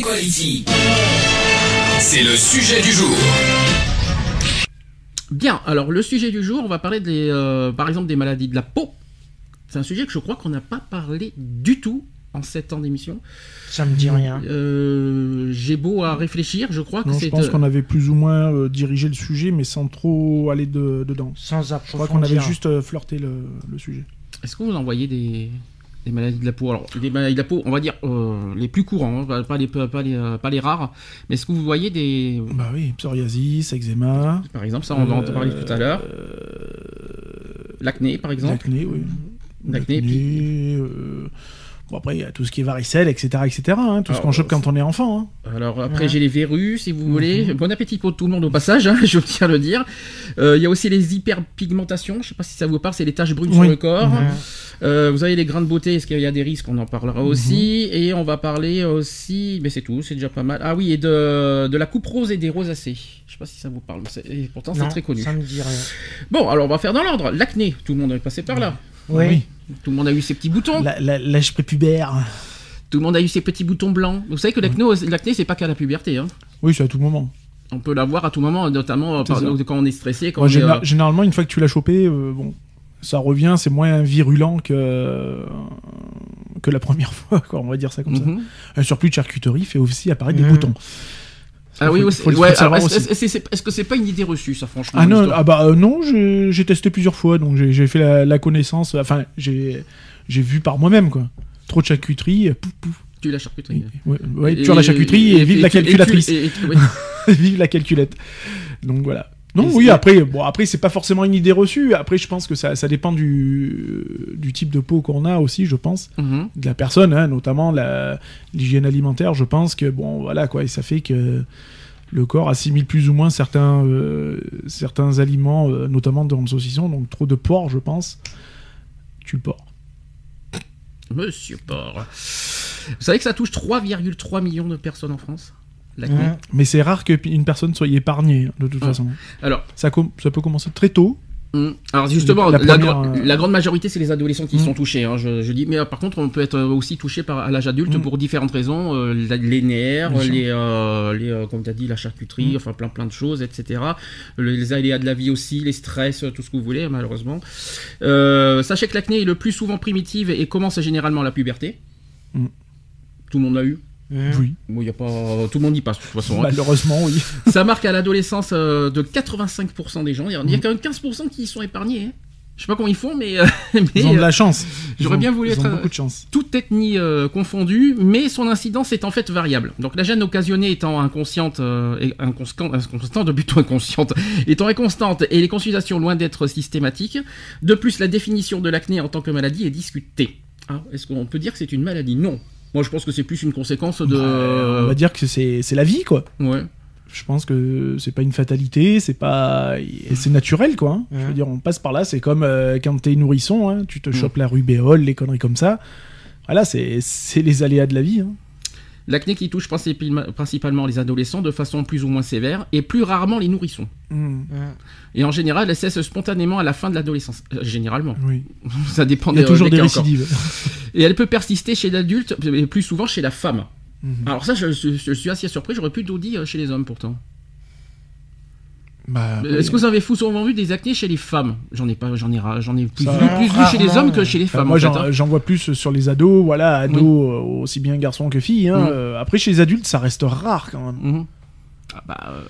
Equality. C'est le sujet du jour. Bien, alors le sujet du jour, on va parler des, euh, par exemple des maladies de la peau. C'est un sujet que je crois qu'on n'a pas parlé du tout en 7 ans d'émission. Ça me dit rien. Euh, J'ai beau à réfléchir, je crois que c'est... je pense euh, qu'on avait plus ou moins euh, dirigé le sujet, mais sans trop aller de- dedans. Sans Je crois qu'on avait approfondir. juste euh, flirté le, le sujet. Est-ce que vous en voyez des, des maladies de la peau Alors, des maladies de la peau, on va dire euh, les plus courants, hein, pas, les, pas, les, euh, pas les rares, mais est-ce que vous voyez des... Bah oui, psoriasis, eczéma. Par exemple, ça on en Euh, parlait tout à l'heure. L'acné, par exemple. L'acné, oui. L'acné, euh, Bon, après, il y a tout ce qui est varicelle, etc. etc. hein, tout ce Alors, qu'on chope quand on est enfant. hein. Alors après Ouais. j'ai les verrues si vous Mhm. voulez. Bon appétit pour tout le monde au passage, hein, je tiens à le dire. Euh, Il y a aussi les hyperpigmentations, je sais pas si ça vous parle, c'est les taches brunes sur le corps. Mhm. Euh, vous avez les grains de beauté, est-ce qu'il y a des risques On en parlera aussi. Et on va parler aussi, mais c'est tout, c'est déjà pas mal. Ah oui, et de, de la coupe rose et des rosacées. Je sais pas si ça vous parle, et pourtant c'est très connu. Ça me dit rien. Bon, alors on va faire dans l'ordre. L'acné, tout le monde est passé par là. Oui. Tout le monde a eu ses petits boutons. La- la- L'âge prépubère. Tout le monde a eu ses petits boutons blancs. Vous savez que l'acné, l'acné c'est pas qu'à la puberté. Hein. Oui, c'est à tout moment. On peut l'avoir à tout moment, notamment euh, par- quand on est stressé, quand Moi, on est, général- euh, Généralement, une fois que tu l'as chopé, euh, bon, ça revient, c'est moins virulent que, que la première fois, quoi, on va dire ça comme Mhm. ça. Un surplus de charcuterie fait aussi apparaître des Mhm. boutons. Ah oui, ouais, est-ce, est-ce- est-ce que c'est pas une idée reçue, ça, franchement Ah non, ah bah euh, non, j'ai testé plusieurs fois, donc j'ai fait la, la connaissance, enfin j'ai j'ai vu par moi-même quoi. Trop de charcuterie, pouf pouf. Tu la charcuterie. Ouais, ouais, Et- tu la charcuterie et, vive la et calculatrice. et- et- oui. vive la calculette. Donc voilà. Non, Et oui, après, bon, après c'est pas forcément une idée reçue. Après, je pense que ça, ça dépend du, du type de peau qu'on a aussi, je pense, Mhm. de la personne, hein, notamment l'hygiène alimentaire. Je pense que bon, voilà quoi, et ça fait que le corps assimile plus ou moins certains, euh, certains aliments, euh, notamment dans le saucisson. Donc trop de porc, je pense, tu le porc. Monsieur Porc. Vous savez que ça touche 3,3 millions de personnes en France? L'acné. Mais c'est rare qu'une personne soit épargnée de toute façon. Alors, Ça, peut commencer très tôt. hum, alors justement, La la, première, gro- euh, la grande majorité, c'est les adolescents qui Mhm. sont touchés. hein, je, je dis, mais euh, par contre, on peut être euh, aussi touché par, à l'âge adulte Mhm. pour différentes raisons, euh, les nerfs, Bien les, euh, les euh, comme tu as dit, la charcuterie, enfin plein plein de choses, etc. Le- les aléas de la vie aussi, les stress, tout ce que vous voulez, malheureusement. Sachez que l'acné est le plus souvent primitive et commence généralement à la puberté. Tout le monde l'a eu. Mhm. Oui. Bon, y a pas... Tout le monde y passe, de toute façon. hein. Malheureusement, oui. Ça marque à l'adolescence euh, de 85% des gens. Il y a Mm. quand même 15% qui y sont épargnés. hein. Je sais pas comment ils font, mais, euh, mais, Ils ont de euh, la chance. J'aurais ont- bien voulu ils ont être, euh, beaucoup de chance. toute ethnie euh, confondue, mais son incidence est en fait variable. Donc la gêne occasionnée étant inconsciente, euh, inconstante, plutôt inconsciente, étant inconstante et les consultations loin d'être systématiques. De plus, la définition de l'acné en tant que maladie est discutée. Est-ce qu'on peut dire que c'est une maladie? Non. Moi, je pense que c'est plus une conséquence de. Bah, on va dire que c'est c'est la vie, quoi. Ouais. Je pense que c'est pas une fatalité, c'est pas, et c'est naturel, quoi. hein. Je veux dire, on passe par là. C'est comme euh, quand t'es nourrisson, hein, tu te Mm. chopes la rubéole, les conneries comme ça. Voilà, c'est c'est les aléas de la vie. hein. L'acné qui touche principalement- principalement les adolescents de façon plus ou moins sévère et plus rarement les nourrissons. Mm. Mhm. Et en général, elle cesse spontanément à la fin de l'adolescence. Euh, Généralement. Oui. Ça dépend Il y a toujours des récidives. Et elle peut persister chez l'adulte, et plus souvent chez la femme. Mhm. Alors ça, je, je- je suis assez surpris, j'aurais plutôt dit chez les hommes pourtant. Bah, Est-ce que vous avez fou souvent vu des acnés chez les femmes J'en ai pas, j'en ai, j'en ai plus, Ça- vu, plus vu chez les hommes que chez les Enfin, femmes. moi, j'en hein. j'en vois plus sur les ados, voilà, ados euh, aussi bien garçons que filles. hein. Euh, après, chez les adultes, ça reste rare quand même. Mhm. Ah bah, euh,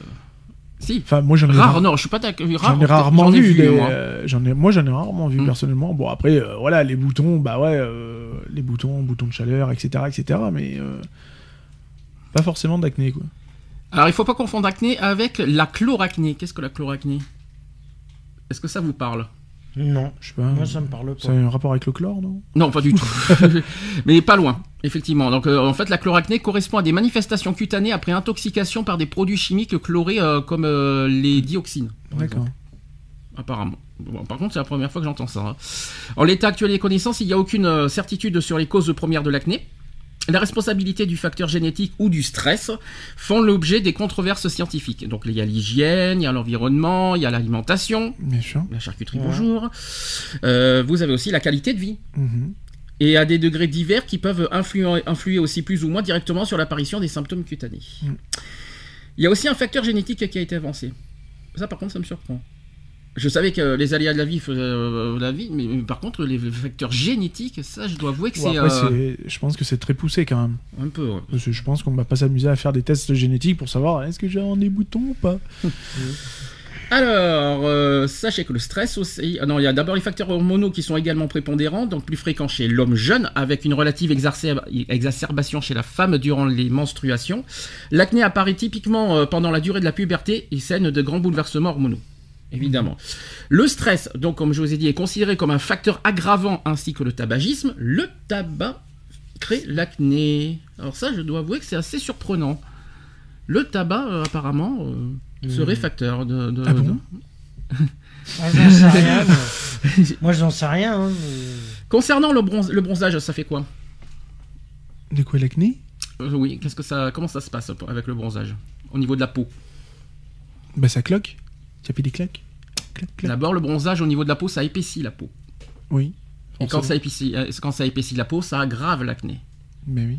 si. Enfin, moi, j'en ai Rare, non, je suis pas d'accord. Rare, J'en ai rarement ai vu. des- euh, j'en ai, moi, j'en ai rarement vu Mm. personnellement. Bon, après, euh, voilà, les boutons, bah ouais, euh, les boutons, boutons de chaleur, etc., etc. Mais euh, pas forcément d'acné, quoi. Alors, il faut pas confondre acné avec la chloracné. Qu'est-ce que la chloracné Est-ce que ça vous parle? Non. Je sais pas. Moi, ça me parle Ça pas. a un rapport avec le chlore, non? Non, pas du tout. Mais pas loin. Effectivement. Donc, euh, en fait, la chloracné correspond à des manifestations cutanées après intoxication par des produits chimiques chlorés euh, comme euh, les dioxines. par D'accord. exemple. Apparemment. Bon, par contre, c'est la première fois que j'entends ça. hein. En l'état actuel des connaissances, il n'y a aucune euh, certitude sur les causes premières de l'acné. La responsabilité du facteur génétique ou du stress font l'objet des controverses scientifiques. Donc, il y a l'hygiène, il y a l'environnement, il y a l'alimentation, la charcuterie, Ouais. bonjour. Euh, vous avez aussi la qualité de vie Mhm. et à des degrés divers qui peuvent influer, influer aussi plus ou moins directement sur l'apparition des symptômes cutanés. Mm. Il y a aussi un facteur génétique qui a été avancé. Ça, par contre, ça me surprend. Je savais que les aléas de la vie faisaient euh, la vie, mais, mais par contre, les facteurs génétiques, ça, je dois avouer que c'est euh, je pense que c'est très poussé quand même. un peu. ouais. Parce que je pense qu'on va pas s'amuser à faire des tests génétiques pour savoir est-ce que j'ai un des boutons ou pas. Alors, euh, sachez que le stress aussi. ah non, il y a d'abord les facteurs hormonaux qui sont également prépondérants, donc plus fréquents chez l'homme jeune, avec une relative exacer- exacerbation chez la femme durant les menstruations. L'acné apparaît typiquement euh, pendant la durée de la puberté et scène de grands bouleversements hormonaux. Évidemment. Le stress, donc comme je vous ai dit, est considéré comme un facteur aggravant ainsi que le tabagisme. Le tabac crée l'acné. Alors ça, je dois avouer que c'est assez surprenant. Le tabac, euh, apparemment, euh, serait facteur de... de- Ah bon de- Ah, j'en sais rien. moi. Moi, j'en sais rien. hein, mais- Concernant le, bronze- le bronzage, ça fait quoi? De quoi l'acné? Euh, Oui, qu'est-ce que ça, comment ça se passe avec le bronzage? Au niveau de la peau? Bah ça cloque. Ça fait des claques. Clac, clac. D'abord, le bronzage au niveau de la peau, ça épaissit la peau. Oui. Et quand ça, épaissit, euh, quand ça épaissit la peau, ça aggrave l'acné. Mais oui.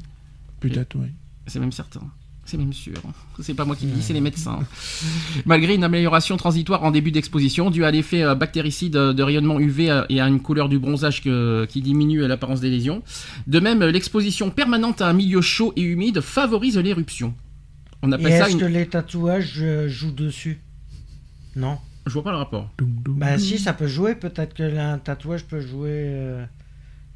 Peut-être, oui. C'est même certain. C'est même sûr. C'est pas moi qui le dis, c'est les médecins. Malgré une amélioration transitoire en début d'exposition, due à l'effet euh, bactéricide euh, de rayonnement UV et à une couleur du bronzage que- qui diminue l'apparence des lésions. De même, l'exposition permanente à un milieu chaud et humide favorise l'éruption. On Et appelle ça est-ce une... que les tatouages jouent dessus? Non. Je vois pas le rapport. Bah si, ça peut jouer. Peut-être que un tatouage peut jouer euh,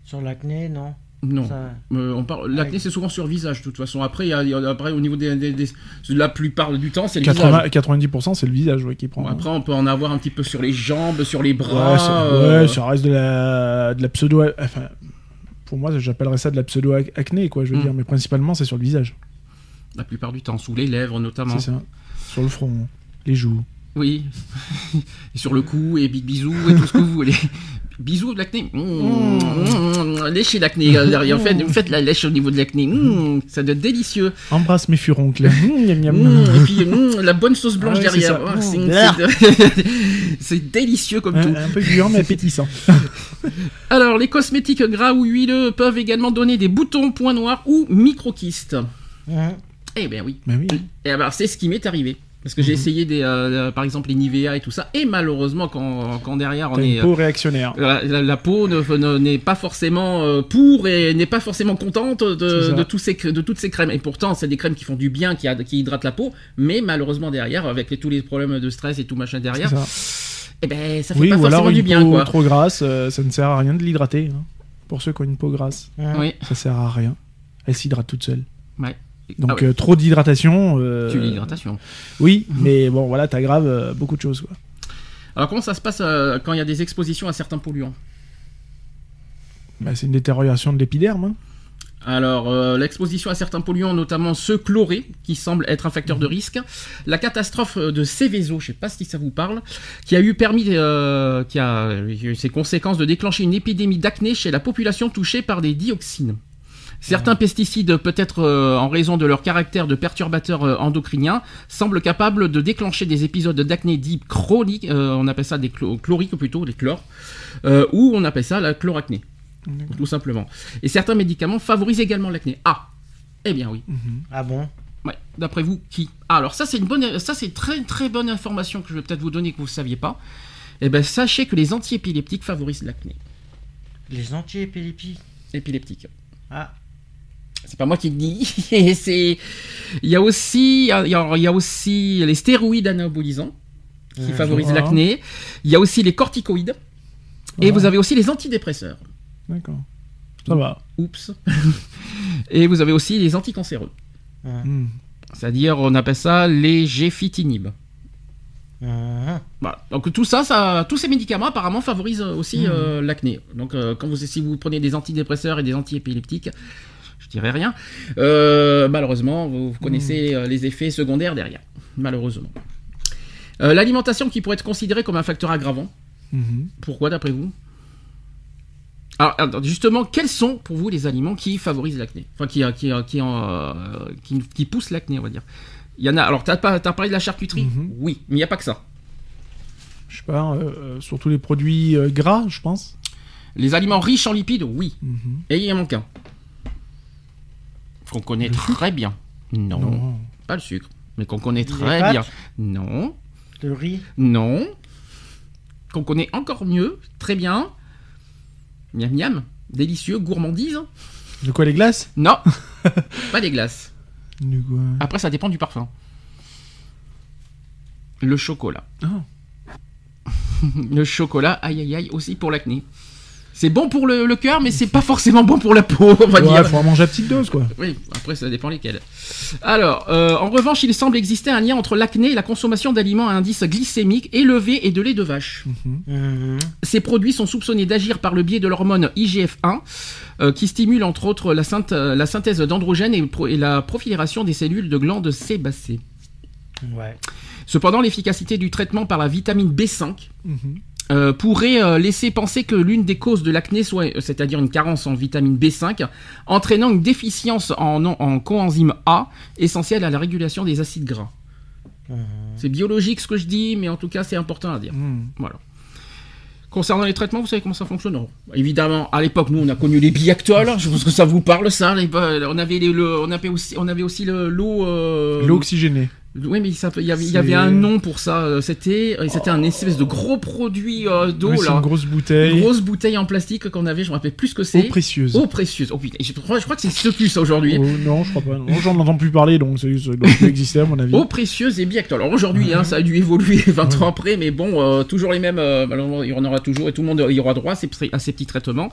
sur l'acné, non? Non. Ça- Euh, on parle, l'acné Ouais. c'est souvent sur le visage de toute façon. Après, il y a, il y a- après au niveau des, des- des- la plupart du temps c'est le 80 visage. 90% c'est le visage ouais, qui prend. Bon, après, on peut en avoir un petit peu sur les jambes, sur les ouais, bras. ça, euh, ouais, ça reste de la, de la pseudo. Enfin, pour moi, j'appellerais ça de la pseudo acné, quoi. Je veux Mm. dire, mais principalement c'est sur le visage. La plupart du temps, sous les lèvres notamment. C'est ça. Sur le front, les joues. Oui. et sur le cou, et big bisous, et tout ce que vous voulez. Bisous de l'acné. Mmh, mmh, Léchez l'acné. euh, derrière. Faites, faites la lèche au niveau de l'acné. Mmh, ça doit être délicieux. Embrasse mes furoncles. Mmh. Mmh, et puis mmh, la bonne sauce blanche Ah ouais, derrière. Oh, c'est- Mmh. c'est- délicieux comme tout. Un, peu gluant mais appétissant. Alors, les cosmétiques gras ou huileux peuvent également donner des boutons, points noirs ou microkystes. Mhm. Eh bien oui. Mais oui. Et alors, c'est ce qui m'est arrivé. Parce que j'ai Mhm. essayé des, euh, par exemple les Nivea et tout ça, et malheureusement quand, quand derrière on est, une peau réactionnaire. euh, la, la- la peau ne- ne- n'est pas forcément euh, pour et n'est pas forcément contente de, de, tous ces, de toutes ces crèmes. Et pourtant, c'est des crèmes qui font du bien, qui, hydratent la peau, mais malheureusement derrière, avec les- tous les problèmes de stress et tout machin derrière, eh ben ça fait Oui, pas ou forcément alors du bien peau quoi. trop grasse, euh, ça ne sert à rien de l'hydrater. hein. Pour ceux qui ont une peau grasse, Mhm. Oui. ça sert à rien. Elle s'hydrate toute seule. Ouais. Donc Ah ouais. euh, trop d'hydratation. euh, Tu l'hydratation. Oui, mais bon, voilà, t'aggraves euh, beaucoup de choses. Quoi. Alors comment ça se passe quand il y a des expositions à certains polluants? Bah, c'est une détérioration de l'épiderme. hein. Alors, euh, l'exposition à certains polluants, notamment ceux chlorés, qui semblent être un facteur de risque. La catastrophe de Céveso, je ne sais pas si ça vous parle, qui a eu permis, euh, qui a eu ses conséquences de déclencher une épidémie d'acné chez la population touchée par des dioxines. Certains pesticides, peut-être euh, en raison de leur caractère de perturbateurs euh, endocriniens, semblent capables de déclencher des épisodes d'acné dits chroniques, euh, on appelle ça des chlo- chloriques plutôt, des chlores, ou on appelle ça la chloracné, tout simplement. Et certains médicaments favorisent également l'acné. Ah Eh bien oui. Ah bon? Ouais. D'après vous, qui? Ah, alors ça c'est une bonne, ça c'est très très bonne information que je vais peut-être vous donner que vous ne saviez pas. Eh ben sachez que les antiépileptiques favorisent l'acné. Les anti-épileptiques? Épileptique. Ah, C'est pas moi qui le dis. c'est. Il y a aussi, il y a, il y a aussi les stéroïdes anabolisants qui favorisent l'acné. Il y a aussi les corticoïdes. Et Ah. vous avez aussi les antidépresseurs. D'accord. Ça va. Oups. Et vous avez aussi les anticancéreux. Hmm. C'est-à-dire, on appelle ça les géfitinibes. Mhm. Voilà. Donc tout ça, ça, tous ces médicaments apparemment favorisent aussi Mhm. euh, l'acné. Donc euh, quand vous si vous prenez des antidépresseurs et des antiépileptiques, je dirais rien. Euh, malheureusement, vous, vous connaissez euh, les effets secondaires derrière. Malheureusement. Euh, L'alimentation qui pourrait être considérée comme un facteur aggravant. Mhm. Pourquoi d'après vous? Alors, justement, quels sont pour vous les aliments qui favorisent l'acné? Enfin, qui, qui, qui, euh, qui, qui poussent l'acné, on va dire. Il y en a. Alors, t'as t'as parlé de la charcuterie? Mhm. Oui, mais il n'y a pas que ça. Je sais pas, euh, surtout les produits gras, je pense? Les aliments riches en lipides, oui. Mhm. Et il y en manque un. Qu'on connaît très bien. Non, Non. pas le sucre. Mais qu'on connaît très bien. Non, Le riz. non. Qu'on connaît encore mieux, très bien. Miam miam. Délicieux, gourmandise. De quoi les glaces? Non, pas des glaces. De quoi? Après, ça dépend du parfum. Le chocolat. Ah. Le chocolat, aïe aïe aïe, aussi pour l'acné. C'est bon pour le, le cœur, mais c'est pas forcément bon pour la peau, on va Ouais, dire. faut en manger à petite dose, quoi. Oui, après ça dépend lesquels. Alors, euh, en revanche, il semble exister un lien entre l'acné et la consommation d'aliments à indice glycémique élevé et de lait de vache. Mhm. Ces produits sont soupçonnés d'agir par le biais de l'hormone IGF-1, euh, qui stimule entre autres la, synth- euh, la synthèse d'androgènes et, pro- et la prolifération des cellules de glandes sébacées. Ouais. Cependant, l'efficacité du traitement par la vitamine B5 Mhm. Euh, pourrait euh, laisser penser que l'une des causes de l'acné soit, euh, c'est-à-dire une carence en vitamine B5, entraînant une déficience en, en coenzyme A, essentielle à la régulation des acides gras. Mhm. C'est biologique ce que je dis, mais en tout cas c'est important à dire. Mhm. Voilà. Concernant les traitements, vous savez comment ça fonctionne? Non. Évidemment, à l'époque, nous, on a connu les Biactol. Je pense que ça vous parle, ça. les- on avait les- le, on avait aussi, on avait aussi le- l'eau. L'eau oxygénée. Oui, mais il y avait, il y avait un nom pour ça. euh, C'était, c'était un espèce de gros produit euh, d'eau Ouais, c'est là, une grosse bouteille. Une grosse bouteille en plastique qu'on avait. Je me rappelle plus ce que Eau c'est. précieuse. Eau précieuse. Oh putain, je crois, je crois que c'est plus ça aujourd'hui. Oh, non, je crois pas. Non, J'en entends plus parler, donc ça doit plus exister à mon avis. Eau précieuse et Biactol. Alors aujourd'hui, hein, ça a dû évoluer 20 ans après, mais bon, euh, toujours les mêmes. euh, il y en aura toujours et tout le monde y aura droit à ces, à ces petits traitements.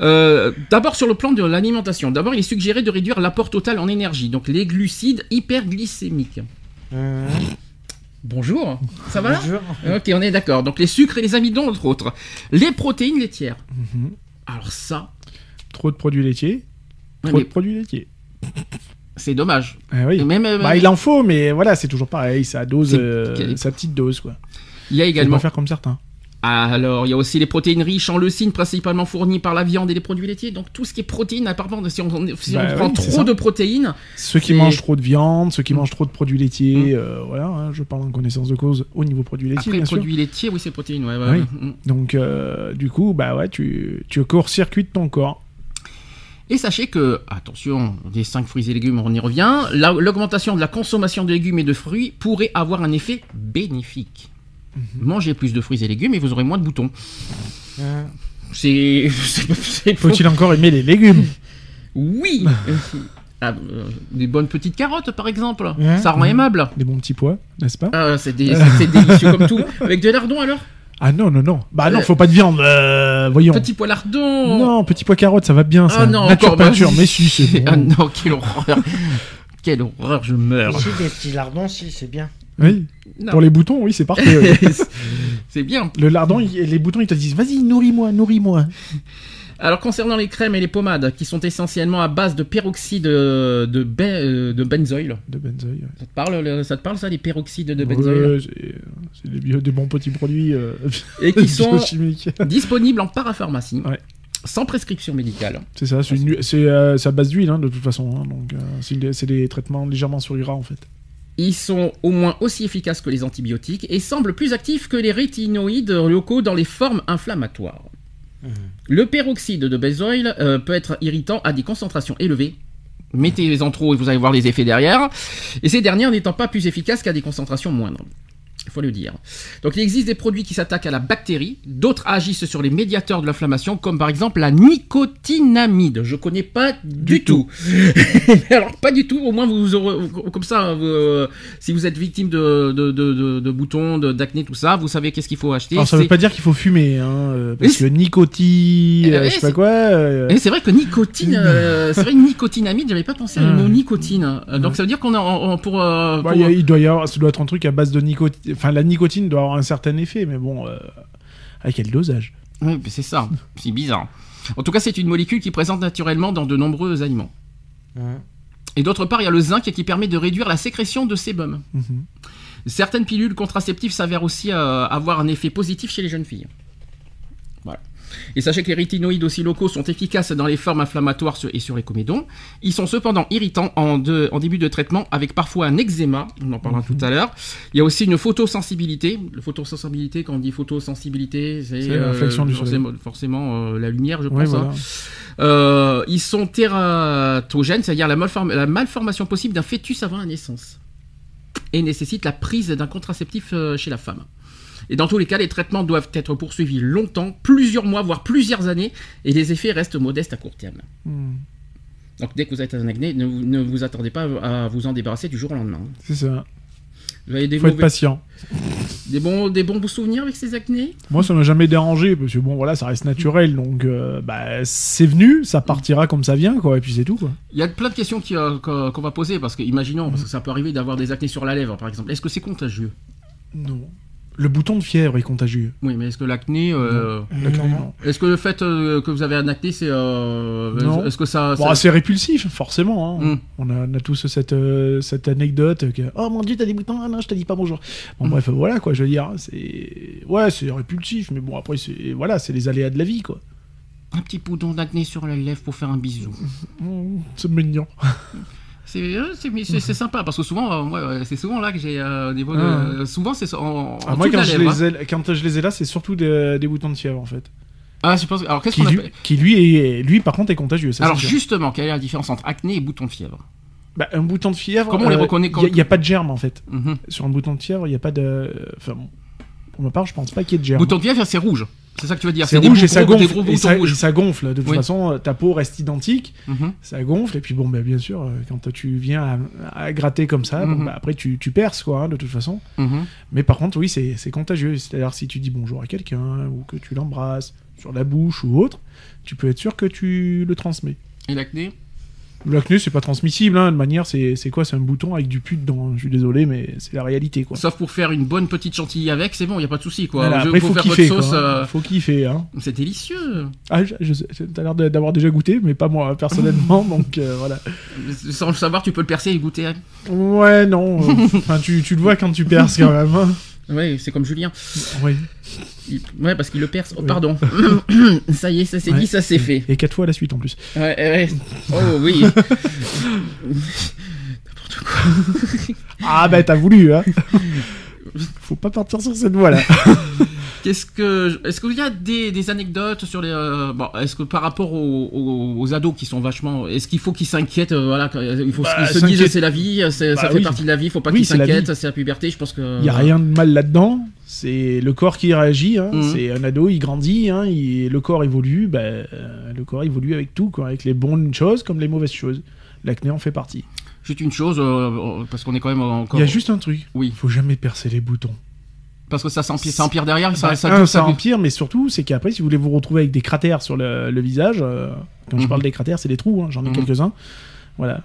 Euh, D'abord sur le plan de l'alimentation. D'abord, il est suggéré de réduire l'apport total en énergie, donc les glucides hyperglycémiques. Mhm. Bonjour, ça va Bonjour. Ok, on est d'accord. Donc les sucres et les amidons, entre autres. Les protéines laitières. Mhm. Alors ça, Trop de produits laitiers. Trop mais de produits laitiers. c'est dommage. Ah oui. Même, euh, Bah, il en faut, mais voilà, c'est toujours pareil. Ça dose, euh, sa petite dose, quoi. il y a Faut également pas faire comme certains. Alors, il y a aussi les protéines riches en leucine, principalement fournies par la viande et les produits laitiers. Donc, tout ce qui est protéines, apparemment, si on, si Bah on prend oui, c'est trop ça. de protéines, Ceux qui mangent trop de viande, ceux qui Mm. mangent trop de produits laitiers, euh, voilà, hein, je parle en connaissance de cause au niveau produits laitiers, après, bien sûr. produits laitiers, oui, c'est protéines, ouais, ouais, Oui. ouais. Mm. Donc, euh, du coup, bah ouais, tu, tu court-circuites ton corps. Et sachez que, attention, les 5 fruits et légumes, on y revient, la- l'augmentation de la consommation de légumes et de fruits pourrait avoir un effet bénéfique. Mhm. Mangez plus de fruits et légumes et vous aurez moins de boutons. Mhm. C'est. Faut-il encore aimer les légumes? Oui Ah, euh, Des bonnes petites carottes, par exemple. Ouais. Ça rend Ouais. aimable. Des bons petits pois, n'est-ce pas? Ah, c'est délicieux comme tout. Avec de lardons alors? Ah non, non, non. Bah non, Euh, faut pas de viande, euh, voyons. Petit pois lardon Non, petit pois carotte, ça va bien, ça. Ah non, Nature encore, bah, peinture, mais si, c'est bon. Ah non, quelle horreur Quelle horreur, je meurs Ici, des petits lardons, si, c'est bien. Oui, Non. pour les boutons, oui, c'est parfait. oui. C'est bien. Le lardon, il- les boutons, ils te disent, vas-y, nourris-moi, nourris-moi. Alors concernant les crèmes et les pommades, qui sont essentiellement à base de peroxyde de, ben- euh, de benzoïl. ouais. ça te parle, le- ça te parle ça, les peroxydes de benzoïle Ouais, c'est des, bons petits produits euh, Et qui sont disponibles en parapharmacie, Ouais. sans prescription médicale. C'est ça, c'est une- c'est euh, c'est à base d'huile, hein, de toute façon. hein, donc, euh, c'est des- c'est des traitements légèrement sur gras, en fait. Ils sont au moins aussi efficaces que les antibiotiques et semblent plus actifs que les rétinoïdes locaux dans les formes inflammatoires. Mhm. Le peroxyde de benzoïle euh, peut être irritant à des concentrations élevées. Mettez-les-en trop et vous allez voir les effets derrière. Et ces dernières n'étant pas plus efficaces qu'à des concentrations moindres. Il faut le dire. Donc il existe des produits qui s'attaquent à la bactérie, d'autres agissent sur les médiateurs de l'inflammation, comme par exemple la nicotinamide. Je connais pas du, Du tout. Alors pas du tout. Au moins vous aurez, comme ça, vous, euh, si vous êtes victime de, de, de, boutons, d'acné, tout ça, vous savez qu'est-ce qu'il faut acheter. Alors, ça veut C'est- pas dire qu'il faut fumer, hein, euh, parce que nicotine, Eh euh, oui, je sais pas quoi. euh, Et c'est vrai que nicotine, euh, c'est vrai que nicotinamide, j'avais pas pensé au Ouais. mot nicotine. Euh, Donc ça veut dire qu'on a en- pour, euh, bah, a- il doit y avoir, ça doit être un truc à base de nicotine. Enfin, la nicotine doit avoir un certain effet, mais bon, euh, à quel dosage Oui, mais c'est ça. C'est bizarre. En tout cas, c'est une molécule qui est présente naturellement dans de nombreux aliments. Ouais. Et d'autre part, il y a le zinc qui permet de réduire la sécrétion de sébum. Mhm. Certaines pilules contraceptives s'avèrent aussi euh, avoir un effet positif chez les jeunes filles. Voilà. Et sachez que les rétinoïdes aussi locaux sont efficaces dans les formes inflammatoires et sur les comédons. Ils sont cependant irritants en, de- en début de traitement avec parfois un eczéma, on en parlera tout à l'heure. Il y a aussi une photosensibilité. Le photosensibilité, quand on dit photosensibilité, c'est soleil. forcément, forcément, euh, la lumière, je pense. hein. voilà. Euh, ils sont tératogènes, c'est-à-dire la, malform- la malformation possible d'un fœtus avant la naissance. Et nécessitent la prise d'un contraceptif euh, chez la femme. Et dans tous les cas, les traitements doivent être poursuivis longtemps, plusieurs mois, voire plusieurs années, et les effets restent modestes à court terme. Hmm. Donc dès que vous êtes un acné, ne, vous- ne vous attendez pas à vous en débarrasser du jour au lendemain. C'est ça. Vous avez des, Faut être patient. des, bons, des bons souvenirs avec ces acnés? Moi, ça m'a jamais dérangé parce que bon, voilà, ça reste naturel. Donc, euh, bah, c'est venu, ça partira comme ça vient, quoi. Et puis c'est tout, quoi. Il y a plein de questions euh, qu'on qu'on va poser, parce que imaginons, parce que ça peut arriver d'avoir des acnés sur la lèvre, par exemple. Est-ce que c'est contagieux? Non. Le bouton de fièvre est contagieux. Oui, mais est-ce que l'acné... euh, non. Est-ce que le fait euh, que vous avez un acné, c'est... euh, Non. Est-ce que ça... Bon, ça- c'est répulsif, forcément. hein. Hmm. On, a, on a tous cette, euh, cette anecdote que Oh mon dieu, t'as des boutons, ah non, je te dis pas bonjour. Bon, Hmm. bref, voilà quoi, je veux dire. C'est. Ouais, c'est répulsif, mais bon, après, c'est voilà, c'est les aléas de la vie, quoi. Un petit bouton d'acné sur la lèvre pour faire un bisou. C'est mignon. C'est euh, c'est- sympa, parce que souvent, euh, moi, euh, c'est souvent là que j'ai... euh, des Ah. souvent, c'est en, Ah, moi, quand je, lèvre, les hein. ai, quand je les ai là, c'est surtout des, des boutons de fièvre, en fait. Ah, je pense... Alors, qu'est-ce Qui qu'on lui, appelle... qui, lui, est, lui, par contre, est contagieux. Ça, Alors, justement, quelle est la différence entre acné et bouton de fièvre Bah, un bouton de fièvre. Comment on les reconnaît quand- Il n'y a, pas de germe, en fait. Mhm. Sur un bouton de fièvre, il n'y a pas de. Enfin, bon. Pour ma part, je pense pas qu'il y ait de germe. Bouton de fièvre, c'est rouge. C'est ça que tu veux dire C'est rouge et ça gonfle. gros Et ça, et rouges. ça gonfle. De toute Oui. façon, ta peau reste identique. Mhm. Ça gonfle. Et puis, bon, bah, bien sûr, euh, quand tu viens à, à gratter comme ça, bon, Mhm. bah, après, tu, tu perces, quoi, hein, de toute façon. Mhm. Mais par contre, oui, c'est c'est contagieux. C'est-à-dire, si tu dis bonjour à quelqu'un, ou que tu l'embrasses sur la bouche ou autre, tu peux être sûr que tu le transmets. Et l'acné? L'acné, c'est pas transmissible, hein, de manière, c'est quoi? C'est un bouton avec du pus dedans. Je suis désolé, mais c'est la réalité, quoi. Sauf pour faire une bonne petite chantilly avec, c'est bon, il y a pas de souci quoi. Voilà, après, faut faut faire kiffer, votre sauce. quoi, hein. euh, Faut kiffer, hein. C'est délicieux. Ah, t'as l'air d'avoir déjà goûté, mais pas moi, personnellement, donc euh, voilà. Sans le savoir, tu peux le percer et le goûter. hein. Ouais, non. euh, Enfin, tu, tu le vois quand tu perces quand même. Ouais, c'est comme Julien. Oui. Il- Ouais, parce qu'il le perce. Oh, Oui. pardon. ça y est, ça c'est Ouais. dit, ça c'est fait. Et quatre fois à la suite en plus. Ouais, ouais. Oh oui. Ah bah t'as voulu, hein. Faut pas partir sur cette voie-là. Qu'est-ce que, est-ce qu'il y a des, des anecdotes sur les, euh, bon, est-ce que par rapport aux, aux- aux ados qui sont vachement, est-ce qu'il faut qu'ils s'inquiètent, euh, voilà, il faut Bah, qu'ils se disent c'est la vie, c'est- ça Bah fait oui. partie de la vie, faut pas Oui, qu'ils s'inquiètent, c'est la puberté, je pense que. Il y a rien de mal là-dedans. C'est le corps qui réagit. Hein. Mhm. C'est un ado, il grandit. Hein. il- Le corps évolue. Bah, euh, le corps évolue avec tout, quoi. Avec les bonnes choses comme les mauvaises choses. L'acné en fait partie. Juste une chose, euh, parce qu'on est quand même encore. Il y a juste un truc. Oui. Il faut jamais percer les boutons. Parce que ça s'empire, ça empire derrière, ça, Bah, ça, un, ça empire, mais surtout, c'est qu'après, si vous voulez vous retrouver avec des cratères sur le, le visage, euh, quand je Mhm. parle des cratères, c'est des trous, hein, j'en ai Mhm. quelques-uns. Voilà.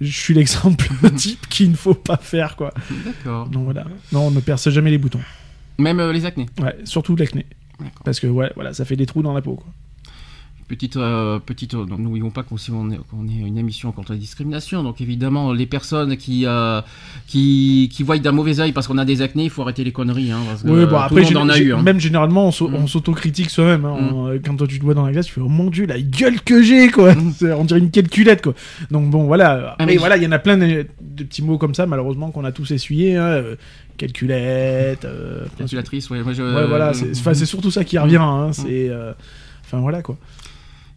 Je suis l'exemple type qu'il ne faut pas faire, quoi. D'accord. Donc voilà. Non, on ne perce jamais les boutons. Même euh, les acnés. Ouais, surtout l'acné. Parce que, ouais, voilà, ça fait des trous dans la peau, quoi. Petite, euh, petite, euh, n'oublions pas qu'on est, une émission contre la discrimination. Donc évidemment, les personnes qui, euh, qui, qui voient d'un mauvais œil parce qu'on a des acnés, il faut arrêter les conneries. Hein, parce que, Oui, bon, tout après, le monde en a eu. hein. même généralement, on, Mhm. on s'autocritique soi-même. hein. Euh, Quand toi, tu te vois dans la glace, tu fais Oh mon dieu, la gueule que j'ai, quoi. C'est- On dirait une calculette, quoi. Donc bon, voilà. Après, mais- voilà, il y en a plein de, de petits mots comme ça, malheureusement, qu'on a tous essuyés. Hein. euh, Calculette. euh, Calculatrice, ouais. moi, je- Ouais, voilà. C'est surtout ça qui revient. hein, C'est. euh, Enfin, voilà, quoi.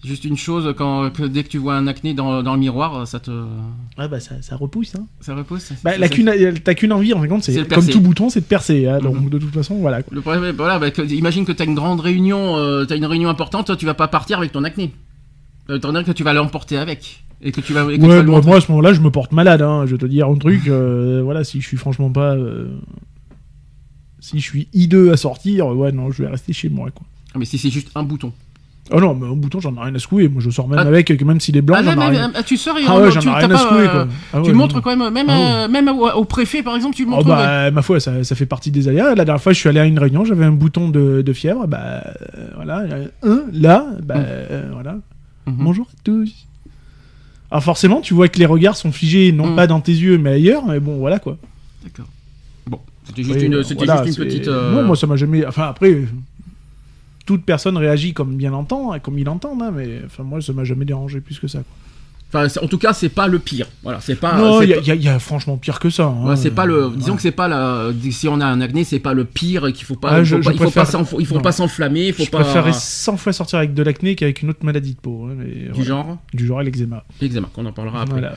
Juste une chose, quand, que dès que tu vois un acné dans, dans le miroir, ça te. Ah, bah, ça, ça repousse, hein. Ça repousse Bah, la qu'une- T'as qu'une envie, en fin de compte, C'est comme tout bouton, c'est de percer. hein, Donc, Mhm. de toute façon, voilà. quoi. Le problème, voilà, bah, que- imagine que tu as une grande réunion, euh, tu as une réunion importante, tu vas pas partir avec ton acné. Euh, T'en que tu vas l'emporter avec. Et que tu vas. et que tu vas Ouais, moi, à ce moment-là, je me porte malade. Hein. Je vais te dire un truc. euh, voilà, si je suis franchement pas. euh, Si je suis hideux à sortir, ouais, non, je vais rester chez moi, quoi. Ah, Mais si c'est juste un bouton. Oh non, mais un bouton, j'en ai rien à secouer. Moi, je sors même Ah. avec, même s'il est blanc, Ah, j'en ai rien. euh, tu sors et Ah ouais, j'en ai rien à secouer, euh, quoi. Ah ouais, tu montres quand même, même, Ah euh, même au, préfet par exemple, tu le Oh montres. ouais. bah, ma foi, ça, ça fait partie des aléas. La dernière fois, je suis allé à une réunion, j'avais un bouton de, de fièvre. Bah, euh, voilà, un là, bah, euh, voilà. Mhm. Bonjour à tous. Alors forcément, tu vois que les regards sont figés non Mm. pas dans tes yeux mais ailleurs, mais bon voilà quoi. D'accord. Bon, c'était juste Oui, une, euh, voilà, juste une petite. euh, Non, moi ça m'a jamais. Enfin après, euh, toute personne réagit comme bien l'entend, hein, comme il entend, hein, mais enfin moi ça m'a jamais dérangé plus que ça. quoi. Enfin, c'est- en tout cas, c'est pas le pire. Voilà, c'est pas. non, il y, a- y y franchement pire que ça. hein. Ouais, c'est pas le. Disons Ouais. que c'est pas la. Si on a un acné, c'est pas le pire. Qu'il faut pas. Ah, il faut je pas, il faut préfère- pas il faut pas s'enflammer. Il faut Je pas. préférerais 100 fois sortir avec de l'acné qu'avec une autre maladie de peau. hein, mais Du genre. Du genre l'eczéma. L'eczéma, qu'on en parlera après. Voilà.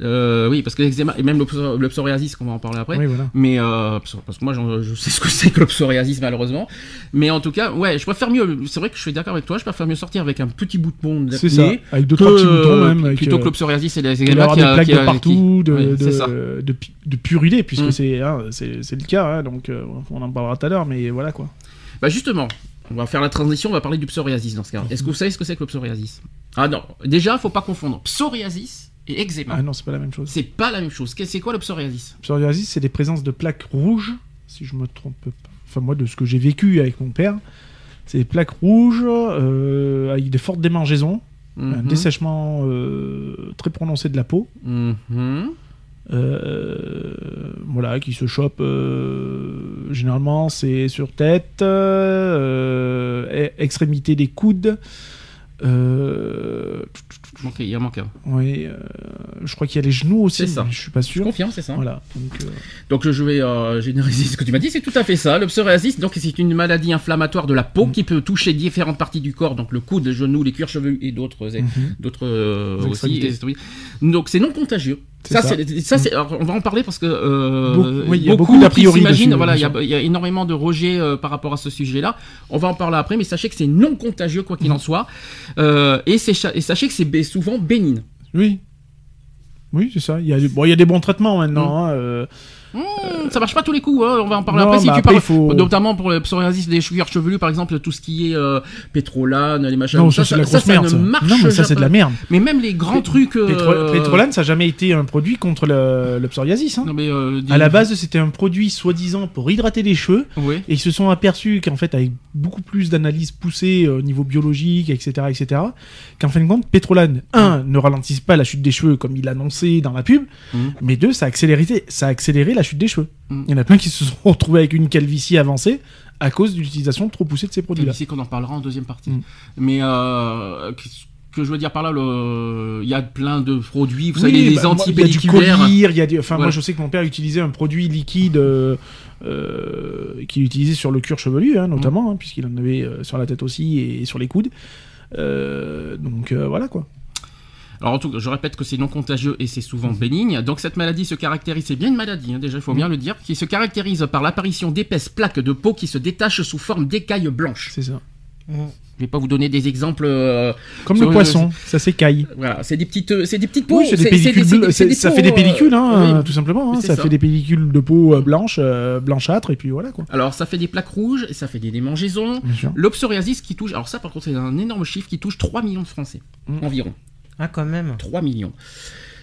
Euh, oui, parce que l'eczéma et même le, psor- le psoriasis, qu'on va en parler après. Oui, voilà. Mais euh, parce que moi, je sais ce que c'est que le psoriasis, malheureusement. Mais en tout cas, ouais, je préfère mieux. C'est vrai que je suis d'accord avec toi. Je préfère mieux sortir avec un petit bouton d'acné. C'est ça. Avec deux que, trois petits boutons même. euh, avec, plutôt que le psoriasis et les Il va y eczéma avoir qui des a- plaques qui de partout, qui- de, de, de, de purulés, puisque Mm. c'est hein, c'est le cas, hein, donc euh, on en parlera tout à l'heure, mais voilà quoi. Bah justement, on va faire la transition, on va parler du psoriasis dans ce cas. Est-ce que vous savez ce que c'est que le psoriasis Ah non, déjà, faut pas confondre psoriasis et eczéma. Ah non, c'est pas la même chose. C'est pas la même chose. C'est quoi le psoriasis? Psoriasis, c'est des présences de plaques rouges, si je me trompe pas. Enfin, moi, de ce que j'ai vécu avec mon père, c'est des plaques rouges euh, avec des fortes démangeaisons, un Mhm. dessèchement euh, très prononcé de la peau. Mhm. Euh, voilà, qui se chope généralement c'est sur tête, e- extrémité des coudes. Euh, il en manque un. oui, euh, je crois qu'il y a les genoux aussi, C'est ça. je suis pas Je sûr. confirme, c'est ça. Voilà, donc, euh, Donc je vais euh, généraliser ce que tu m'as dit, c'est tout à fait ça. Le psoriasis, donc c'est une maladie inflammatoire de la peau Mm. qui peut toucher différentes parties du corps, donc le coude, le genou, les cuirs chevelu et d'autres mhm. d'autres aussi. et-. Donc c'est non contagieux. Ça, ça. c'est ça, c'est. alors, on va en parler parce que euh, Beaucoup- oui, il y a beaucoup dessus, Voilà, il y, a- il y a énormément de rejets euh, par rapport à ce sujet-là. On va en parler après, mais sachez que c'est non contagieux quoi qu'il en soit, Euh, et, sachez que c'est souvent bénigne. Oui. Oui, c'est ça. Il y, a, bon, il y a des bons traitements maintenant. hein, Hmm, ça marche pas tous les coups, hein, on va en parler Non, après. Si bah tu parles, faut- notamment pour le psoriasis des cuirs chevelus, par exemple, tout ce qui est euh, pétrolane, les machins. Non, ça, ça, ça merde. ne ça. marche Non, mais ça, c'est de la merde. Mais même les grands trucs. euh, Pétro- Pétrolane, ça n'a jamais été un produit contre le, le psoriasis. hein. Non, mais, euh, des- À la base, c'était un produit soi-disant pour hydrater les cheveux. Oui. Et ils se sont aperçus qu'en fait, avec beaucoup plus d'analyses poussées euh, au niveau biologique, etc., etc., qu'en fin de compte, Pétrolane, un, ne ralentisse pas la chute des cheveux comme il l'annonçait dans la pub, Mhm. mais deux, ça a accéléré, ça a accéléré la chute des cheveux. Mhm. Il y en a plein qui se sont retrouvés avec une calvitie avancée à cause de l'utilisation trop poussée de ces produits-là. Ici qu'on en parlera en deuxième partie. Mm. Mais euh, que je veux dire par là, le... il y a plein de produits, vous Oui, savez, les bah, Il y a du collyre, il y a du... Enfin, Voilà. moi, je sais que mon père utilisait un produit liquide euh, euh, qu'il utilisait sur le cuir chevelu, hein, notamment, hein, puisqu'il en avait euh, sur la tête aussi et sur les coudes. Donc voilà quoi. Alors en tout cas, je répète que c'est non contagieux et c'est souvent bénigne. Donc cette maladie se caractérise, c'est bien une maladie, hein, déjà il faut bien le dire, qui se caractérise par l'apparition d'épaisses plaques de peau qui se détachent sous forme d'écailles blanches. C'est ça. Je vais pas vous donner des exemples. euh, Comme le le- poisson, ça s'écaille. voilà, c'est des petites, euh, c'est des petites peaux. Oui, c'est des pellicules c'est- ça peaux, fait des euh, pellicules, hein, oui. tout simplement. hein, ça, ça. fait des pellicules de peau blanche, euh, blanchâtre, et puis voilà quoi. Alors ça fait des plaques rouges, et ça fait des démangeaisons. Le psoriasis qui touche, alors ça par contre c'est un énorme chiffre qui touche 3 millions de Français, Mm. environ. Ah, quand même. 3 millions.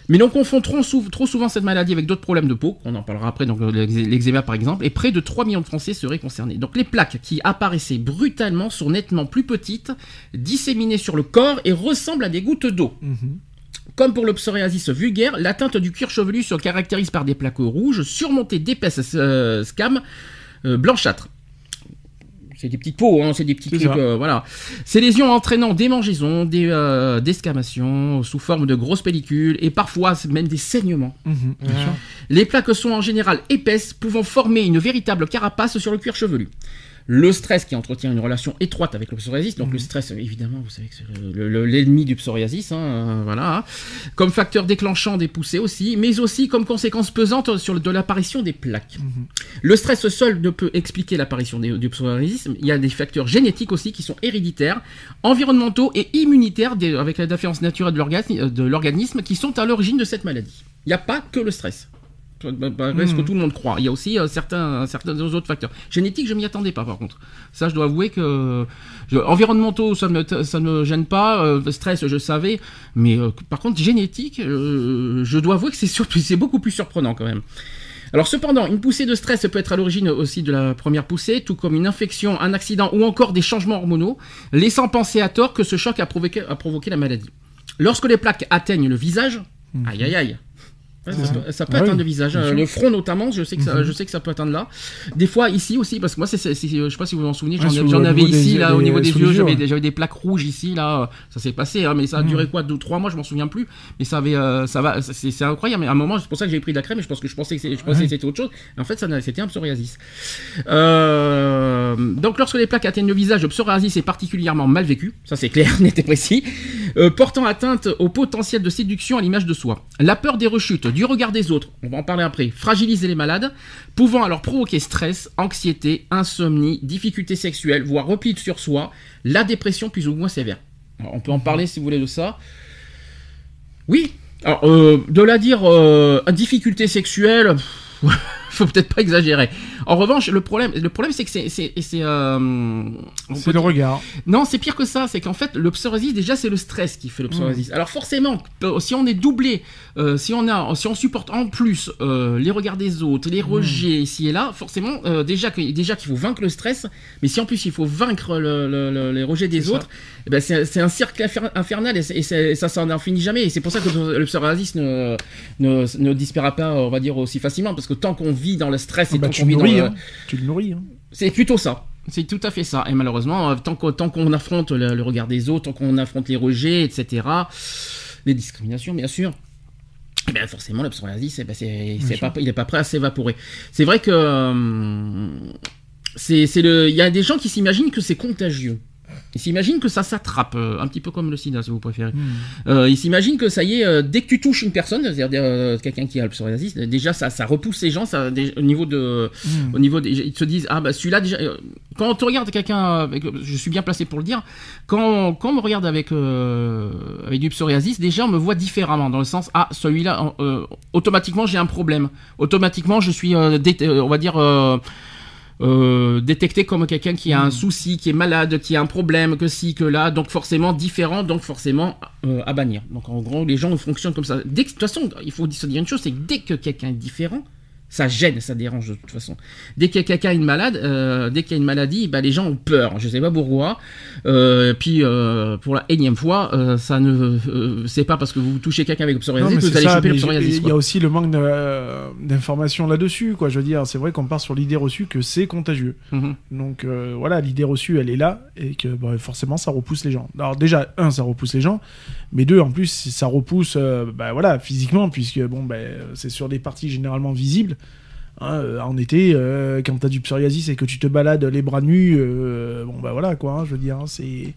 Mais l'on confond trop, sou- trop souvent cette maladie avec d'autres problèmes de peau, on en parlera après, donc euh, l'eczéma par exemple, et près de 3 millions de Français seraient concernés. Donc les plaques qui apparaissaient brutalement sont nettement plus petites, disséminées sur le corps et ressemblent à des gouttes d'eau. Mhm. Comme pour le psoriasis vulgaire, l'atteinte du cuir chevelu se caractérise par des plaques rouges surmontées d'épaisses euh, scames euh, blanchâtres. C'est des petites peaux, hein, c'est des petits C'est trucs, euh, voilà. Ces lésions entraînant des mangeaisons, des euh, descamations sous forme de grosses pellicules et parfois même des saignements. Mhm, Ouais. Les plaques sont en général épaisses, pouvant former une véritable carapace sur le cuir chevelu. Le stress qui entretient une relation étroite avec le psoriasis, donc le stress évidemment, vous savez que c'est le- le- l'ennemi du psoriasis, hein, euh, voilà, comme facteur déclenchant des poussées aussi, mais aussi comme conséquence pesante sur de l'apparition des plaques. Mhm. Le stress seul ne peut expliquer l'apparition du psoriasis, il y a des facteurs génétiques aussi qui sont héréditaires, environnementaux et immunitaires des- avec la différence naturelle l'organisme- de l'organisme qui sont à l'origine de cette maladie. Il n'y a pas que le stress. Bah, bah, ce que Mhm. tout le monde croit. Il y a aussi euh, certains, certains autres facteurs. Génétiques, je m'y attendais pas par contre. Ça, je dois avouer que je- environnementaux, ça ne me, ça me gêne pas. euh, stress, je savais. Mais euh, par contre, génétique, je dois avouer que c'est c'est beaucoup plus surprenant quand même. Alors cependant, une poussée de stress peut être à l'origine aussi de la première poussée, tout comme une infection, un accident ou encore des changements hormonaux, laissant penser à tort que ce choc a provoqué, a provoqué la maladie. Lorsque les plaques atteignent le visage, Mhm. aïe aïe aïe. Ouais, ça, peut- ça peut Ah atteindre oui, le visage, euh, le front notamment. Je sais que ça, Mhm. je sais que ça peut atteindre là. Des fois ici aussi, parce que moi, c'est, c'est- je sais pas si vous vous en souvenez, j'en, Ouais, avais ici des- là au niveau des yeux, j'avais, ouais. des- plaques rouges ici là. Ça s'est passé, hein, mais ça a Mhm. duré quoi, deux trois mois, je m'en souviens plus. Mais ça avait, euh, ça va, c'est, incroyable. Mais à un moment, c'est pour ça que j'ai pris de la crème. Et je pense que je pensais que, je pensais c'était autre chose. En fait, ça, c'était un psoriasis. Euh, donc, lorsque les plaques atteignent le visage, le psoriasis est particulièrement mal vécu. Ça, c'est clair, net et précis. Euh, portant atteinte au potentiel de séduction à l'image de soi. La peur des rechutes, du regard des autres, on va en parler après, fragiliser les malades, pouvant alors provoquer stress, anxiété, insomnie, difficultés sexuelles, voire repli sur soi, la dépression plus ou moins sévère. On peut en parler si vous voulez de ça. Oui. Alors, euh, de la dire euh, difficulté sexuelle, faut peut-être pas exagérer. En revanche, le problème, le problème, c'est que c'est, c'est, c'est, euh, le regard. non, c'est pire que ça. C'est qu'en fait, le psoriasis, déjà, c'est le stress qui fait le psoriasis. Alors forcément, euh, si on est doublé, euh, si on a, si on supporte en plus euh, les regards des autres, les rejets ici et là, forcément, déjà que- déjà qu'il faut vaincre le stress, mais si en plus il faut vaincre le- le- le- les rejets des autres, eh ben c'est un cercle infer- infernal et, ça, ça n'en finit jamais. Et c'est pour ça que le psoriasis ne, ne, ne disparaît pas, on va dire aussi facilement, parce que tant qu'on vit dans le stress et Ah bah, tant qu'on dans le- hein. Tu le nourris. hein. c'est plutôt ça. C'est tout à fait ça. Et malheureusement, euh, tant qu'on affronte le, le regard des autres, tant qu'on affronte les rejets, etc., les discriminations, bien sûr, eh bien forcément, le psoriasis, eh ben, c'est, pas, il n'est pas prêt à s'évaporer. C'est vrai que euh, c'est, c'est le, il y a des gens qui s'imaginent que c'est contagieux. Ils s'imaginent que ça s'attrape, euh, un petit peu comme le sida, si vous préférez. Euh, ils s'imaginent que ça y est, euh, dès que tu touches une personne, c'est-à-dire euh, quelqu'un qui a le psoriasis, déjà ça, ça repousse les gens, ça, au niveau de, Hmm. au niveau des, ils se disent ah bah celui-là déjà euh, quand on regarde quelqu'un avec je suis bien placé pour le dire quand, quand on me regarde avec euh, avec du psoriasis déjà on me voit différemment dans le sens ah celui-là euh, automatiquement j'ai un problème automatiquement je suis on va dire euh, détecté comme quelqu'un qui a un souci, qui est malade, qui a un problème, que si, que là, donc forcément différent, donc forcément euh, à bannir. Donc en gros, les gens fonctionnent comme ça. Dès de toute façon, il faut se dire une chose, c'est que dès que quelqu'un est différent, ça gêne, ça dérange de toute façon. Dès que quelqu'un est malade, euh, dès qu'il y a une maladie, bah, les gens ont peur. Je sais pas pourquoi. Euh, puis euh, pour la énième fois, euh, ça ne, c'est pas parce que vous touchez quelqu'un avec le psoriasis que vous allez ça, choper le psoriasis. Il y a aussi le manque d'informations là-dessus, quoi. Je veux dire, c'est vrai qu'on part sur l'idée reçue que c'est contagieux. Mhm. Donc voilà, l'idée reçue, elle est là, et que bah, forcément, ça repousse les gens. Alors déjà, un, ça repousse les gens, mais deux, en plus, ça repousse, bah, voilà, physiquement, puisque bon, bah, c'est sur des parties généralement visibles. Hein, euh, en été, euh, quand t'as du psoriasis et que tu te balades les bras nus, euh, bon bah voilà quoi, hein, je veux dire, hein, c'est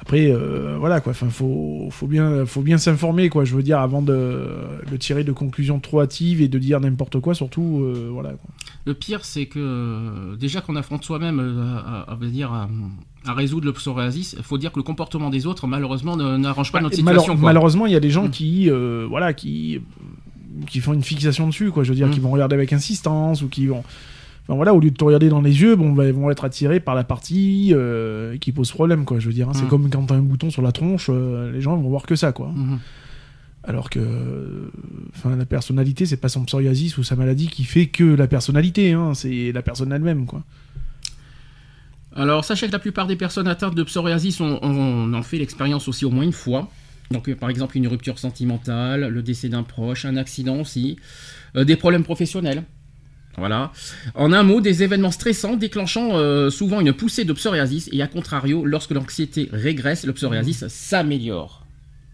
après euh, voilà quoi, enfin faut faut bien faut bien s'informer quoi, je veux dire avant de, de tirer de conclusions trop hâtives et de dire n'importe quoi, surtout euh, voilà. quoi. Le pire, c'est que déjà qu'on affronte soi-même à, à- à dire, à, à résoudre le psoriasis, il faut dire que le comportement des autres, malheureusement, n'arrange pas notre Et malheure- situation. quoi. malheureusement, il y a des gens Mm. qui euh, voilà qui qui font une fixation dessus quoi, je veux dire, Mm. qui vont regarder avec insistance ou qui vont Enfin, voilà, au lieu de te regarder dans les yeux, bon, bah, ils vont être attirés par la partie euh, qui pose problème, quoi. Je veux dire, hein. c'est Mm. comme quand t'as un bouton sur la tronche, euh, les gens vont voir que ça, quoi. Mhm. Alors que, enfin, la personnalité, c'est pas son psoriasis ou sa maladie qui fait que la personnalité, hein, c'est la personne elle-même, quoi. Alors, sachez que la plupart des personnes atteintes de psoriasis ont, ont- en fait l'expérience aussi au moins une fois. Donc, euh, par exemple, une rupture sentimentale, le décès d'un proche, un accident aussi, euh, des problèmes professionnels. Voilà. En un mot, des événements stressants déclenchant euh, souvent une poussée de psoriasis et à contrario, lorsque l'anxiété régresse, le psoriasis s'améliore.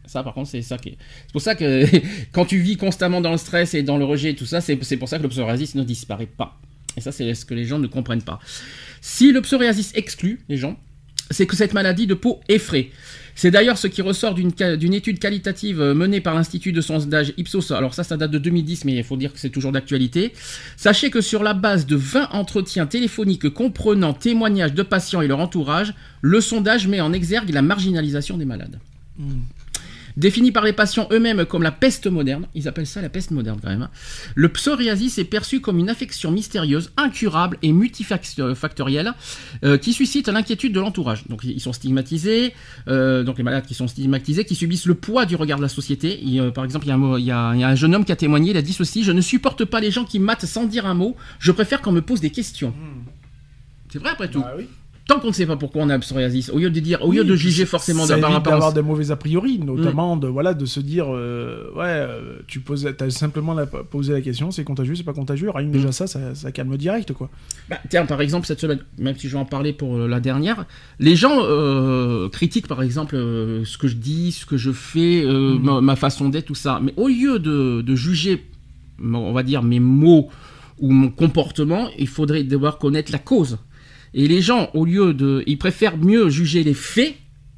Ça, par contre, c'est ça. C'est pour ça que quand tu vis constamment dans le stress et dans le rejet et tout ça, c'est pour ça que le psoriasis ne disparaît pas. Et ça, c'est ce que les gens ne comprennent pas. Si le psoriasis exclut les gens, c'est que cette maladie de peau effraie. C'est d'ailleurs ce qui ressort d'une étude qualitative euh, menée par l'Institut de sondage Ipsos. Alors ça, ça date de 2010, mais il faut dire que c'est toujours d'actualité. Sachez que sur la base de 20 entretiens téléphoniques comprenant témoignages de patients et leur entourage, le sondage met en exergue la marginalisation des malades. Défini par les patients eux-mêmes comme la peste moderne, ils appellent ça la peste moderne quand même, hein. le psoriasis est perçu comme une affection mystérieuse, incurable et multifactorielle euh, qui suscite l'inquiétude de l'entourage. Donc ils sont stigmatisés, euh, donc les malades qui sont stigmatisés, qui subissent le poids du regard de la société. Et, euh, par exemple, il y, a un y y a jeune homme qui a témoigné, il a dit ceci, je ne supporte pas les gens qui matent sans dire un mot, je préfère qu'on me pose des questions. C'est vrai après tout. oui. Tant qu'on ne sait pas pourquoi on a psoriasis, au lieu de dire, au lieu de juger forcément par d'avoir des mauvais a priori, notamment de voilà de se dire euh, ouais euh, tu poses t'as simplement la, posé la question c'est contagieux c'est pas contagieux rien que déjà ça, ça ça calme direct quoi. Bah, tiens, par exemple, cette semaine, même si je vais en parler pour euh, la dernière, les gens euh, critiquent par exemple euh, ce que je dis, ce que je fais, euh, ma, ma façon d'être, tout ça. Mais au lieu de, de juger, on va dire, mes mots ou mon comportement, il faudrait devoir connaître la cause. Et les gens, au lieu de. Ils préfèrent mieux juger les faits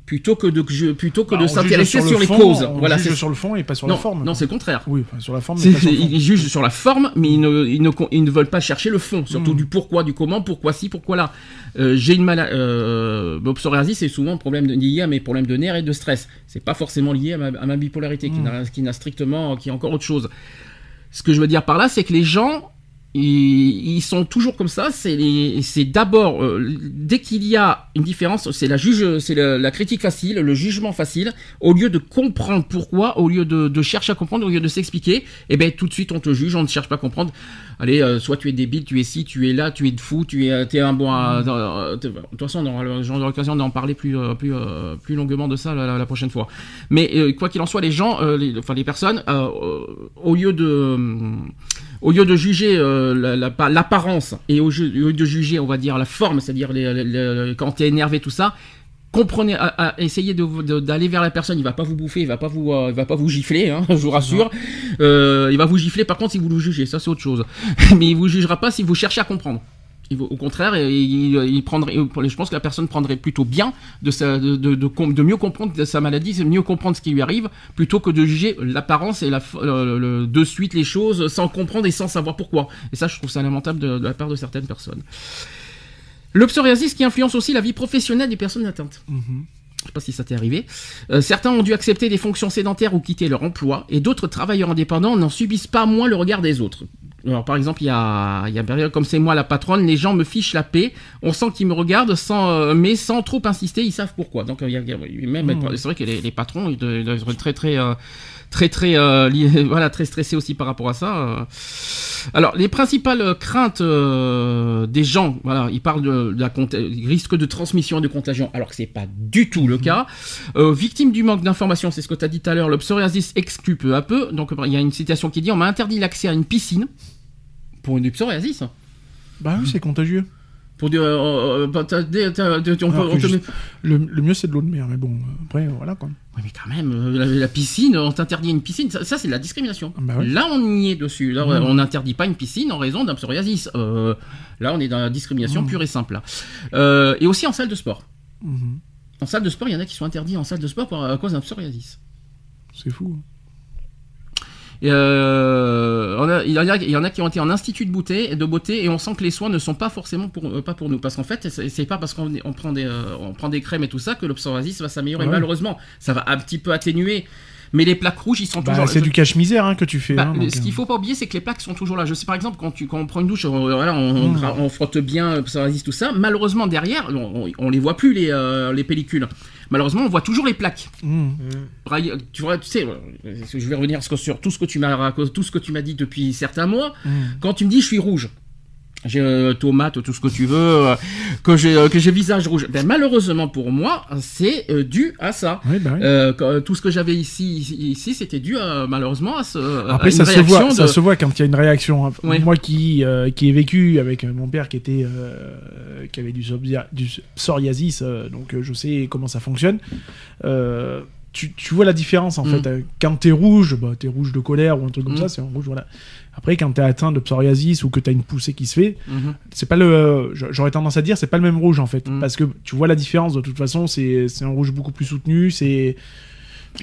plutôt que de, plutôt que Bah, de s'intéresser le sur les fond, causes. On Voilà, juge sur le fond et pas sur non, la forme. non, c'est le contraire. Oui, enfin, sur la forme. C'est- Mais pas sur le fond. ils jugent sur la forme, mais ils ne, ils ne, ils ne veulent pas chercher le fond, surtout Mm. du pourquoi, du comment, pourquoi ci, pourquoi là. Euh, J'ai une maladie. Euh, psoriasis, c'est souvent un problème de- lié à mes problèmes de nerfs et de stress. C'est pas forcément lié à ma, à ma bipolarité, Mm. n'a- qui n'a strictement, qui est encore autre chose. Ce que je veux dire par là, c'est que les gens, ils, sont toujours comme ça. C'est d'abord euh, dès qu'il y a une différence, c'est la la critique facile, le jugement facile. Au lieu de comprendre pourquoi, au lieu de, chercher à comprendre, au lieu de s'expliquer, et ben tout de suite on te juge, on ne cherche pas à comprendre. Allez, euh, soit tu es débile, tu es ci, tu es là, tu es de fou, tu es, un bon. euh, de toute façon, on aura l'occasion d'en parler plus, plus, plus longuement de ça la, prochaine fois. Mais quoi qu'il en soit, les gens, enfin les personnes, au lieu de, au lieu de juger euh, la- la- l'apparence et au, lieu de juger, on va dire la forme, c'est-à-dire quand tu es énervé, tout ça. Comprenez, à- à- essayez d'aller vers la personne. Il va pas vous bouffer, il va pas vous, euh, il va pas vous gifler, hein, je vous rassure. Euh, il va vous gifler par contre si vous le jugez, ça c'est autre chose. Mais il vous jugera pas si vous cherchez à comprendre. Au contraire, il, prendrait, je pense que la personne prendrait plutôt bien de, sa- de, de, de de mieux comprendre de sa maladie, c'est mieux comprendre ce qui lui arrive, plutôt que de juger l'apparence et la, f- le- le- de suite les choses sans comprendre et sans savoir pourquoi. Et ça, je trouve ça lamentable de, de la part de certaines personnes. Le psoriasis qui influence aussi la vie professionnelle des personnes atteintes. Mhm. Je sais pas si ça t'est arrivé. Euh, certains ont dû accepter des fonctions sédentaires ou quitter leur emploi, et d'autres travailleurs indépendants n'en subissent pas moins le regard des autres. Alors, par exemple, il y a, il y a comme c'est moi la patronne, les gens me fichent la paix, on sent qu'ils me regardent, sans, euh, mais sans trop insister, ils savent pourquoi. Donc, y a, il y a- même, Mmh. c'est vrai que les, les patrons, ils doivent être très, très, euh, très, très, euh, liés- voilà, très stressés aussi par rapport à ça. Alors, les principales craintes euh, des gens, voilà, ils parlent de, de la risque de transmission et de contagion, alors que c'est pas du tout le cas. Euh, victime du manque d'informations, c'est ce que tu as dit tout à l'heure, le psoriasis exclut peu à peu. Donc, il y a une citation qui dit on m'a interdit l'accès à une piscine pour une psoriasis. Bah oui, c'est contagieux. Pour dire, euh, euh, bah, t'as- t'as- t'as- t'as- on peut- Alors que on te je- met- Le, le mieux c'est de l'eau de mer, mais bon, euh, après voilà quoi. Oui, mais quand même, euh, la, la piscine, on t'interdit une piscine, ça, ça, c'est de la discrimination. Bah. Là, on y est dessus. Là, Mmh. on n'interdit pas une piscine en raison d'un psoriasis. Euh, là, on est dans la discrimination Mmh. pure et simple. là. Euh, et aussi en salle de sport. Mhm. En salle de sport, il y en a qui sont interdits en salle de sport pour- à cause d'un psoriasis. C'est fou. Et, euh, on a- il, y en a, il y en a qui ont été en institut de beauté, de beauté et on sent que les soins ne sont pas forcément pour, euh, pas pour nous. Parce qu'en fait, c'est pas parce qu'on on prend, des, euh, on prend des crèmes et tout ça que le psoriasis va s'améliorer. Ouais. Malheureusement, ça va un petit peu atténuer. Mais les plaques rouges, ils sont Bah, toujours c'est du cache-misère hein, que tu fais. Bah, hein, donc, ce qu'il faut pas oublier, c'est que les plaques sont toujours là. Je sais par exemple quand, tu, quand on prend une douche, on, voilà, on, Mmh. on frotte bien, ça résiste tout ça. Malheureusement derrière, on, on, les voit plus les, les pellicules. Malheureusement, on voit toujours les plaques. mhm. Braille- Tu vois, tu sais, euh, je vais revenir sur- tout ce que tu m'as raconté- tout ce que tu m'as dit depuis certains mois. Mhm. Quand tu me dis je suis rouge, j'ai euh, tomate, tout ce que tu veux, euh, que j'ai euh, que j'ai visage rouge. Ben, malheureusement pour moi, c'est euh, dû à ça. Oui, bah oui. Euh, quand- tout ce que j'avais ici, ici, c'était dû à, malheureusement à, ce, Après, ça se, voit, ça se voit quand il y a une réaction. hein. Moi qui, qui ai vécu avec mon père qui, était, qui avait du, psoria- du psoriasis, donc je sais comment ça fonctionne. Tu, tu vois la différence en Mm. fait. Euh, Quand t'es rouge, bah, t'es rouge de colère ou un truc comme Mm. ça, c'est un rouge, voilà. Après, quand t'es atteint de psoriasis ou que t'as une poussée qui se fait, Mhm. c'est pas le. J'aurais tendance à dire, c'est pas le même rouge en fait. Mm. Parce que tu vois la différence de toute façon, c'est c'est un rouge beaucoup plus soutenu, c'est.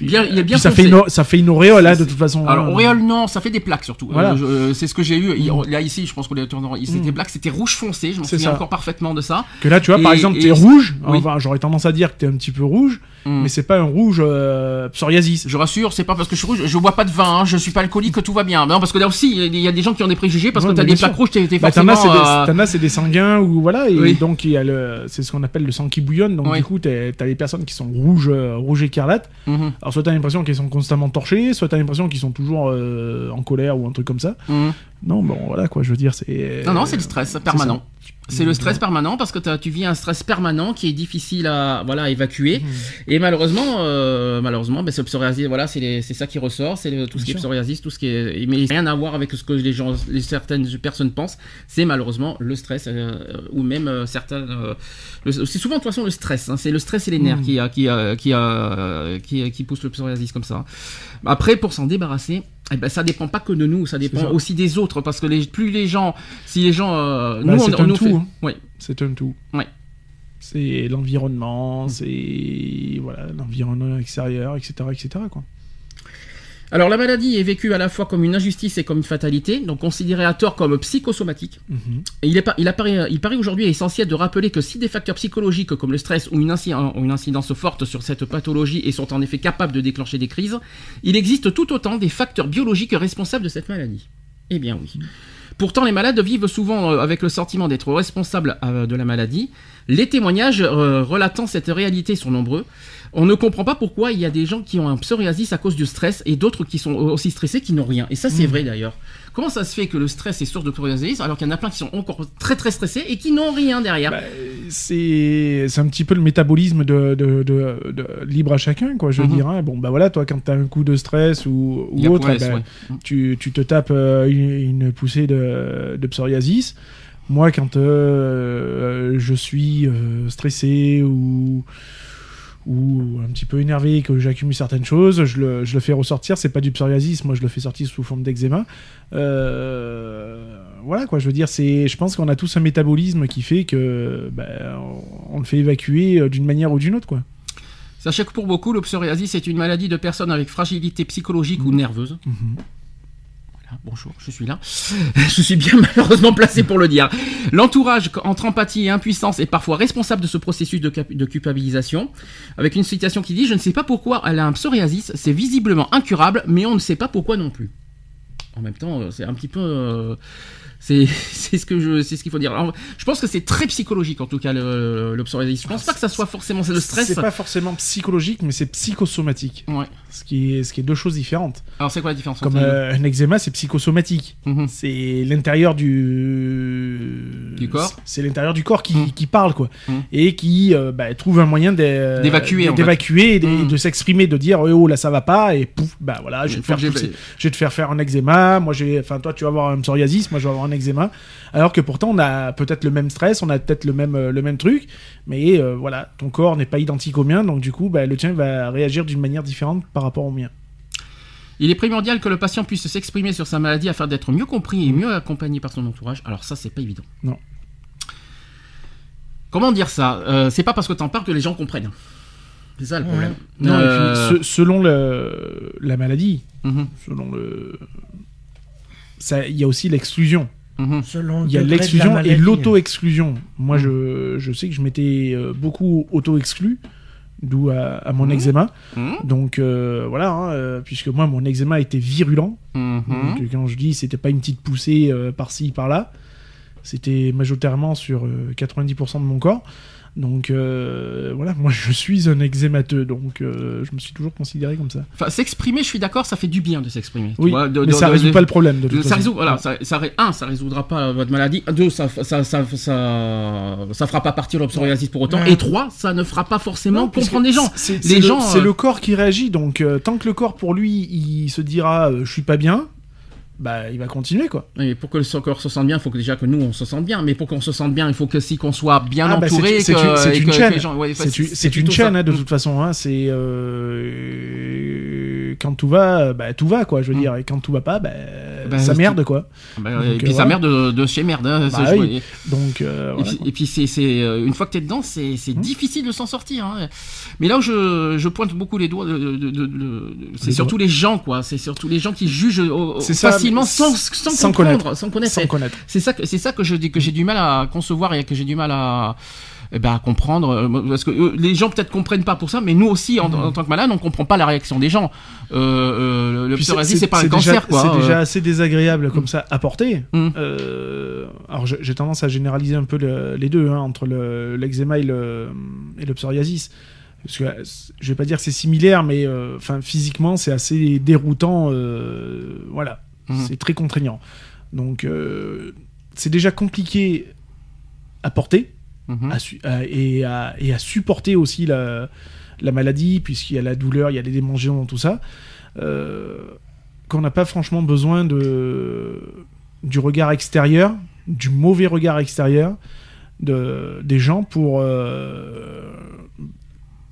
Il est bien ça, fait une, ça fait une auréole, hein, de toute façon. Alors hein. auréole non, ça fait des plaques surtout. Voilà. Euh, c'est ce que j'ai eu. Mm. Là ici, je pense qu'on est c'était Mm. black, c'était rouge foncé. Je m'en souviens ça. encore parfaitement de ça. Que là, tu vois, par exemple, t'es rouge. Oui. Enfin, j'aurais tendance à dire que t'es un petit peu rouge, Mm. mais c'est pas un rouge euh, psoriasis. Je rassure, c'est pas parce que je suis rouge, je bois pas de vin, hein, je suis pas alcoolique que tout va bien. Non, parce que là aussi, il y a des gens qui ont des préjugés parce Ouais, que t'as des plaques rouges, t'es Bah, forcément. euh, des, t'en as, c'est des sanguins ou voilà, et donc c'est ce qu'on appelle le sang qui bouillonne. Donc du coup, t'as les personnes qui sont rouges, rouges écarlates. mhm, Alors soit t'as l'impression qu'elles sont constamment torchées, soit t'as l'impression qu'ils sont toujours euh, en colère ou un truc comme ça. mhm. Non, bon, voilà quoi, je veux dire, c'est. Non, non, c'est le stress permanent. C'est le stress permanent parce que tu vis un stress permanent qui est difficile à voilà à évacuer. Mhm. et malheureusement euh, malheureusement ben, c'est le psoriasis voilà c'est ça qui ressort c'est tout ce qui est psoriasis tout ce qui est mais rien à voir avec ce que les gens les certaines personnes pensent. C'est malheureusement le stress euh, ou même euh, certains euh, c'est souvent de toute façon le stress hein, c'est le stress et les nerfs Mhm. qui a- qui a- qui a- qui qui poussent le psoriasis comme ça après pour s'en débarrasser eh ben, ça dépend pas que de nous, ça dépend aussi des autres, parce que les, plus les gens, si les gens, euh, Bah, nous, on, on un nous tout, fait- hein. Ouais. C'est un tout. C'est l'environnement, c'est voilà l'environnement extérieur, etc., etc. Quoi. Alors la maladie est vécue à la fois comme une injustice et comme une fatalité, donc considérée à tort comme psychosomatique. Mhm. Et il, est pas, il, apparaît, il paraît aujourd'hui essentiel de rappeler que si des facteurs psychologiques comme le stress ou une, ont une incidence forte sur cette pathologie et sont en effet capables de déclencher des crises, il existe tout autant des facteurs biologiques responsables de cette maladie. Eh bien oui. Pourtant, les malades vivent souvent euh, avec le sentiment d'être responsables euh, de la maladie. Les témoignages euh, relatant cette réalité sont nombreux. On ne comprend pas pourquoi il y a des gens qui ont un psoriasis à cause du stress et d'autres qui sont aussi stressés qui n'ont rien. Et ça, c'est Mhm. vrai d'ailleurs. Comment ça se fait que le stress est source de psoriasis alors qu'il y en a plein qui sont encore très très stressés et qui n'ont rien derrière? Bah, c'est un petit peu le métabolisme de, de, de- de- libre à chacun, quoi. Je veux Mhm. dire. hein. Bon, bah voilà, toi, quand t'as un coup de stress ou, autre, bah, ouais. tu, tu te tapes euh, une, une poussée de, de psoriasis. Moi, quand euh, je suis euh, stressé ou, ou un petit peu énervé, que j'accumule certaines choses, je le, je le fais ressortir. C'est pas du psoriasis, moi je le fais sortir sous forme d'eczéma. Euh, voilà quoi, je veux dire, c'est, je pense qu'on a tous un métabolisme qui fait que ben, on, on le fait évacuer euh, d'une manière ou d'une autre quoi. Sachez que pour beaucoup, le psoriasis est une maladie de personnes avec fragilité psychologique ou nerveuse. Voilà, bonjour, je suis là. je suis bien malheureusement placé pour le dire. L'entourage, entre empathie et impuissance, est parfois responsable de ce processus de culpabilisation. Avec une citation qui dit Je ne sais pas pourquoi elle a un psoriasis, c'est visiblement incurable, mais on ne sait pas pourquoi non plus. En même temps, euh, c'est un petit peu. euh, c'est c'est ce que je c'est ce qu'il faut dire. Alors, je pense que c'est très psychologique en tout cas psoriasis. Je pense pas que ça soit forcément le stress. C'est pas forcément psychologique, mais c'est psychosomatique, Ouais. ce qui est, ce qui est deux choses différentes. Alors c'est quoi la différence Comme euh, un eczéma, c'est psychosomatique. Mhm. C'est l'intérieur du Du corps C'est l'intérieur du corps qui, Mhm. qui parle quoi, Mhm. et qui euh, bah, trouve un moyen d'é- D'évacuer, d'évacuer, de, s'exprimer, de dire oh là ça va pas et pouf bah voilà, je vais, te faire je vais te faire faire un eczéma. Moi j'ai, enfin toi tu vas avoir un psoriasis, moi je vais avoir un eczéma. Alors que pourtant on a peut-être le même stress, on a peut-être le même euh, le même truc, mais euh, voilà, ton corps n'est pas identique au mien, donc du coup bah, le tien va réagir d'une manière différente par rapport au mien. Il est primordial que le patient puisse s'exprimer sur sa maladie afin d'être mieux compris et mieux accompagné par son entourage. Alors ça, c'est pas évident. Non. Comment dire ça? Euh, C'est pas parce que t'en parles que les gens comprennent. C'est ça le problème. Non, et puis, se- selon le, la maladie, mhm, selon le, il y a aussi l'exclusion. Mhm. Selon le Il y a l'exclusion et maladie. l'auto-exclusion. Moi, je, je sais que je m'étais euh, beaucoup auto-exclu, d'où à, à mon Mhm. eczéma. Mhm, Donc euh, voilà, hein, euh, puisque moi, mon eczéma était virulent. mhm. Donc quand je dis, c'était pas une petite poussée euh, par-ci, par-là. C'était majoritairement sur euh, 90% de mon corps. Donc euh, voilà, moi je suis un eczémateux, donc euh, je me suis toujours considéré comme ça. Enfin, s'exprimer, je suis d'accord, ça fait du bien de s'exprimer. Oui, vois, de- mais de- ça de- résout de- pas le problème de toute ça façon. résout, voilà, ça, ça, un, ça résoudra pas votre maladie. Deux, ça, ça, ça, ça, fera pas partir le psoriasis pour autant. Ouais. Et trois, ça ne fera pas forcément Non, comprendre les gens. C'est Les c'est gens, le, c'est euh, le corps qui réagit, donc euh, tant que le corps pour lui, il se dira euh, je suis pas bien, bah il va continuer quoi. Oui, pour que le corps se sente bien, il faut que déjà que nous on se sente bien. Mais pour qu'on se sente bien, il faut que si qu'on soit bien Ah, bah, entouré, c'est- et une- et chaîne. C'est une, chaîne hein, de Mm. toute façon. Hein, c'est euh, quand tout va, bah, tout va quoi. Je veux Mm. dire, et quand tout va pas, bah, Bah, ça merde quoi. Bah, Donc, et euh, puis sa voilà. mère de, de chez merde. hein, Bah oui. Donc euh, Et voilà, puis, et puis c'est, c'est, euh, une fois que t'es dedans, c'est, Hmm. difficile de s'en sortir. hein. Mais là où je, je pointe beaucoup les doigts, c'est surtout les gens, quoi. C'est surtout les gens qui jugent euh, ça, facilement sans, sans, sans comprendre, connaître. sans connaître. C'est ça, ça que dis que j'ai du mal à concevoir et que j'ai du mal à, eh ben, à comprendre. euh, Parce que euh, les gens peut-être comprennent pas pour ça, mais nous aussi, en, en tant que malade, on comprend pas la réaction des gens. Euh, le psoriasis, c'est pas un cancer, quoi. C'est déjà assez désagréable comme ça à porter. Mm. Alors j'ai tendance à généraliser un peu le- les deux, hein, entre le- l'eczéma et, le, et le psoriasis. Parce que, je vais pas dire que c'est similaire, mais euh, physiquement c'est assez déroutant. euh, voilà, c'est très contraignant. Donc, euh, c'est déjà compliqué à porter Mhm. et, à, supporter aussi la, la maladie, puisqu'il y a la douleur, il y a les démangeaisons, tout ça. Euh, qu'on n'a pas franchement besoin de, du regard extérieur, du mauvais regard extérieur de, des gens pour, euh,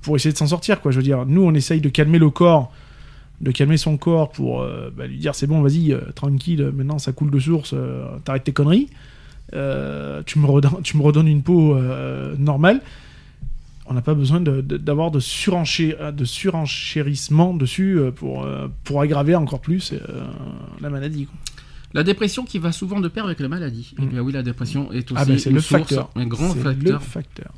pour essayer de s'en sortir. Quoi. Je veux dire, nous, on essaye de calmer le corps, de calmer son corps pour euh, bah, lui dire c'est bon, vas-y, tranquille, maintenant ça coule de source, t'arrêtes tes conneries. Euh, tu, me redonnes, tu me redonnes une peau euh, normale. On n'a pas besoin de- de- d'avoir de, surenché- euh, de surenchérissement dessus pour, pour aggraver encore plus la maladie. quoi. La dépression qui va souvent de pair avec la maladie. Eh bien oui, la dépression est aussi Ah ben, c'est une le source, facteur. un grand C'est facteur. Le facteur.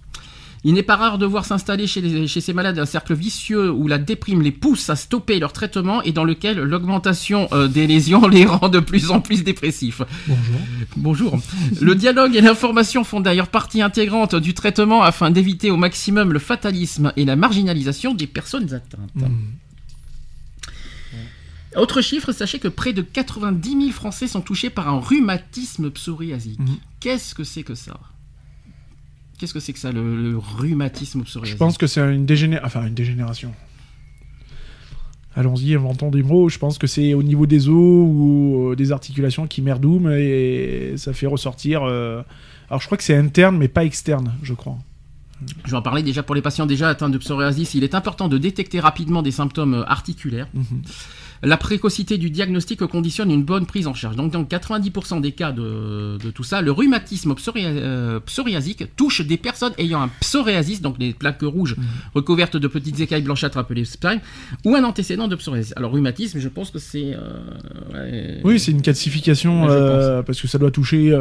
Il n'est pas rare de voir s'installer chez, ces malades un cercle vicieux où la déprime les pousse à stopper leur traitement et dans lequel l'augmentation euh, des lésions les rend de plus en plus dépressifs. Bonjour. Bonjour. Le dialogue et l'information font d'ailleurs partie intégrante du traitement afin d'éviter au maximum le fatalisme et la marginalisation des personnes atteintes. Mm. Autre chiffre, sachez que près de 90 000 Français sont touchés par un rhumatisme psoriasique. Mhm. Qu'est-ce que c'est que ça? Qu'est-ce que c'est que ça, le, le rhumatisme psoriasique Je pense que c'est une, dégéné... enfin, une dégénération. Allons-y, inventons des mots. Je pense que c'est au niveau des os ou euh, des articulations qui merdoument et ça fait ressortir. euh, Alors je crois que c'est interne mais pas externe, je crois. Je vais en parler déjà pour les patients déjà atteints de psoriasis. Il est important de détecter rapidement des symptômes euh, articulaires. Mhm. La précocité du diagnostic conditionne une bonne prise en charge. Donc, dans 90% des cas de, de tout ça, le rhumatisme psoria- euh, psoriasique touche des personnes ayant un psoriasis, donc des plaques rouges recouvertes de petites écailles blanchâtres appelées spines, ou un antécédent de psoriasis. Alors, rhumatisme, je pense que c'est... euh, ouais, Oui, c'est une calcification euh, parce que ça doit toucher,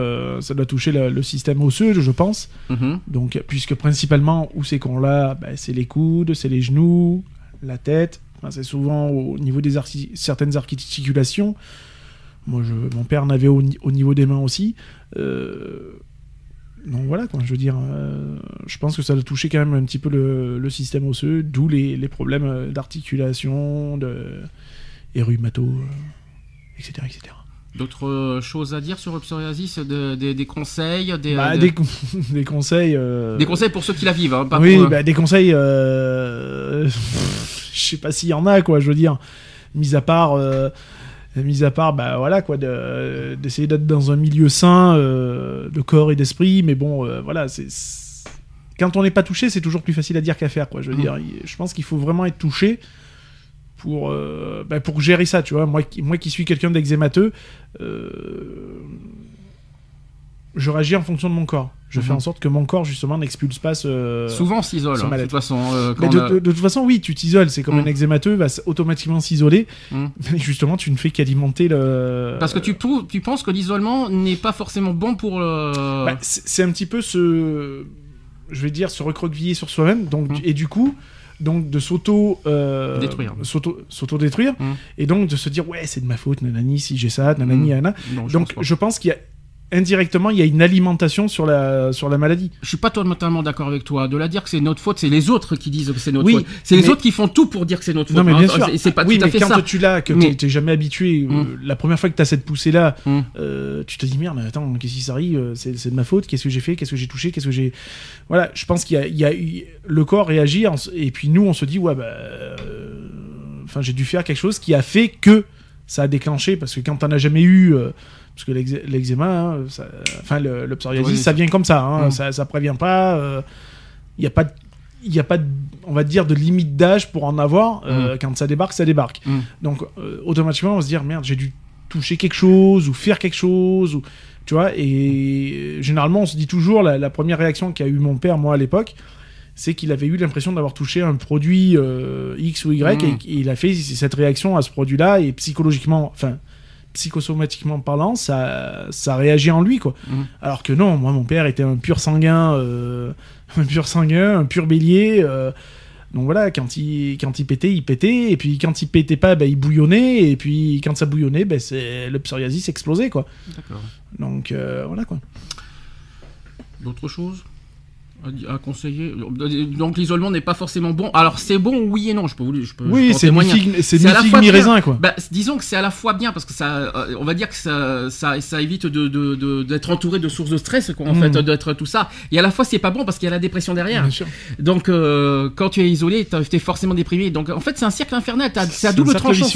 ça doit toucher le, le système osseux, je pense. Mhm. Donc, puisque principalement, où c'est qu'on l'a? Ben, C'est les coudes, c'est les genoux, la tête. Enfin, c'est souvent au niveau des certaines articulations. Moi, je, mon père en avait au, au niveau des mains aussi. Euh, donc voilà, quoi, je veux dire, euh, je pense que ça doit toucher quand même un petit peu le, le système osseux, d'où les, les problèmes euh, d'articulation, de, et rhumato, euh, etc., etc. D'autres choses à dire sur le psoriasis de- des- des conseils des, Bah, de- des, con- des conseils. euh, des conseils pour ceux qui la vivent, hein, pas oui, pour, bah, des conseils. Je sais pas s'il y en a, quoi. Je veux dire, mis à part, euh, mis à part, bah voilà, quoi, de- d'essayer d'être dans un milieu sain euh, de corps et d'esprit. Mais bon, euh, voilà, c'est quand on n'est pas touché, c'est toujours plus facile à dire qu'à faire, quoi. Je veux Mm. dire, je pense qu'il faut vraiment être touché. Pour, euh, bah, pour gérer ça, tu vois. Moi, qui- moi qui suis quelqu'un d'eczémateux, je réagis en fonction de mon corps. Je Mhm. fais en sorte que mon corps, justement, n'expulse pas ce, Souvent s'isole, hein, de toute façon. euh, mais de, on a- de- de toute façon, oui, tu t'isoles. C'est comme Mm. un eczémateux va automatiquement s'isoler. Mm. Mais justement, tu ne fais qu'alimenter le. Parce que tu, tu penses que l'isolement n'est pas forcément bon pour le... Bah, c'est un petit peu ce. Je vais dire, se recroqueviller sur soi-même. Donc. Et du coup, donc de s'auto. euh, Détruire. s'auto- S'auto-détruire. Mm. Et donc de se dire, ouais, c'est de ma faute, nanani, si j'ai ça, nanani, Mm. nanana. Non, je Donc pense je pense qu'il y a. Indirectement, il y a une alimentation sur la, sur la maladie. Je suis pas totalement d'accord avec toi. De la dire que c'est notre faute, c'est les autres qui disent que c'est notre Oui, faute. C'est les mais- autres qui font tout pour dire que c'est notre faute. Non, mais bien Hein, sûr. c'est- pas oui, tout à mais fait quand ça. tu l'as, que Mais- t'es- jamais habitué, euh, Mm. la première fois que t'as cette poussée-là, Mm. euh, tu te dis merde, attends, qu'est-ce qui s'arrive euh, C'est c'est de ma faute. Qu'est-ce que j'ai fait Qu'est-ce que j'ai touché Qu'est-ce que j'ai Voilà, je pense qu'il y a, il y a eu- le corps réagit en et puis nous, on se dit ouais bah, euh, enfin, j'ai dû faire quelque chose qui a fait que ça a déclenché parce que quand t'en as jamais eu. Euh, parce que l'eczéma, hein, enfin le, le psoriasis, Oui, ça vient comme ça, hein, Mm. ça, ça prévient pas. Il n'y a pas, de- il a pas, de- on va dire, de limite d'âge pour en avoir. euh, Quand ça débarque, ça débarque. Mm. Donc euh, automatiquement, on va se dire merde, j'ai dû toucher quelque chose ou faire quelque chose ou tu vois. Et généralement, on se dit toujours la, la première réaction qu'a eu mon père moi à l'époque, c'est qu'il avait eu l'impression d'avoir touché un produit euh, X ou Y Mm. et, et il a fait cette réaction à ce produit-là et psychologiquement, enfin psychosomatiquement parlant, ça, ça réagit en lui quoi. Mhm. Alors que non, moi mon père était un pur sanguin, euh, un pur sanguin, un pur bélier. euh, donc voilà, quand il, quand il pétait, il pétait, et puis quand il pétait pas, ben, il bouillonnait, et puis quand ça bouillonnait, ben, c'est, le psoriasis explosait, quoi. D'accord. Donc euh, voilà, quoi. D'autres choses? À conseiller. Donc l'isolement n'est pas forcément bon. Alors c'est bon, oui et non. Je peux vous, je peux, Oui, c'est témoigner. mi-figue c'est bien. mi-raisin, quoi. Bah, disons que c'est à la fois bien parce que ça, euh, on va dire que ça, ça, ça évite de, d'être entouré de sources de stress, quoi, en Mm. fait, d'être tout ça. Et à la fois c'est pas bon parce qu'il y a la dépression derrière. Bien sûr. Donc euh, quand tu es isolé, t'es forcément déprimé. Donc en fait c'est un cercle infernal. C'est à double tranchant.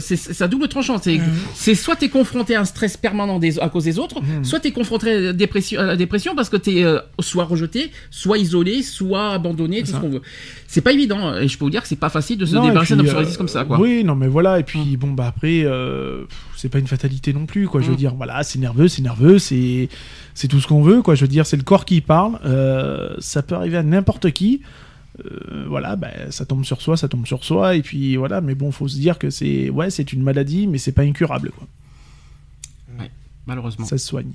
c'est à double tranchant. C'est c'est soit t'es confronté à un stress permanent des, à cause des autres, Mm. soit t'es confronté à la dépression, à la dépression parce que t'es euh, soit rejeté, soit isolé, soit abandonné, tout ce qu'on veut. C'est pas évident. Et je peux vous dire que c'est pas facile de se Non, débarrasser d'un puis, psoriasis euh, comme ça, quoi. Oui, non, mais voilà. Et puis, bon, bah après, euh, c'est pas une fatalité non plus, quoi. Je veux Mm. dire, voilà, c'est nerveux, c'est nerveux, c'est c'est tout ce qu'on veut, quoi. Je veux dire, c'est le corps qui parle. euh, ça peut arriver à n'importe qui. Euh, voilà, bah, ça tombe sur soi, ça tombe sur soi. Et puis, voilà, mais bon, faut se dire que c'est ouais, c'est une maladie, mais c'est pas incurable, quoi. Malheureusement. Ça se soigne.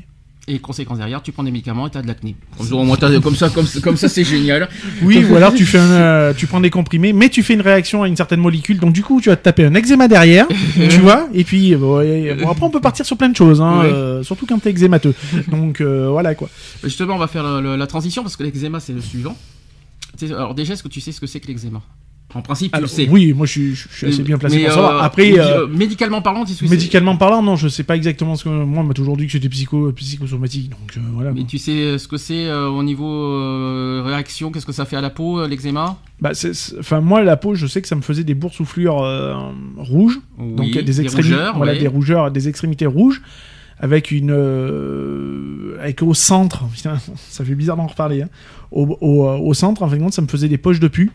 Et conséquence derrière, tu prends des médicaments et t'as de l'acné. Comme, ça, comme, comme ça, c'est génial. Oui, ou alors tu fais un, euh, tu prends des comprimés, mais tu fais une réaction à une certaine molécule, donc du coup tu vas te taper un eczéma derrière, tu vois, et puis euh, bon, après on peut partir sur plein de choses, hein, Ouais. euh, surtout quand t'es eczémateux. Donc euh, voilà quoi. Justement, on va faire le- le- la transition parce que l'eczéma, c'est le suivant. Alors déjà, est-ce que tu sais ce que c'est que l'eczéma? En principe, tu Alors, le sais. oui, moi je suis, je suis assez bien placé Mais, pour savoir. euh, Après, euh, euh, médicalement parlant, tu sais médicalement parlant, non, je sais pas exactement ce que moi on m'a toujours dit que j'étais psycho, psychosomatique, donc euh, voilà. Mais tu sais ce que c'est euh, au niveau euh, réaction, qu'est-ce que ça fait à la peau, euh, l'eczéma? Bah, c'est- enfin moi la peau, je sais que ça me faisait des boursouflures euh, rouges. donc des rougeurs, voilà, ouais. des rougeurs, des extrémités rouges, avec une, euh, avec au centre, putain, ça fait bizarre d'en reparler, hein. au, au, au centre, en fin de compte, ça me faisait des poches de pu,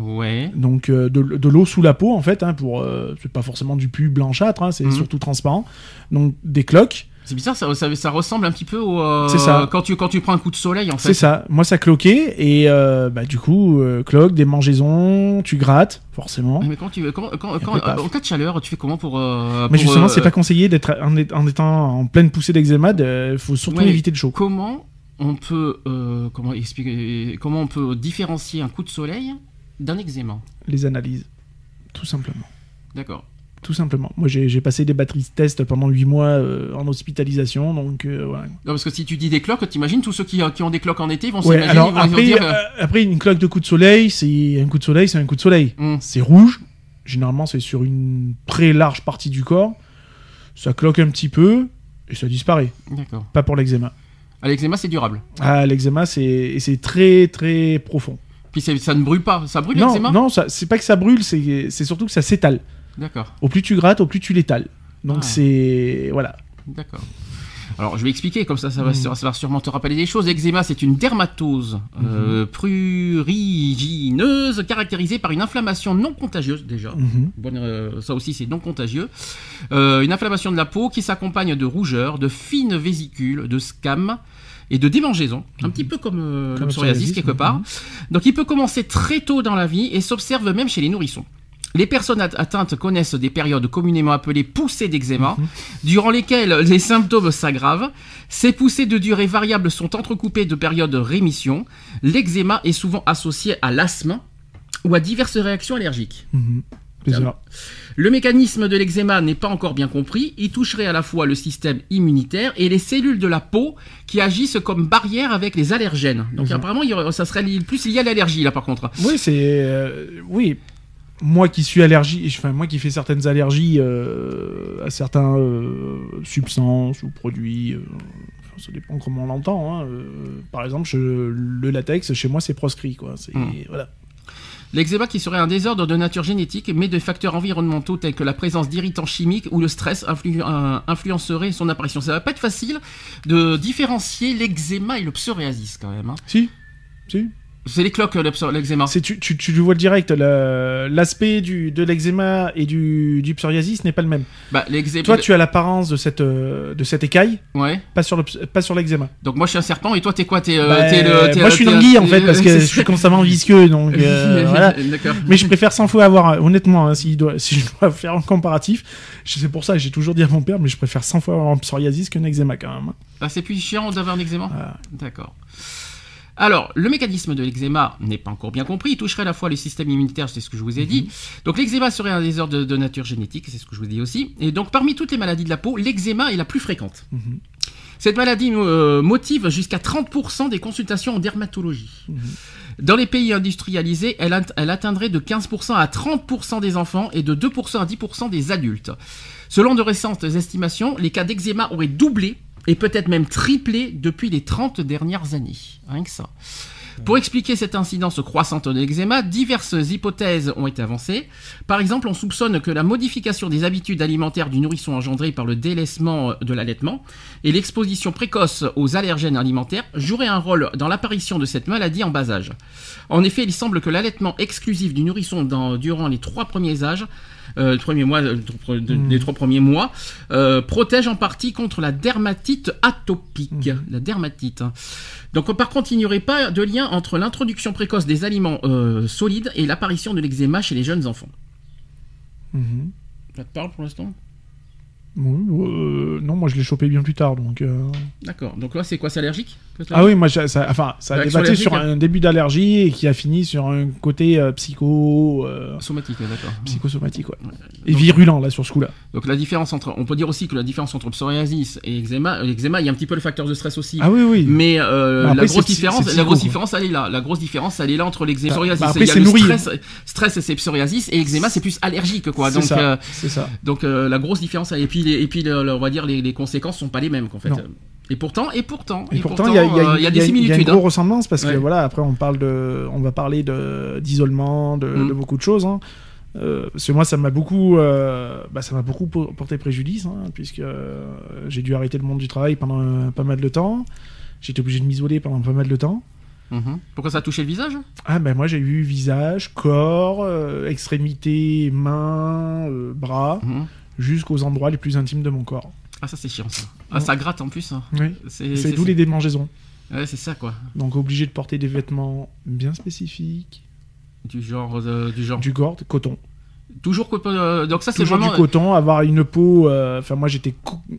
Ouais. donc euh, de, de l'eau sous la peau en fait, hein, pour, euh, c'est pas forcément du pu blanchâtre, hein, c'est Mhm. surtout transparent, donc des cloques, C'est bizarre, ça, ça, ça ressemble un petit peu au. euh, C'est ça. Quand tu, quand tu prends un coup de soleil, en fait. c'est ça. Moi ça cloquait et euh, bah du coup euh, cloques, des mangeaisons, tu grattes forcément. Mais quand tu, quand, quand, Et quand- après, paf. en cas de chaleur, tu fais comment pour. euh, Mais pour, justement, euh, c'est pas conseillé d'être en, en étant en pleine poussée d'eczéma. Il faut surtout Ouais, éviter le chaud. Comment on peut, euh, comment expliquer, comment on peut différencier un coup de soleil d'un eczéma Les analyses, tout simplement. D'accord. Tout simplement. Moi, j'ai passé des batteries de test pendant 8 mois euh, en hospitalisation, donc euh, voilà. Non, parce que si tu dis des cloques, t'imagines tous ceux qui, qui ont des cloques en été, ils vont Ouais, s'imaginer, ils vont, après, dire. euh, euh, après, une cloque de coup de soleil, c'est un coup de soleil, c'est un coup de soleil. hum, C'est rouge. Généralement, c'est sur une très large partie du corps. Ça cloque un petit peu et ça disparaît. D'accord. Pas pour l'eczéma. Ah, L'eczéma, c'est durable. Ah, l'eczéma, c'est très très profond. Puis ça ne brûle pas. Ça brûle non, l'eczéma non, c'est pas que ça brûle, c'est surtout que ça s'étale. D'accord. Au plus tu grattes, au plus tu l'étales. Donc Ah. c'est voilà. D'accord. Alors, je vais expliquer, comme ça, ça va, Mm. ça va sûrement te rappeler des choses. L'eczéma, c'est une dermatose euh, prurigineuse caractérisée par une inflammation non contagieuse, déjà. Bonne, euh, ça aussi, c'est non contagieux. Euh, une inflammation de la peau qui s'accompagne de rougeurs, de fines vésicules, de scames et de démangeaisons, un petit peu comme, euh, Comme le psoriasis quelque mhm. part. Donc il peut commencer très tôt dans la vie et s'observe même chez les nourrissons. Les personnes at- atteintes connaissent des périodes communément appelées poussées d'eczéma, Mhm. durant lesquelles les symptômes s'aggravent. Ces poussées de durée variable sont entrecoupées de périodes de rémission. L'eczéma est souvent associé à l'asthme ou à diverses réactions allergiques. Mhm. Ça. Le mécanisme de l'eczéma n'est pas encore bien compris. Il toucherait à la fois le système immunitaire et les cellules de la peau qui agissent comme barrière avec les allergènes. Donc Mhm. apparemment, il y ça serait plus lié à l'allergie là par contre. Oui, c'est euh, oui. Moi qui suis allergique, enfin moi qui fais certaines allergies euh, à certains euh, substances ou produits, ça dépend comment on l'entend. hein, euh, par exemple, je- le latex chez moi c'est proscrit quoi. C'est Mhm. voilà. L'eczéma qui serait un désordre de nature génétique, mais de facteurs environnementaux tels que la présence d'irritants chimiques ou le stress influ- euh, influencerait son apparition. Ça va pas être facile de différencier l'eczéma et le psoriasis quand même. hein. Si, si. C'est les cloques le psor- l'eczéma. C'est tu, tu, tu le vois direct. le- L'aspect du de l'eczéma et du, du psoriasis n'est pas le même. Bah l'eczéma. Toi, tu as l'apparence de cette euh, de cette écaille, Ouais. pas sur le l'eczéma. Donc moi je suis un serpent et toi t'es quoi T'es euh, Bah, le- moi, je suis une anguille en fait parce que je suis constamment visqueux, donc euh, voilà. Mais je préfère 100 fois avoir, honnêtement, hein, si, doit, si je dois faire un comparatif, c'est pour ça que j'ai toujours dit à mon père, mais je préfère 100 fois avoir un psoriasis qu'un eczéma quand même. hein. Ah, c'est plus chiant d'avoir un eczéma? Voilà. D'accord. Alors, le mécanisme de l'eczéma n'est pas encore bien compris. Il toucherait à la fois le système immunitaire, c'est ce que je vous ai dit. Donc, l'eczéma serait un désordre de, de nature génétique, c'est ce que je vous ai dit aussi. Et donc, parmi toutes les maladies de la peau, l'eczéma est la plus fréquente. Mhm. Cette maladie euh, motive jusqu'à 30% des consultations en dermatologie. Dans les pays industrialisés, elle, at- elle atteindrait de 15% à 30% des enfants et de 2% à 10% des adultes. Selon de récentes estimations, les cas d'eczéma auraient doublé et peut-être même triplé depuis les 30 dernières années. Rien que ça. Pour expliquer cette incidence croissante de l'eczéma, diverses hypothèses ont été avancées. Par exemple, on soupçonne que la modification des habitudes alimentaires du nourrisson engendrée par le délaissement de l'allaitement et l'exposition précoce aux allergènes alimentaires joueraient un rôle dans l'apparition de cette maladie en bas âge. En effet, il semble que l'allaitement exclusif du nourrisson durant les trois premiers âges, euh, les premiers mois, euh, de- de- les trois premiers mois, euh, protège en partie contre la dermatite atopique. Mm. La dermatite. hein. Donc, par contre, il n'y aurait pas de lien entre l'introduction précoce des aliments euh, solides et l'apparition de l'eczéma chez les jeunes enfants. Mhm. Ça te parle pour l'instant? Euh, non, moi je l'ai chopé bien plus tard, donc. euh, D'accord. Donc là, c'est quoi C'est allergique Ah oui, moi, ça, ça- enfin, ça a débatté sur allergique, un début d'allergie et qui a fini sur un côté euh, psycho, euh, Somatique, ouais, d'accord. psychosomatique, ouais. Et Donc- virulent là sur ce coup-là. Donc la différence entre, on peut dire aussi que la différence entre psoriasis et eczéma, l'eczéma, il y a un petit peu le facteur de stress aussi. Ah oui, oui. Mais Bah, après, la grosse différence, la grosse elle est là. La grosse différence, elle est là entre l'eczéma et Bah, bah, après, c'est nourri. stress, stress c'est psoriasis et eczéma c'est plus allergique quoi. C'est Donc ça. C'est ça. donc la grosse différence et puis les- et puis le- le- on va dire les, les conséquences sont pas les mêmes qu'en fait. Non. Et pourtant et pourtant Et pourtant, il y a, y a- euh, il y a des il y a similitudes. une hein. grosse ressemblance parce Ouais. que voilà, après on parle de, on va parler de d'isolement, de, Mm. de beaucoup de choses. hein. Euh, parce que moi, ça m'a beaucoup, euh, bah, ça m'a beaucoup po- porté préjudice, hein, puisque euh, j'ai dû arrêter le monde du travail pendant pas mal de temps. J'étais obligé de m'isoler pendant pas mal de temps. Mhm. Pourquoi ça a touché le visage? Ah ben moi j'ai eu visage, corps, extrémités, mains, bras, Mhm. Jusqu'aux endroits les plus intimes de mon corps. Ah ça c'est chiant ça. Ah ça gratte en plus. hein. Oui. C'est d'où les démangeaisons. Ouais c'est ça quoi. Donc obligé de porter des vêtements bien spécifiques, Du genre euh, du genre. du gore, coton. Toujours euh, donc ça c'est vraiment du coton, avoir une peau. euh, Enfin moi j'étais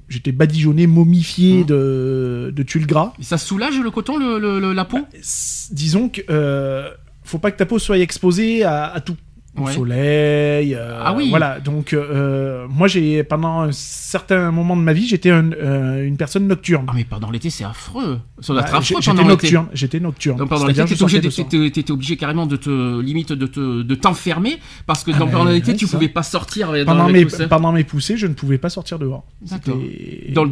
j'étais badigeonné, momifié Mhm. de, de tulle gras. ça soulage le coton le, le- le- la peau? S- Disons que euh, faut pas que ta peau soit exposée à, à tout. Ouais. soleil. euh, Ah oui. Voilà. Donc euh, moi j'ai pendant un certain moment de ma vie j'étais un- euh, une personne nocturne. Ah mais pendant l'été c'est affreux. Ça doit être affreux pendant l'été. nocturne. J'étais nocturne. Donc pendant l'été, t'étais obligé, de- obligé carrément de te limite de te de t'enfermer parce que Ah, dans- pendant l'été tu ça. pouvais pas sortir euh, pendant mes, pendant mes poussées, je ne pouvais pas sortir dehors. D'accord.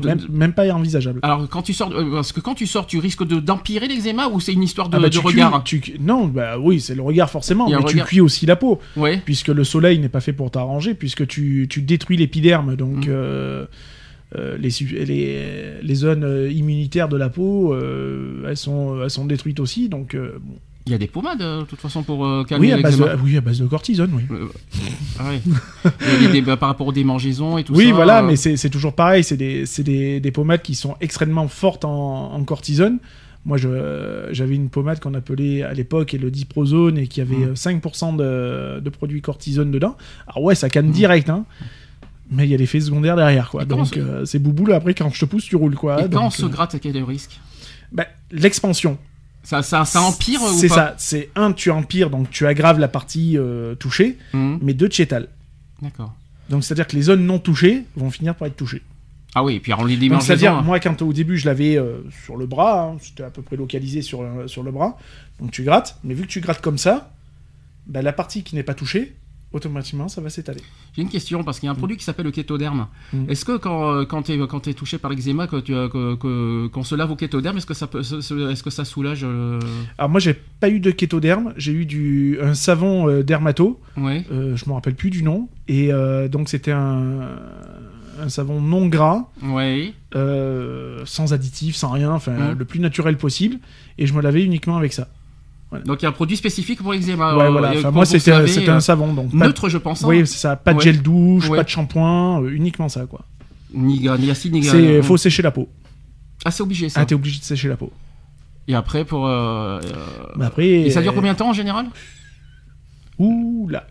Même, même pas envisageable. Alors quand tu sors, euh, parce que quand tu sors, tu risques de d'empirer l'eczéma ou c'est une histoire de, Ah bah, de tu regard? cuis- tu- non, bah oui, c'est le regard forcément, mais tu cuis aussi la peau, Puisque le soleil n'est pas fait pour t'arranger, puisque tu, tu détruis l'épiderme, donc Mm. euh, euh, les, les, les zones euh, immunitaires de la peau, euh, elles, sont, elles sont détruites aussi, donc euh, bon. Il y a des pommades de toute façon pour euh, calmer oui, à base de, oui, à base de cortisone, oui. Euh, ah ouais. Il y a des- bah, par rapport aux démangeaisons et tout oui, ça. voilà, euh, mais c'est toujours pareil, c'est des, des, des pommades qui sont extrêmement fortes en, en cortisone. Moi, j'avais une pommade qu'on appelait à l'époque le diprozone et qui avait Mm. euh, 5% de, de produits cortisone dedans. Alors ouais, ça canne Mm. direct, hein. Mais il y a l'effet secondaire derrière, quoi. Et Donc euh, c'est boubou là. Après, quand je te pousse, tu roules, quoi. Et quand on se euh, gratte, quel est le risque bah, l'expansion. ça, ça, ça empire ou C'est pas ça. C'est un, tu empires, donc tu aggraves la partie euh, touchée, Mhm. mais deux, tu étales. D'accord. Donc c'est-à-dire que les zones non touchées vont finir par être touchées. Ah oui, et puis on les démangeaisons. c'est-à-dire, hein. moi, quand au début, je l'avais euh, sur le bras, hein, c'était à peu près localisé sur, euh, sur le bras, donc tu grattes, mais vu que tu grattes comme ça, bah, la partie qui n'est pas touchée, automatiquement, ça va s'étaler. J'ai une question parce qu'il y a un produit qui s'appelle le kétoderme. Mm. Est-ce que quand, euh, quand tu es, quand t'es touché par l'eczéma, euh, que- que- qu'on se lave au kétoderme, est-ce que ça, peut, est-ce que ça soulage euh, Alors moi, j'ai pas eu de kétoderme, j'ai eu du, un savon euh, dermato, Ouais. euh, je me rappelle plus du nom, et donc c'était un, un savon non gras, euh, sans additifs, sans rien, enfin Mm. le plus naturel possible, et je me lavais uniquement avec ça. Donc il y a un produit spécifique pour l'eczéma. ouais, euh, voilà. Enfin, moi, c'était c'était euh, un savon, donc de- neutre, je pense. hein. Oui, c'est ça. Pas de Ouais. gel douche, Ouais. pas de shampoing, uniquement ça, quoi. Ni, ni acide, ni. C'est faut sécher la peau. Ah, c'est obligé ça. Ah, t'es obligé de sécher la peau. Et après, pour. euh, Mais après. Et ça dure combien de temps en général? Ouh là.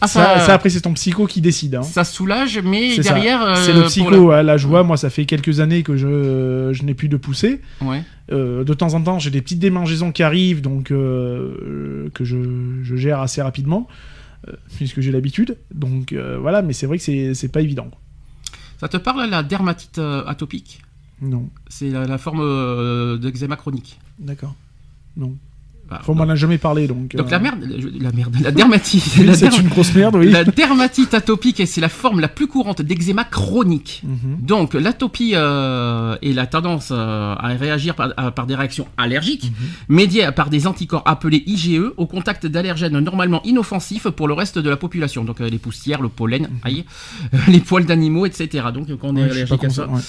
Ah, Ça, ça, après c'est ton psycho qui décide. Hein. ça soulage, mais derrière. euh, C'est le psycho. hein. Là, je vois, moi, ça fait quelques années que je, je n'ai plus de poussée. la- Ouais. Euh, de temps en temps, j'ai des petites démangeaisons qui arrivent, donc euh, que je, je gère assez rapidement, puisque j'ai l'habitude. Donc voilà, mais c'est vrai que c'est c'est pas évident. Ça te parle la dermatite atopique? Non. C'est la, la forme d'eczéma chronique. D'accord. Non. Bah, Enfin, on m'en a jamais parlé, donc. donc euh, la merde, la merde, la dermatite. oui, c'est der- une grosse merde, oui. la dermatite atopique, c'est la forme la plus courante d'eczéma chronique. Mhm. Donc l'atopie euh, et la tendance euh, à réagir par, à- par des réactions allergiques, Mhm. médiées par des anticorps appelés IgE au contact d'allergènes normalement inoffensifs pour le reste de la population. Donc euh, les poussières, le pollen, aïe, euh, les poils d'animaux, etc. Donc quand on est. Ouais, allergique à ça. ouais.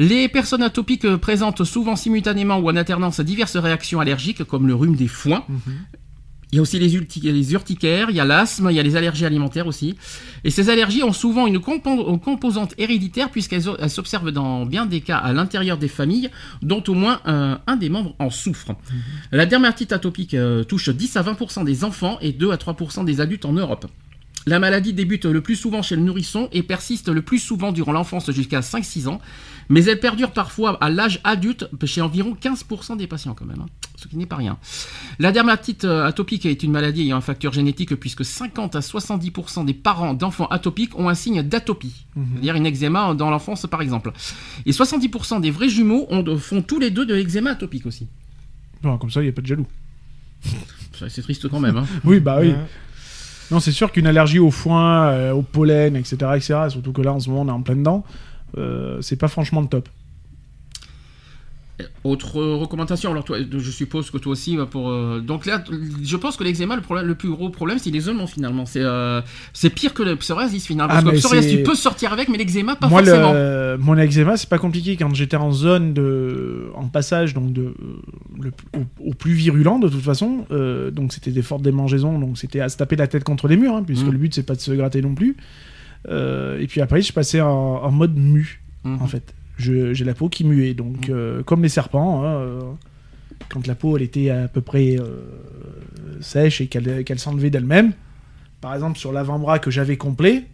Les personnes atopiques euh, présentent souvent simultanément ou en alternance diverses réactions allergiques comme le rhume des foins. Mhm. Il y a aussi les, urticaires, il y a l'asthme, il y a les allergies alimentaires aussi. Et ces allergies ont souvent une compo- une composante héréditaire puisqu'elles s'observent dans bien des cas à l'intérieur des familles dont au moins euh, un des membres en souffre. La dermatite atopique euh, touche 10 à 20% des enfants et 2 à 3% des adultes en Europe. La maladie débute le plus souvent chez le nourrisson et persiste le plus souvent durant l'enfance jusqu'à 5-6 ans, mais elle perdure parfois à l'âge adulte chez environ 15% des patients quand même, hein, ce qui n'est pas rien. La dermatite euh, atopique est une maladie ayant un facteur génétique puisque 50 à 70% des parents d'enfants atopiques ont un signe d'atopie, c'est-à-dire une eczéma dans l'enfance par exemple. Et 70% des vrais jumeaux ont- font tous les deux de l'eczéma atopique aussi. Bon, comme ça, il n'y a pas de jaloux. C'est triste quand même. hein. Oui, bah oui. Ouais. Non, c'est sûr qu'une allergie au foin, euh, au pollen, etc., etc., surtout que là, en ce moment, on est en plein dedans, euh, c'est pas franchement le top. Autre euh, recommandation, alors toi, je suppose que toi aussi, pour euh, donc là, je pense que l'eczéma, le problème, le plus gros problème, c'est l'isolement finalement. C'est euh, c'est pire que le psoriasis finalement. Parce Ah, que le psoriasis, tu peux sortir avec, mais l'eczéma, pas Moi, forcément. le, mon eczéma, c'est pas compliqué. Quand j'étais en zone de, en passage, donc de, euh, le, au, au plus virulent de toute façon, euh, donc c'était des fortes démangeaisons, donc c'était à se taper la tête contre les murs, hein, puisque Mhm. le but c'est pas de se gratter non plus. Euh, et puis après, je passais en, en mode mu, Mhm. en fait. J'ai la peau qui muait, donc Mhm. euh, comme les serpents. hein, euh, quand la peau elle était à peu près sèche et qu'elle s'enlevait d'elle-même, par exemple sur l'avant-bras que j'avais complet,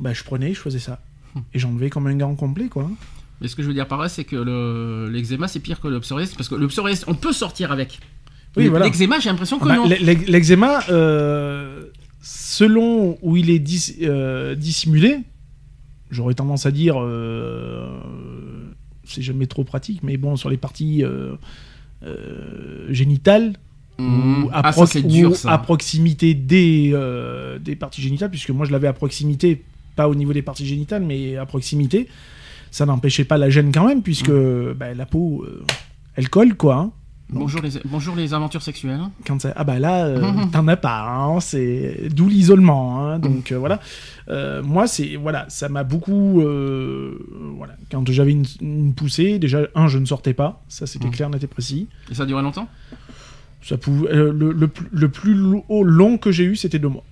bah, je prenais, je faisais ça. Et j'enlevais comme un gant complet, quoi. Mais ce que je veux dire par là, c'est que le- l'eczéma, c'est pire que le psoriasis, parce que le psoriasis, on peut sortir avec. Oui, voilà. L'eczéma, j'ai l'impression que Ah bah, non. l'e- l'e- L'eczéma, euh, selon où il est dis- euh, dissimulé, j'aurais tendance à dire, euh, c'est jamais trop pratique, mais bon, sur les parties euh, génitales, Mhm. ou, à, Ah, ça, ou à proximité des, euh, des parties génitales, puisque moi je l'avais à proximité, pas au niveau des parties génitales, mais à proximité. Ça n'empêchait pas la gêne quand même, puisque Mm. bah, la peau, euh, elle colle, quoi. hein. Bonjour les, bonjour les aventures sexuelles. Quand ça- Ah bah là, euh, t'en as pas, hein, c'est d'où l'isolement. hein, donc euh, voilà. Euh, moi, c'est voilà, ça m'a beaucoup. voilà, quand j'avais une, une poussée, déjà un, je ne sortais pas, ça c'était Mhm. clair, net et précis. Et ça duré longtemps? Ça pouvait, le, le plus- le plus lo- long que j'ai eu, c'était deux mois.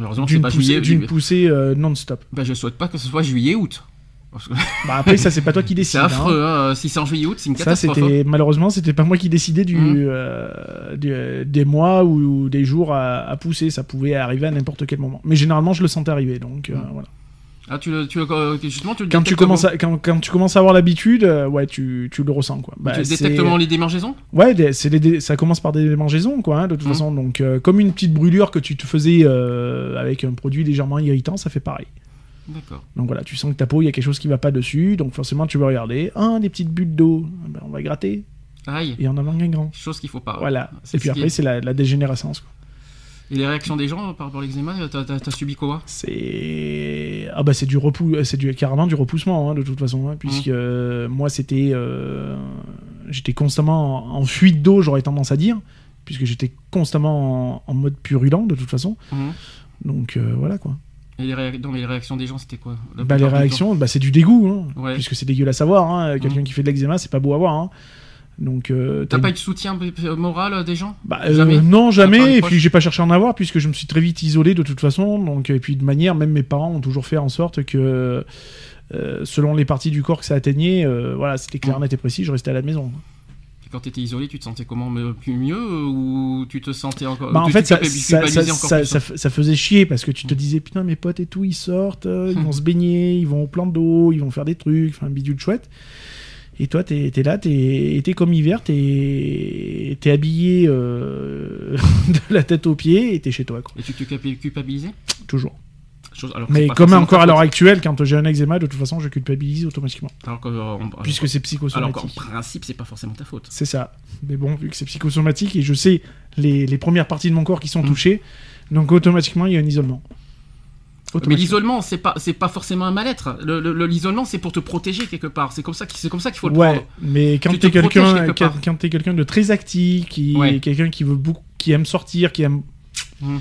Heureusement c'est pas poussée, juillet. d'une poussée non-stop. Bah, je souhaite pas que ce soit juillet-août. Bah après, ça c'est pas toi qui C'est décides. affreux, hein. si c'est en juillet-août, c'est une Ça, catastrophe. c'était malheureusement, c'était pas moi qui décidais du, Mhm. euh, du- des mois ou, ou des jours à, à pousser. Ça pouvait arriver à n'importe quel moment. Mais généralement, je le sentais arriver. Donc euh, voilà. Ah, tu le, tu le- euh, justement, tu le Quand tu commences à, quand, quand tu commences à avoir l'habitude, euh, ouais, tu, tu le ressens quoi. Bah, tu c'est- détectes comment les démangeaisons? Ouais, c'est ça commence par des démangeaisons quoi. hein, de toute Mhm. façon, donc euh, comme une petite brûlure que tu te faisais euh, avec un produit légèrement irritant, ça fait pareil. D'accord. Donc voilà, tu sens que ta peau, il y a quelque chose qui va pas dessus, donc forcément tu vas regarder. Ah, des petites bulles d'eau. Ah ben, on va gratter Aïe, et en avant un grand. chose qu'il faut pas. Voilà. C'est Et puis après, est- c'est la, la dégénérescence. quoi. Et les réactions des gens euh, par rapport à l'eczéma, t'as- t'as subi quoi? C'est ah bah c'est du repou c'est du carrément du repoussement hein, de toute façon hein, puisque Mmh. euh, moi c'était euh, j'étais constamment en, en fuite d'eau j'aurais tendance à dire puisque j'étais constamment en, en mode purulent de toute façon Mhm. donc euh, voilà quoi Et les, réa- non, mais les réactions des gens, c'était quoi bah, les réactions bah, c'est du dégoût hein, Ouais. puisque c'est dégueulasse à voir hein, quelqu'un Mhm. qui fait de l'eczéma c'est pas beau à voir hein. donc euh, T'as pas eu de soutien moral des gens? Bah, euh, Jamais. non jamais. et puis j'ai pas cherché à en avoir puisque je me suis très vite isolé de toute façon. Donc et puis de manière même mes parents ont toujours fait en sorte que euh, selon les parties du corps que ça atteignait euh, voilà c'était clair net et précis je restais à la maison Quand t'étais isolé, tu te sentais comment Plus mieux euh, ou tu te sentais encore bah en tu- fait tu ça, ça, ça, ça, hein. ça faisait chier parce que tu te Mm. disais putain mes potes et tout ils sortent euh, ils Mm. vont se baigner ils vont au plan d'eau ils vont faire des trucs enfin bidule chouette. Et toi t'es es là t'es t'es comme hiver t'es t'es habillé euh, de la tête aux pieds et t'es chez toi quoi. Et tu te culpa- culpabilisais? Toujours Chose- alors Mais comme encore à l'heure actuelle, quand j'ai un eczéma, de toute façon, je culpabilise automatiquement. Alors que, euh, on- Puisque c'est alors psychosomatique. qu'en principe, c'est pas forcément ta faute. C'est ça. Mais bon, vu que c'est psychosomatique et je sais les, les premières parties de mon corps qui sont Mm. touchées, donc automatiquement, il y a un isolement. Mais l'isolement, c'est pas, c'est pas forcément un mal-être. Le- le- le- L'isolement, c'est pour te protéger quelque part. C'est comme ça, qu'il- c'est comme ça qu'il faut le Ouais, prendre. mais quand Tu protèges quelqu'un, quand, quand quelqu'un de très actif, qui Ouais. quelqu'un qui veut beaucoup, qui aime sortir, qui aime, Mm.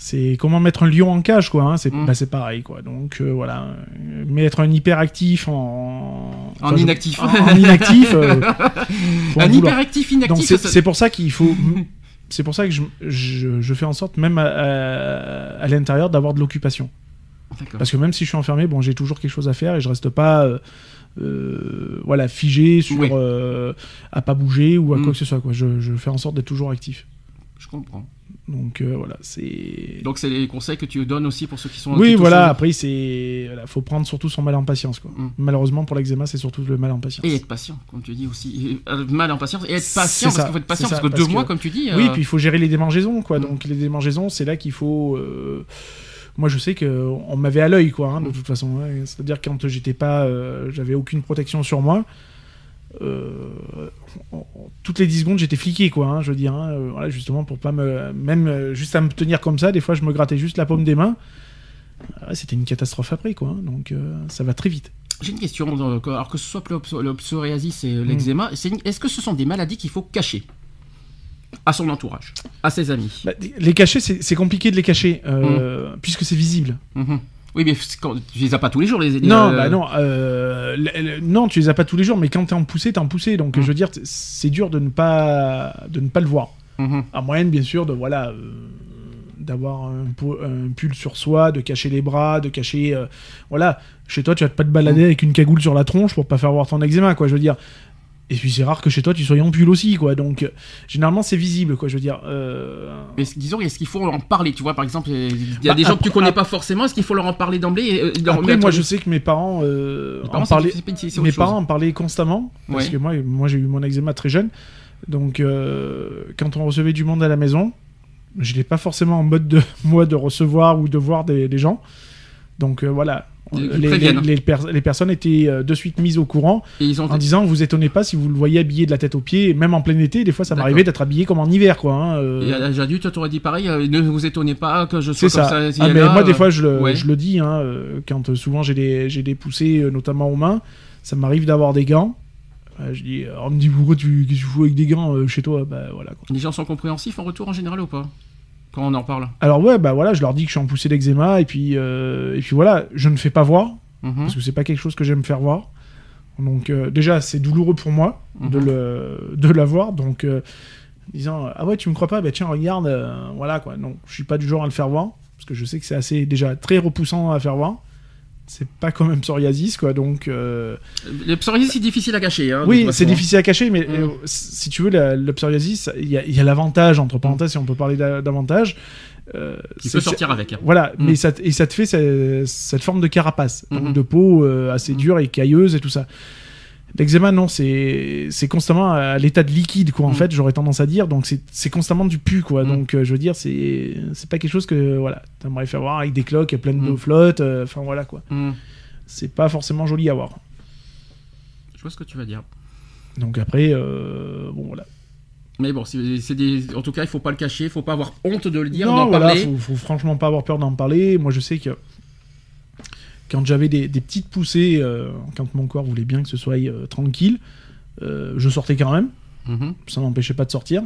C'est comment mettre un lion en cage, quoi. hein, c'est, Mm. bah, pareil, quoi. Donc euh, voilà, être un hyperactif en, En enfin, je- inactif. en, en inactif, euh, Un hyperactif inactif. c'est, ça- pour ça qu'il faut. C'est pour ça que je, je, je fais en sorte, même à, à- à l'intérieur, d'avoir de l'occupation. Parce que même si je suis enfermé, bon, j'ai toujours quelque chose à faire et je reste pas, euh, euh, voilà, figé sur Oui. à pas bouger ou à Mm. quoi que ce soit. Quoi. Je, je fais en sorte d'être toujours actif. Je comprends. Donc euh, voilà, c'est. Donc c'est les conseils que tu donnes aussi pour ceux qui sont. Oui, voilà. Après, c'est, voilà, faut prendre surtout son mal en patience, quoi. Mm. Malheureusement pour l'eczéma, c'est surtout le mal en patience. Et être patient, comme tu dis aussi. Et, euh, mal en patience. Et être patient, parce qu'il faut être patient, parce que parce deux mois, comme tu dis. Oui, euh, puis il faut gérer les démangeaisons, quoi. Mm. Donc les démangeaisons, c'est là qu'il faut. euh, Moi, je sais que on m'avait à l'œil, quoi. hein, de Mm. toute façon, ouais. c'est-à-dire quand j'étais pas, j'avais aucune protection sur moi. Euh, toutes les 10 secondes, j'étais fliqué, quoi. hein, je veux dire, hein, euh, voilà, justement pour pas me, même euh, juste à me tenir comme ça. Des fois, je me grattais juste la paume des mains. C'était une catastrophe après, quoi. hein, donc ça va très vite. J'ai une question. alors que ce soit le pso- le psoriasis et Mm. l'eczéma, une- est-ce que ce sont des maladies qu'il faut cacher à son entourage, à ses amis? Bah, les cacher, c'est compliqué de les cacher euh, puisque c'est visible. Mhm. Oui, mais tu les as pas tous les jours, les. Non, euh, bah non, euh, le- le- non, tu les as pas tous les jours, mais quand t'es en poussée, t'es en poussée. Donc, Mm. je veux dire, c'est dur de ne pas, de ne pas le voir. mhm. À moyenne, bien sûr, de voilà, euh, d'avoir un, pull sur soi, de cacher les bras, de cacher, euh, voilà. Chez toi, tu vas pas te balader avec une cagoule sur la tronche pour pas faire voir ton eczéma, quoi. Je veux dire. Et puis c'est rare que chez toi tu sois en pull aussi, quoi. Donc euh, généralement c'est visible, quoi. Je veux dire. euh, Mais disons, est-ce qu'il faut en parler Tu vois, par exemple, il y a Bah, des gens que tu connais pas forcément. Est-ce qu'il faut leur en parler d'emblée et, euh, leur Après, mettre- moi je sais que mes parents, euh, en parlaient. Mes parents en parlaient constamment parce Ouais. que moi, moi j'ai eu mon eczéma très jeune. Donc, quand on recevait du monde à la maison, je n'étais pas forcément en mode de moi de recevoir ou de voir des, des gens. Donc euh, voilà, Ils les, les, préviennent. les per- les personnes étaient euh, de suite mises au courant Et ils ont. en disant vous étonnez pas si vous le voyez habillé de la tête aux pieds, même en plein été. Des fois, ça m'arrivait d'être habillé comme en hiver, quoi. hein, euh. Et à l'âge adulte, t'aurais dit pareil. euh, ne vous étonnez pas que je sois comme ça. ça. si Ah, mais moi, des euh, fois, je le, ouais. je le dis, hein, euh, quand euh, souvent j'ai des, j'ai des poussées, euh, notamment aux mains, ça m'arrive d'avoir des gants. Euh, je dis, euh, on me dit, pourquoi tu, tu fous avec des gants euh, chez toi? Bah voilà. quoi. Les gens sont compréhensifs en retour en général ou pas? Quand on en parle. Alors, ouais, bah voilà, je leur dis que je suis en poussée d'eczéma, et puis, euh, et puis voilà, je ne fais pas voir, Mhm. parce que c'est pas quelque chose que j'aime faire voir. Donc, euh, déjà, c'est douloureux pour moi de, Mhm. le, de l'avoir, donc. euh, disant ah ouais tu me crois pas? Bah tiens regarde voilà quoi non je suis pas du genre à le faire voir parce que je sais que c'est assez déjà très repoussant à faire voir c'est pas quand même psoriasis quoi donc euh, Le psoriasis, c'est difficile à cacher. hein, oui c'est difficile à cacher mais Mm. euh, si tu veux la, le psoriasis il y a, il l'avantage entre parenthèses si on peut parler d'a- d'avantage euh, peux que- sortir avec. hein. voilà Mm. mais ça te- et ça te fait ce- cette forme de carapace donc Mhm. de peau euh, assez Mm. dure et cailleuse et tout ça L'eczéma, non, c'est constamment à l'état de liquide, quoi, en Mm. fait, j'aurais tendance à dire. Donc, c'est constamment du pu, quoi. Mm. Donc, euh, je veux dire, c'est pas quelque chose que, voilà, t'aimerais faire voir avec des cloques pleines d'eau Mm. flotte. euh, Enfin, voilà, quoi. C'est pas forcément joli à voir. Je vois ce que tu vas dire. Donc, après, euh, bon, voilà. Mais bon, c'est des... en tout cas, il faut pas le cacher, il faut pas avoir honte de le dire, d'en voilà, parler. faut, faut franchement pas avoir peur d'en parler. Moi, je sais que quand j'avais des, des petites poussées, euh, quand mon corps voulait bien que ce soit euh, tranquille, euh, je sortais quand même. Mhm. ça m'empêchait pas de sortir.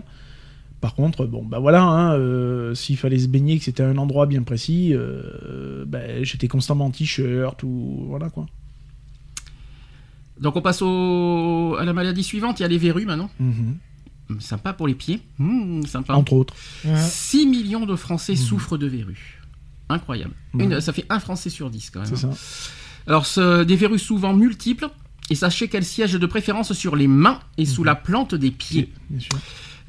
Par contre, bon, bah voilà, hein, euh, s'il fallait se baigner, que c'était un endroit bien précis, euh, bah, j'étais constamment en t-shirt ou voilà quoi. Donc on passe au... à la maladie suivante, il y a les verrues maintenant. Mhm. Sympa pour les pieds. Sympa. Entre autres. Ouais. 6 millions de Français Mhm. souffrent de verrues. Incroyable. Une- ça fait un Français sur 10 quand même. C'est hein. ça. Alors, ce- des verrues souvent multiples. Et sachez qu'elles siègent de préférence sur les mains et sous Mhm. la plante des pieds. Bien sûr.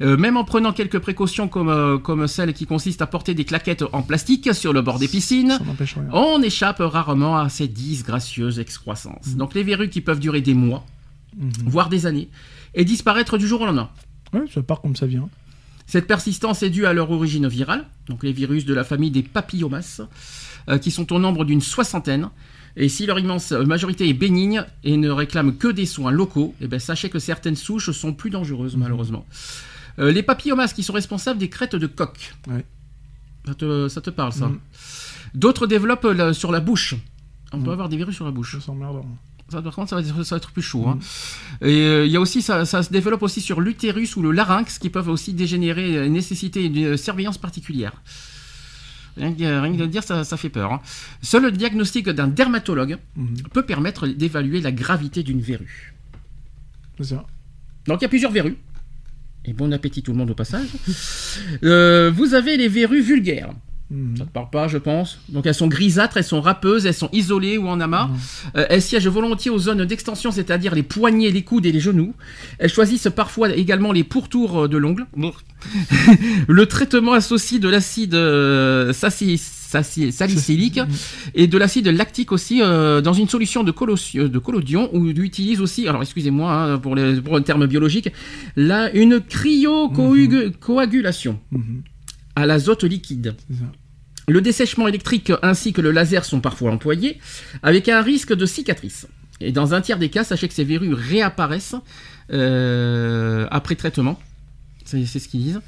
Euh, même en prenant quelques précautions comme, euh, comme celle qui consiste à porter des claquettes en plastique sur le bord des piscines, on échappe rarement à ces disgracieuses excroissances. Mhm. Donc les verrues qui peuvent durer des mois, voire des années, et disparaître du jour au lendemain. Ouais, ça part comme ça vient. Cette persistance est due à leur origine virale, donc les virus de la famille des papillomas, euh, qui sont au nombre d'une soixantaine. Et si leur immense majorité est bénigne et ne réclame que des soins locaux, eh ben, sachez que certaines souches sont plus dangereuses, malheureusement. Euh, les papillomas qui sont responsables des crêtes de coq. Ouais. Ça, te, ça te parle, ça Mhm. D'autres développent la- sur la bouche. On Mhm. peut avoir des virus sur la bouche. Je sens merdant. Ça, par contre, ça va, être, ça va être plus chaud. hein. Et euh, il y a aussi, ça, ça se développe aussi sur l'utérus ou le larynx, qui peuvent aussi dégénérer et nécessiter une surveillance particulière. Rien que, de le dire, ça, ça fait peur. hein. Seul le diagnostic d'un dermatologue Mhm. peut permettre d'évaluer la gravité d'une verrue. C'est ça. Donc il y a plusieurs verrues. Et bon appétit tout le monde au passage. Euh, vous avez les verrues vulgaires. Mhm. Ça te parle pas, je pense. Donc elles sont grisâtres, elles sont râpeuses, elles sont isolées ou en amas. Euh, elles siègent volontiers aux zones d'extension, c'est-à-dire les poignets, les coudes et les genoux. Elles choisissent parfois également les pourtours euh, de l'ongle. Le traitement associe de l'acide euh, salicylique et de l'acide lactique aussi euh, dans une solution de, de collodion où il utilise aussi, alors excusez-moi hein, pour, les, pour le terme biologique, là, une cryocoagulation Mhm. à l'azote liquide. C'est ça. Le dessèchement électrique ainsi que le laser sont parfois employés, avec un risque de cicatrice. Et dans un tiers des cas, sachez que ces verrues réapparaissent euh, après traitement. C'est ce qu'ils disent.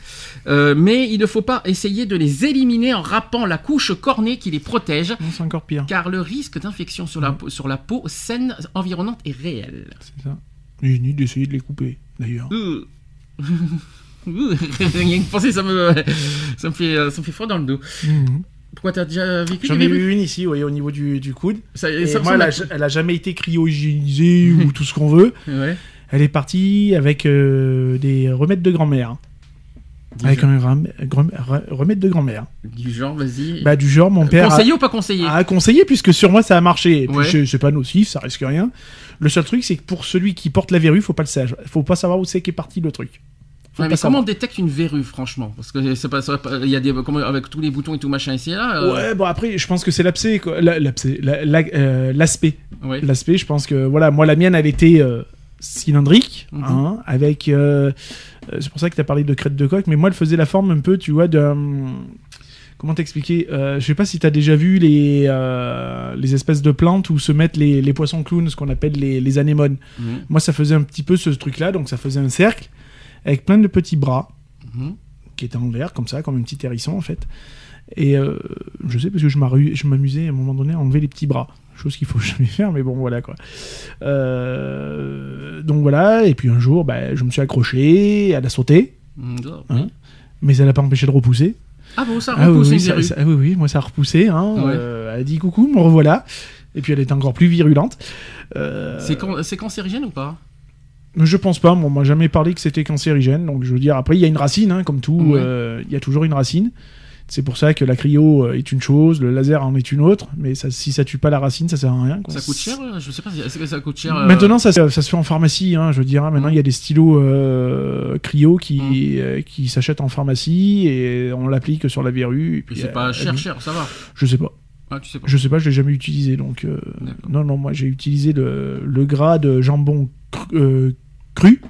Euh, mais il ne faut pas essayer de les éliminer en râpant la couche cornée qui les protège, c'est encore pire. car le risque d'infection sur, la peau- sur la peau saine environnante est réel. C'est ça. Ni d'essayer de les couper, d'ailleurs. Euh. Rien que penser, ça me, ça me, fait, ça me fait froid dans le dos. Mhm. Pourquoi t'as déjà vécu J'en ai eu une ici, oui, au niveau du, du coude. Ça- Et ça moi, elle a, elle a jamais été cryo-hygiénisée ou tout ce qu'on veut. Ouais. Elle est partie avec euh, des remèdes de grand-mère. Avec un ram- remède de grand-mère. Du genre, vas-y. Bah, du genre, mon père. a- conseillé ou pas conseillé a conseillé puisque sur moi ça a marché. Et puis, Ouais. c'est- c'est pas nocif, ça risque rien. Le seul truc, c'est que pour celui qui porte la verrue, faut pas le savoir. Faut pas savoir où c'est qu'est parti le truc. Ouais, mais comment on détecte une verrue, franchement? Parce que c'est pas, il y a des, comment- avec tous les boutons et tout machin ici et là. euh, Ouais, bon après, je pense que c'est l'abcès. La- la- la- euh, l'aspect. ouais. L'aspect, je pense que voilà, moi la mienne, elle était euh, cylindrique, Mhm. hein, avec. c'est pour ça que tu as parlé de crête de coque, mais moi elle faisait la forme un peu, tu vois, d'un. Comment t'expliquer euh, Je sais pas si tu as déjà vu les, euh, les espèces de plantes où se mettent les, les poissons clowns, ce qu'on appelle les, les anémones. Mhm. Moi, ça faisait un petit peu ce truc-là, donc ça faisait un cercle avec plein de petits bras Mhm. qui étaient en l'air, comme ça, comme un petit hérisson en fait. Et euh, je sais parce que je m'amusais à un moment donné à enlever les petits bras. Chose qu'il faut jamais faire, mais bon, voilà quoi. Euh, donc voilà, et puis un jour, bah, je me suis accroché, elle a sauté. Hein mais ça l'a pas empêché de repousser. Ah bon, ça Ah oui, repousse oui, ça- ça- ah oui, oui, moi ça a repoussé. Hein, Ouais. Euh, elle a dit coucou, me revoilà. Et puis elle était encore plus virulente. Euh, C'est can- c'est cancérigène ou pas? Je pense pas, moi, on m'a jamais parlé que c'était cancérigène. Donc je veux dire, après, il y a une racine, hein, comme tout, Ouais. euh, il y a toujours une racine. C'est pour ça que la cryo euh, est une chose, le laser en est une autre. Mais ça, si ça tue pas la racine, ça sert à rien. quoi. Ça coûte cher euh, Je sais pas. si- Est-ce que ça coûte cher euh, Maintenant, ça, se- ça se fait en pharmacie. Hein, je veux dire, hein. maintenant, il y a des stylos euh, cryo qui, euh, qui s'achètent en pharmacie et on l'applique sur la verrue. et puis, c'est pas cher, cher, ça va. Je sais pas. Ah, tu sais pas. Je sais pas, je l'ai jamais utilisé. Donc, non, non, moi j'ai utilisé le, le gras de jambon cru.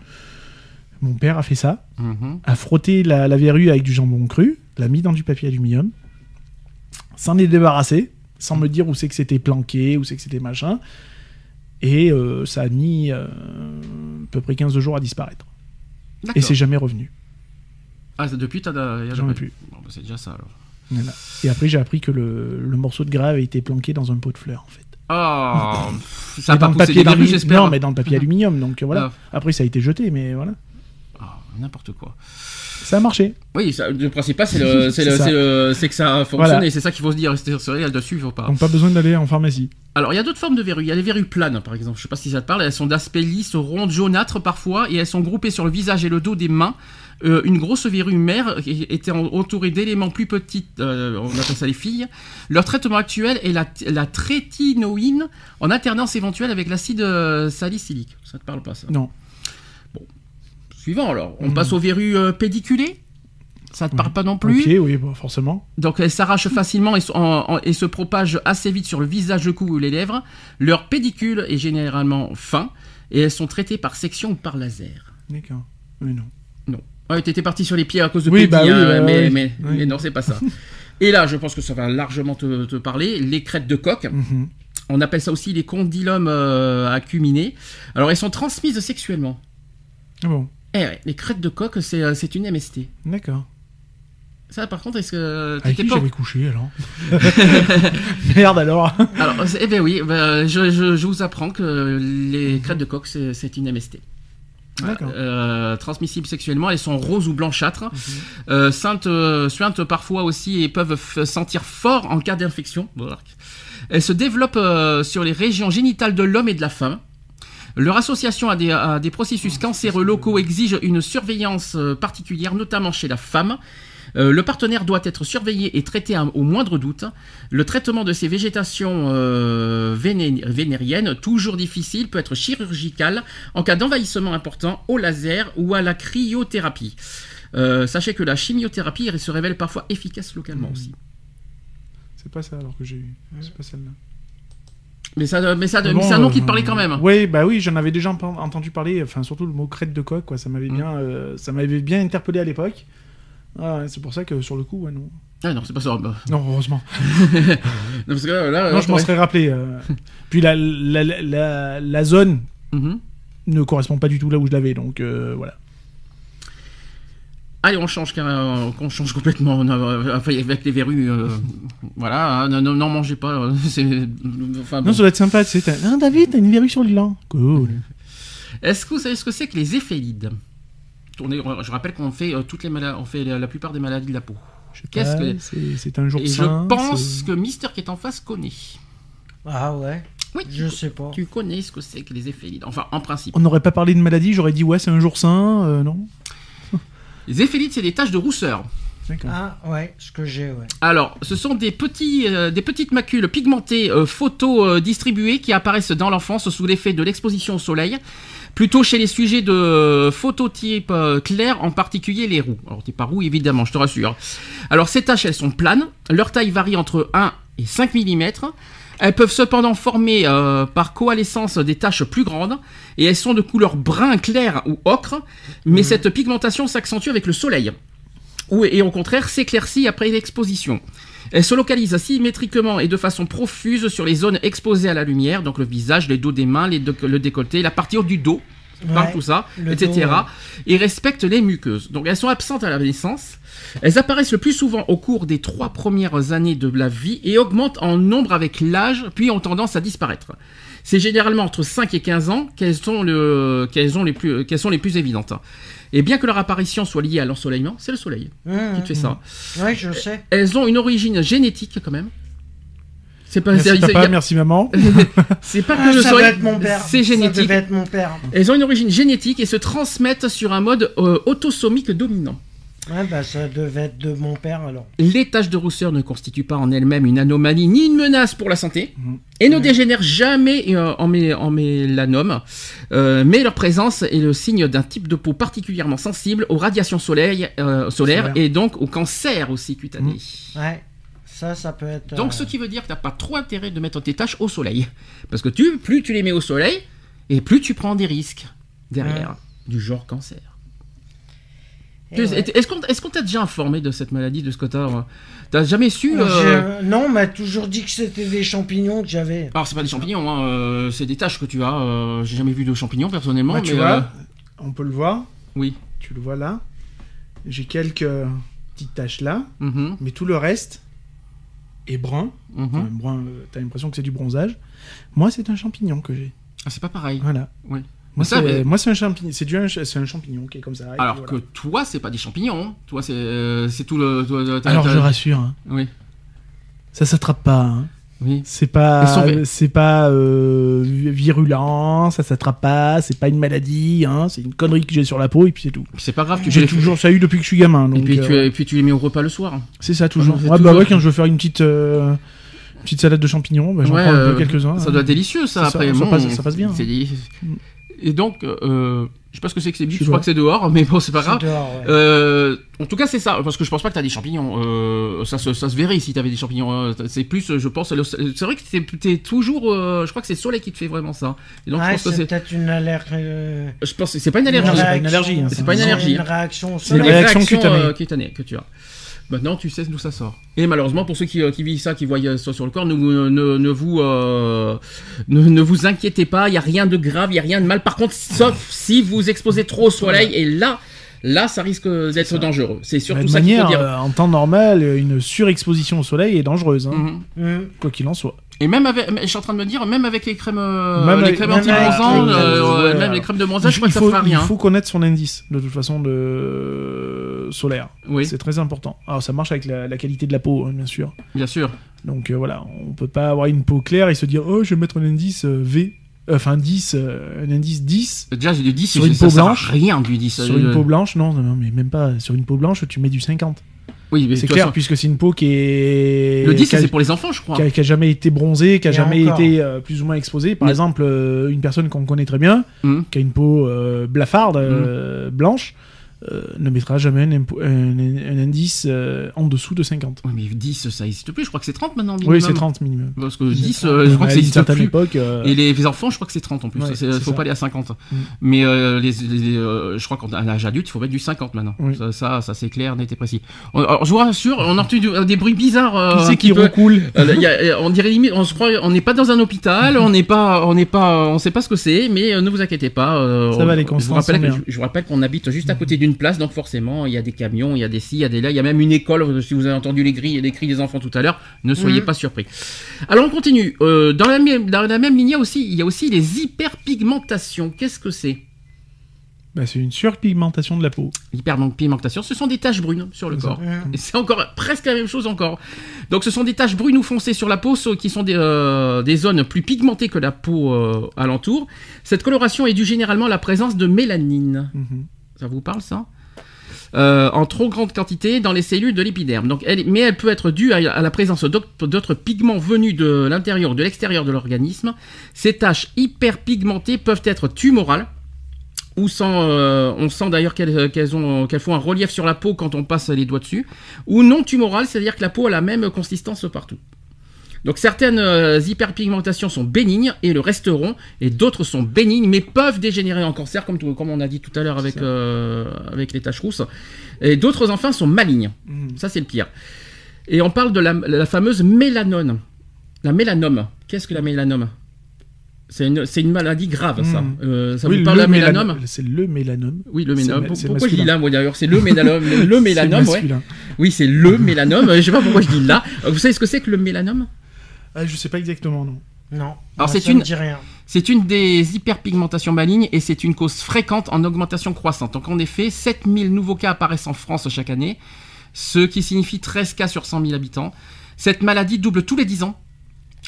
Mon père a fait ça, Mhm. a frotté la, la verrue avec du jambon cru, l'a mis dans du papier aluminium, s'en est débarrassé, sans me dire où c'est que c'était planqué, où c'est que c'était machin. Et euh, ça a mis euh, à peu près 15 jours à disparaître. Et c'est jamais revenu. Ah, depuis, t'as. a ai plus. Bon, bah, c'est déjà ça alors. Voilà. Et après, j'ai appris que le, le morceau de gras avait été planqué dans un pot de fleurs, en fait. Ah, ça a pas dans le poussé papier des j'espère. Non, mais dans le papier aluminium, donc euh, voilà. Après, ça a été jeté, mais voilà. Ah, N'importe quoi. Ça a marché. Oui, ça, le principal, c'est le, c'est C'est le- ça. c'est le- c'est que ça fonctionne Voilà. et c'est ça qu'il faut se dire. Rester sur elle dessus, il faut pas. Donc pas besoin d'aller en pharmacie. Alors, il y a d'autres formes de verrues. Il y a les verrues planes, par exemple. Je sais pas si ça te parle. Elles sont d'aspect lisse, ronde, jaunâtre parfois, et elles sont groupées sur le visage et le dos des mains. Euh, une grosse verrue mère était en- entourée d'éléments plus petits, euh, on appelle ça les filles. Leur traitement actuel est la, la trétinoïne en alternance éventuelle avec l'acide euh, salicylique. Ça te parle pas, ça? Non. Suivant alors. On passe aux verrues pédiculées? Ça te parle pas non plus? Pied, oui, bon, forcément. donc elles s'arrachent facilement et, se- en- en- et se propagent assez vite sur le visage, le cou ou les lèvres. Leur pédicule est généralement fin et elles sont traitées par section ou par laser. D'accord. Oui, non. Ouais, t'étais parti sur les pieds à cause de Oui, Peggy, bah oui, hein, bah mais, oui. mais, Oui. mais non, c'est pas ça. Et là, je pense que ça va largement te, te parler. Les crêtes de coq. Mhm. On appelle ça aussi les condylomes euh, acuminés. Alors, elles sont transmises sexuellement. Ah bon, Eh ouais, les crêtes de coq, c'est euh, une MST. d'accord. Ça, par contre, est-ce que Avec t'étais qui j'avais couché alors Merde alors Alors, eh ben oui, ben, je, je- je vous apprends que les crêtes de coq, c'est une MST. Euh, transmissibles sexuellement, elles sont roses ou blanchâtres, euh, suintent, euh, suintent parfois aussi et peuvent sentir fort en cas d'infection. Elles se développent sur les régions génitales de l'homme et de la femme. Leur association à des, à des processus cancéreux locaux exige une surveillance particulière, notamment chez la femme. Euh, le partenaire doit être surveillé et traité à- au moindre doute. Le traitement de ces végétations euh, véné- vénériennes, toujours difficile, peut être chirurgical en cas d'envahissement important au laser ou à la cryothérapie. Euh, sachez que la chimiothérapie se révèle parfois efficace localement aussi. C'est pas ça alors que j'ai eu. C'est pas celle-là. Mais ça, mais ça, mais c'est un nom qui te parlait quand même. Oui, bah oui, j'en avais déjà enten- entendu parler. Enfin, surtout le mot crête de coq, quoi. Ça m'avait Mm. bien, euh, ça m'avait bien interpellé à l'époque. Ah, c'est pour ça que sur le coup, ouais, non. Ah non, c'est pas ça. bah, Non, heureusement. non, parce que là, là, non, je m'en serais rappelé. euh. Puis la, la, la, la- zone Mhm. ne correspond pas du tout là où je l'avais, donc euh, voilà. Allez, on change, carrément, on change complètement. euh, enfin, avec les verrues, euh, voilà, hein, n'en n'en mangez pas. euh, c'est- enfin, bon. Non, ça doit être sympa, tu sais. t'as- Ah, David, t'as une verrue sur le. Cool. Est-ce que vous savez ce que c'est que les éphélides? On est- Je rappelle qu'on fait euh, toutes les on fait la, la plupart des maladies de la peau. Je Qu'est-ce que- c'est- un jour Et je saint, pense que Mister qui est en face connaît. Ah ouais? Oui, Je sais pas. tu connais ce que c'est que les éphélides. Enfin, en principe. On n'aurait pas parlé de maladie, j'aurais dit ouais, c'est un jour saint, euh, non? Les éphélides, c'est des taches de rousseur. D'accord. Ah ouais, ce que j'ai, ouais. Alors, ce sont des, petits, euh, des petites macules pigmentées euh, photo-distribuées qui apparaissent dans l'enfance sous l'effet de l'exposition au soleil, plutôt chez les sujets de phototype euh, clair, en particulier les roux. Alors, t'es pas roux, évidemment, je te rassure. Alors, ces taches, elles sont planes, leur taille varie entre 1 et 5 mm. Elles peuvent cependant former euh, par coalescence des taches plus grandes et elles sont de couleur brun clair ou ocre, mais cette pigmentation s'accentue avec le soleil ou, et au contraire s'éclaircit après l'exposition. Elle se localise asymétriquement et de façon profuse sur les zones exposées à la lumière, donc le visage, les dos des mains, les le décolleté, la partie haute du dos, par Ouais, tout ça, etc. dos, ouais. Et respectent les muqueuses. Donc elles sont absentes à la naissance. Elles apparaissent le plus souvent au cours des trois premières années de la vie et augmentent en nombre avec l'âge, puis ont tendance à disparaître. C'est généralement entre 5 et 15 ans qu'elles sont, le, qu'elles ont les plus, qu'elles sont les plus évidentes. Et bien que leur apparition soit liée à l'ensoleillement, c'est le soleil Mmh, qui te fait ça. Ouais, je sais. Elles ont une origine génétique quand même. C'est pas, Merci c'est- papa, merci maman. c'est pas Ah, que le ça soleil, va être mon père. c'est Ça génétique. devait être mon père. Elles ont une origine génétique et se transmettent sur un mode euh, autosomique dominant. Ouais, bah ça devait être de mon père alors. Les taches de rousseur ne constituent pas en elles-mêmes une anomalie ni une menace pour la santé Mhm. et ne dégénèrent jamais euh, en, mé- en mélanome, Euh, mais leur présence est le signe d'un type de peau particulièrement sensible aux radiations soleil- euh, solaires Solaire. et donc au cancer aussi cutané. Ouais. Ça, ça peut être. Donc, euh, ce qui veut dire que t'as pas trop intérêt de mettre tes tâches au soleil. Parce que tu, plus tu les mets au soleil, et plus tu prends des risques derrière, du genre cancer. Ouais. Est-ce qu'on qu'on t'a déjà informé de cette maladie de Scott T'as jamais su Moi, euh, j'ai- Non, on m'a toujours dit que c'était des champignons que j'avais. Alors, c'est pas des champignons, hein, euh, c'est des taches que tu as. euh, J'ai jamais vu de champignons personnellement. Moi, tu mais, vois, euh, on peut le voir. oui. Tu le vois là. J'ai quelques petites taches là, Mhm, mais tout le reste est brun. mhm. Enfin, brun, euh, t'as l'impression que c'est du bronzage. Moi, c'est un champignon que j'ai. Ah, c'est pas pareil. Voilà. Oui. Moi, Ça, c'est mais- moi, c'est un champignon. C'est du- c'est un champignon qui est comme ça. Alors que toi, c'est pas des champignons. hein. Toi, c'est euh, c'est tout le. toi, Alors, je rassure, hein, Oui. ça s'attrape pas. hein. Oui. C'est pas, c'est pas euh, vi- virulent, ça s'attrape pas, c'est pas une maladie, hein, c'est une connerie que j'ai sur la peau et puis c'est tout. C'est pas grave, J'ai toujours ça eu depuis que je suis gamin, Et puis, euh, tu, et puis tu les mets au repas le soir. c'est ça toujours. c'est Ouais, bah ouais, quand je veux faire une petite, euh, petite salade de champignons, bah, j'en Ouais, prends un euh, quelques-uns. Ça hein. doit être délicieux, ça. Ça, après, ça Bon, passe- ça passe bien. Et donc, euh, je sais pas ce que c'est que ces biches, Je crois que c'est dehors, mais bon, c'est pas grave. C'est dehors, ouais. Euh, en tout cas, c'est ça, parce que je pense pas que t'as des champignons. Euh, ça, se, ça se verrait si t'avais des champignons. euh, C'est plus, je pense, c'est vrai que t'es toujours. euh, je crois que c'est le soleil qui te fait vraiment ça. Et donc, je Ouais, pense que c'est peut-être une allergie. Je pense que c'est pas une allergie. c'est pas une allergie, hein, c'est pas une allergie, Une réaction C'est une réaction cutanée. cutanée que tu as. Maintenant, tu sais d'où ça sort. Et malheureusement, pour ceux qui, euh, qui vivent ça, qui voient euh, ça sur le corps, ne, vous- ne, ne vous euh, ne, ne vous inquiétez pas. Il y a rien de grave, il y a rien de mal. Par contre, sauf si vous exposez trop au soleil, et là, là, ça risque d'être dangereux. C'est surtout de ça qu'il faut manière, dire. euh, en temps normal, une surexposition au soleil est dangereuse, hein, Mhm. Hum. quoi qu'il en soit. Et même avec, je suis en train de me dire, même avec les crèmes, euh, Même les crèmes les- euh, ouais, même les crèmes de bronzage, je crois que ça fera rien. il faut connaître son indice, de toute façon, de solaire. Oui, C'est très important. Alors ça marche avec la, la qualité de la peau, hein, bien sûr. bien sûr. Donc euh, voilà, on peut pas avoir une peau claire et se dire oh je vais mettre un indice euh, V, euh, enfin 10, euh, un indice 10 Déjà, du 10, Sur une ça peau blanche, rien du 10. sur une peau blanche. Non, mais même pas sur une peau blanche, tu mets du 50. Oui, mais C'est clair façon, puisque c'est une peau qui est Le 10, qui a, c'est pour les enfants, je crois. qui a- qui a jamais été bronzée, qui a Et jamais encore. été euh, plus ou moins exposée. Par Mais- exemple, euh, une personne qu'on connaît très bien, Mhm. qui a une peau euh, blafarde, euh, blanche, euh, ne mettra jamais un, impo- un- un indice euh, en dessous de 50. Oui, mais 10, ça existe plus. Je crois que c'est 30 maintenant. Oui, c'est 30 minimum. Parce que 10, euh, je crois que à ça une existe certaine plus. époque. euh, Et les, les enfants, je crois que c'est 30 en plus. Ouais, Il ne faut ça. pas aller à 50. Mm. Mais euh, les, les- euh, je crois qu'à l'âge adulte, il faut mettre du 50 maintenant. Oui. Ça, ça, ça, c'est clair, net et précis. On- Alors, je vous rassure, on a entendu du- des bruits bizarres. euh, Qui c'est qui recoule Euh, on dirait limite, on se croit, on n'est pas dans un hôpital, on n'est pas, on n'est pas, on sait pas ce que c'est, mais euh, ne vous inquiétez pas. euh, Ça va, les je vous rappelle, je, je vous rappelle qu'on habite juste à côté d'une place, donc forcément, il y a des camions, il y a des ci, il y a des là, il y a même une école. Si vous avez entendu les cris, les cris des enfants tout à l'heure, ne soyez Mhm. pas surpris. Alors on continue. Euh, dans la même, dans la même lignée aussi, il y a aussi les hyperpigmentations. Qu'est-ce que c'est? Bah, C'est une surpigmentation de la peau. L'hyperpigmentation, ce sont des taches brunes sur le corps. Et c'est encore presque la même chose encore. Donc ce sont des taches brunes ou foncées sur la peau qui sont des, euh, des zones plus pigmentées que la peau euh, alentour. Cette coloration est due généralement à la présence de mélanine. Mhm. Ça vous parle ça Euh, en trop grande quantité dans les cellules de l'épiderme. Mais elle peut être due à, la présence d'autres pigments venus de l'intérieur ou de l'extérieur de l'organisme. Ces taches hyperpigmentées peuvent être tumorales. Ou sans, euh, on sent d'ailleurs ont- qu'elles font un relief sur la peau quand on passe les doigts dessus. Ou non tumorales, c'est-à-dire que la peau a la même consistance partout. Donc certaines euh, hyperpigmentations sont bénignes et le resteront, et d'autres sont bénignes mais peuvent dégénérer en cancer, comme, tout- comme on a dit tout à l'heure avec, euh, avec les taches rousses. Et d'autres enfin sont malignes. Mhm. Ça c'est le pire. Et on parle de la, la fameuse mélanone. La mélanome. Qu'est-ce que la mélanome? C'est une, c'est une maladie grave, ça. Mhm. Euh, ça Oui, vous parle de mélanome? C'est le mélanome. Oui, le mélanome. Pourquoi je dis là, moi d'ailleurs? C'est le mélanome. Le, le mélanome, ouais. Oui, c'est le mélanome. Je sais pas pourquoi je dis là. Vous savez ce que c'est que le mélanome? Ah, je sais pas exactement, non. Non. Alors, Moi, c'est ça une- me dit rien. C'est une des hyperpigmentations malignes et c'est une cause fréquente en augmentation croissante. Donc en effet, 7000 nouveaux cas apparaissent en France chaque année, ce qui signifie 13 cas sur 100 000 habitants. Cette maladie double tous les 10 ans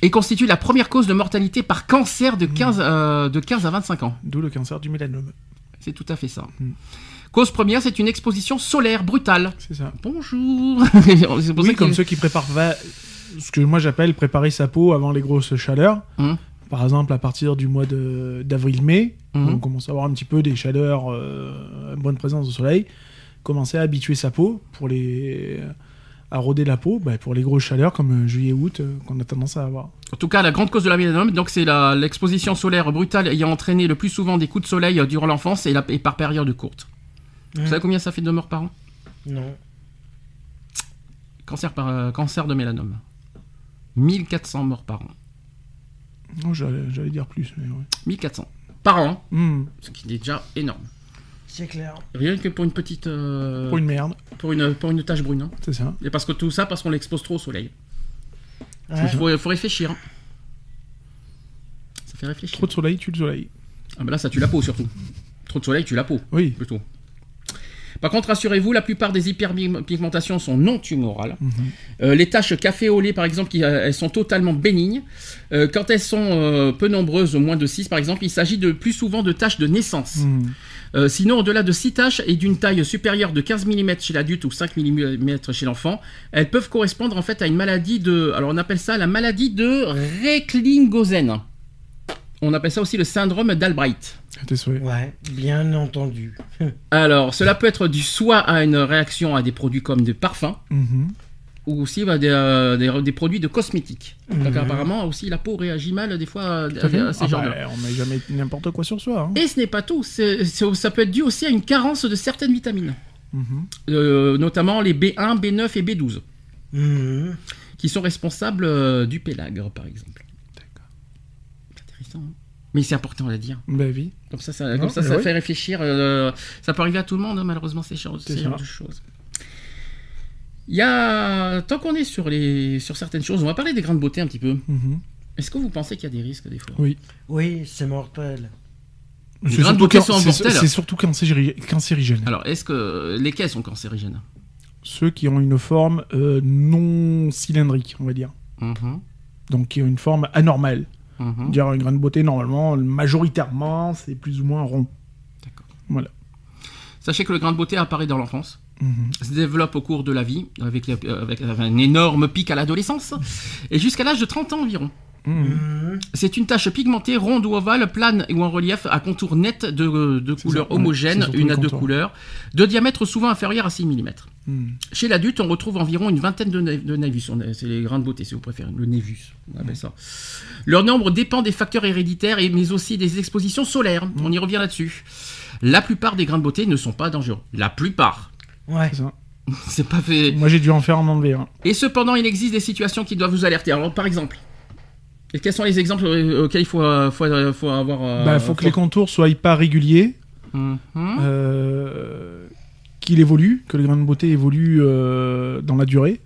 et constitue la première cause de mortalité par cancer de 15, euh, de 15 à 25 ans. D'où le cancer du mélanome. C'est tout à fait ça. Hmm. Cause première, c'est une exposition solaire brutale. C'est ça. Bonjour C'est Oui, comme ceux qui préparent va- ce que moi j'appelle préparer sa peau avant les grosses chaleurs. Hum. Par exemple, à partir du mois de- d'avril-mai, Mhm. on commence à avoir un petit peu des chaleurs, euh, une bonne présence de soleil. Commencer à habituer sa peau pour les à roder la peau bah, pour les grosses chaleurs comme euh, juillet-août euh, qu'on a tendance à avoir. En tout cas, la grande cause de la mélanome, donc c'est l'exposition solaire brutale ayant entraîné le plus souvent des coups de soleil euh, durant l'enfance et, et par période courte. Vous savez combien ça fait de morts par an? Non. cancer, par, euh, cancer de mélanome. 1400 morts par an. Non, J'allais dire plus. mais ouais. 1400 par an, Hmm, ce qui est déjà énorme. C'est clair. Rien que pour une petite. euh, Pour une merde, pour une, pour une tache brune. hein. c'est ça. Et parce que tout ça, parce qu'on l'expose trop au soleil. Ouais. Il faut, faut réfléchir. hein. Ça fait réfléchir. Trop de soleil, tue le soleil. Ah, bah là, ça tue la peau surtout. Trop de soleil tue la peau. Oui. plutôt. Par contre, rassurez-vous, la plupart des hyperpigmentations sont non tumorales. Mhm. Euh, les taches café au lait, par exemple, qui, euh, elles sont totalement bénignes. Euh, quand elles sont euh, peu nombreuses, moins de 6 par exemple, il s'agit de plus souvent de taches de naissance. Hmm. Euh, sinon, au-delà de 6 taches et d'une taille supérieure de 15 mm chez l'adulte ou 5 mm chez l'enfant, elles peuvent correspondre en fait à une maladie de... Alors on appelle ça la maladie de Recklinghausen. On appelle ça aussi le syndrome d'Albright. À. Ouais, bien entendu. Alors, cela peut être dû soit à une réaction à des produits comme des parfums, Mhm. ou aussi bah, des, euh, des- des produits de cosmétiques. Donc Mhm. apparemment aussi la peau réagit mal des fois à, Tout à fait. à ces Ah genres bah, on met jamais n'importe quoi sur soi. hein. Et ce n'est pas tout, c'est- c'est- ça peut être dû aussi à une carence de certaines vitamines, Mhm. Euh, notamment les B1, B9 et B12, Mhm. qui sont responsables euh, du pélagre par exemple. Intéressant. hein. mais c'est important à dire. Bah oui. Comme ça, ça, Non, comme ça, ça fait réfléchir. euh, ça peut arriver à tout le monde, hein, malheureusement, ces, genres de choses. Il y a, tant qu'on est sur, les, sur certaines choses, on va parler des grandes beautés un petit peu. Mhm. Est-ce que vous pensez qu'il y a des risques des fois? Oui. Oui, c'est mortel. Les grandes beautés sont c'est- mortelles. C'est surtout cancéri- cancérigène. Alors, est-ce que lesquels sont cancérigènes? Ceux qui ont une forme euh, non cylindrique, on va dire. Mhm, Donc qui ont une forme anormale. Mhm. Dire une grande beauté, normalement, majoritairement, c'est plus ou moins rond. D'accord. Voilà. Sachez que le grain de beauté apparaît dans l'enfance, Mhm. se développe au cours de la vie, avec, euh, avec un énorme pic à l'adolescence, et jusqu'à l'âge de 30 ans environ. Mhm. C'est une tache pigmentée, ronde ou ovale, plane ou en relief, à contour net de, de couleur ça, homogène, une à deux couleurs, de diamètre souvent inférieur à 6 mm. Chez l'adulte, on retrouve environ une vingtaine de, né- de névus. C'est les grains de beauté, si vous préférez. Le névus, on appelle ça. Leur nombre dépend des facteurs héréditaires, et, mais aussi des expositions solaires. On y revient là-dessus. La plupart des grains de beauté ne sont pas dangereux. La plupart. Ouais. C'est ça. C'est pas fait. Moi, j'ai dû en faire en enlever. un. Et cependant, il existe des situations qui doivent vous alerter. Alors, par exemple, et quels sont les exemples euh, auxquels il faut, euh, faut, euh, faut avoir. euh, bah, faut que les contours soient pas réguliers, Mhm. euh, qu'il évolue, que le grain de beauté évolue euh, dans la durée.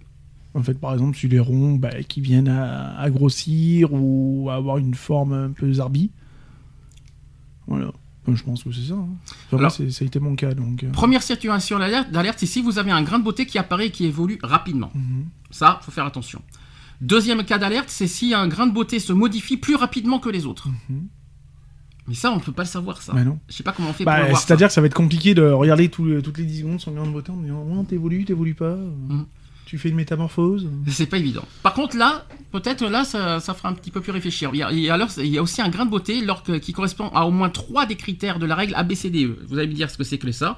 En fait, par exemple, si les ronds bah, qui viennent à, à grossir ou à avoir une forme un peu zarbi. Voilà. Je pense que c'est ça. hein. Enfin, Alors- ça a été mon cas. Donc, euh, Première situation d'alerte, c'est si vous avez un grain de beauté qui apparaît et qui évolue rapidement. mhm. Ça, faut faire attention. Deuxième cas d'alerte, c'est si un grain de beauté se modifie plus rapidement que les autres. Mhm. Mais ça, on ne peut pas le savoir, ça. Bah non. Je sais pas comment on fait pour Bah, le voir. C'est-à-dire que ça va être compliqué de regarder tout le- toutes les 10 secondes son grain de beauté en disant Ouais, t'évolues, t'évolues pas. Mhm. Tu fais une métamorphose. C'est pas évident. Par contre, là, peut-être là, ça, ça fera un petit peu plus réfléchir. Il y a, il y a alors, il y a aussi un grain de beauté lors que- qui correspond à au moins trois des critères de la règle ABCDE. Vous allez me dire ce que c'est que ça.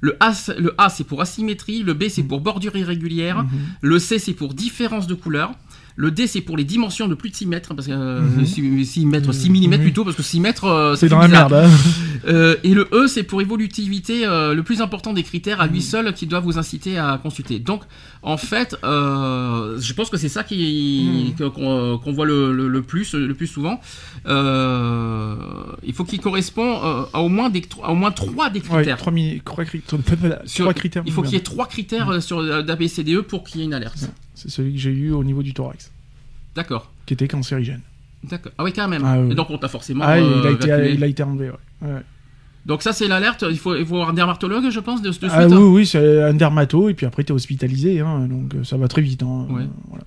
Le A, c'est- le A, c'est pour asymétrie. Le B, c'est pour bordure irrégulière. Mhm. Le C, c'est pour différence de couleur. Le D, c'est pour les dimensions de plus de 6 mètres, parce que euh, Mhm. 6, mètres, 6 mm Mhm. plutôt, parce que 6 mètres, euh, C'est dans la bizarre. merde. hein. Euh, et le E, c'est pour évolutivité, euh, le plus important des critères à lui Mhm. seul qui doit vous inciter à consulter. Donc, en fait, euh, je pense que c'est ça qui, que- qu'on voit le, le- le plus, le plus souvent. Il faut qu'il correspond à au moins des, à au moins trois des critères. trois, mi- trois cri- trois- Sur- trois critères. il faut qu'il y ait trois critères euh, sur d'ABCDE pour qu'il y ait une alerte. C'est celui que j'ai eu au niveau du thorax, D'accord. qui était cancérigène. D'accord. Ah oui, quand même. Ah oui. Et donc on t'a forcément. ah, il, a été, il a été enlevé, ouais. Ouais. Donc ça c'est l'alerte. Il faut, il faut avoir un dermatologue, je pense, de, de suite. Ah hein. oui, oui, c'est un dermato, et puis après, t'es hospitalisé, hein, donc euh, ça va très vite. Hein, Ouais. euh, voilà.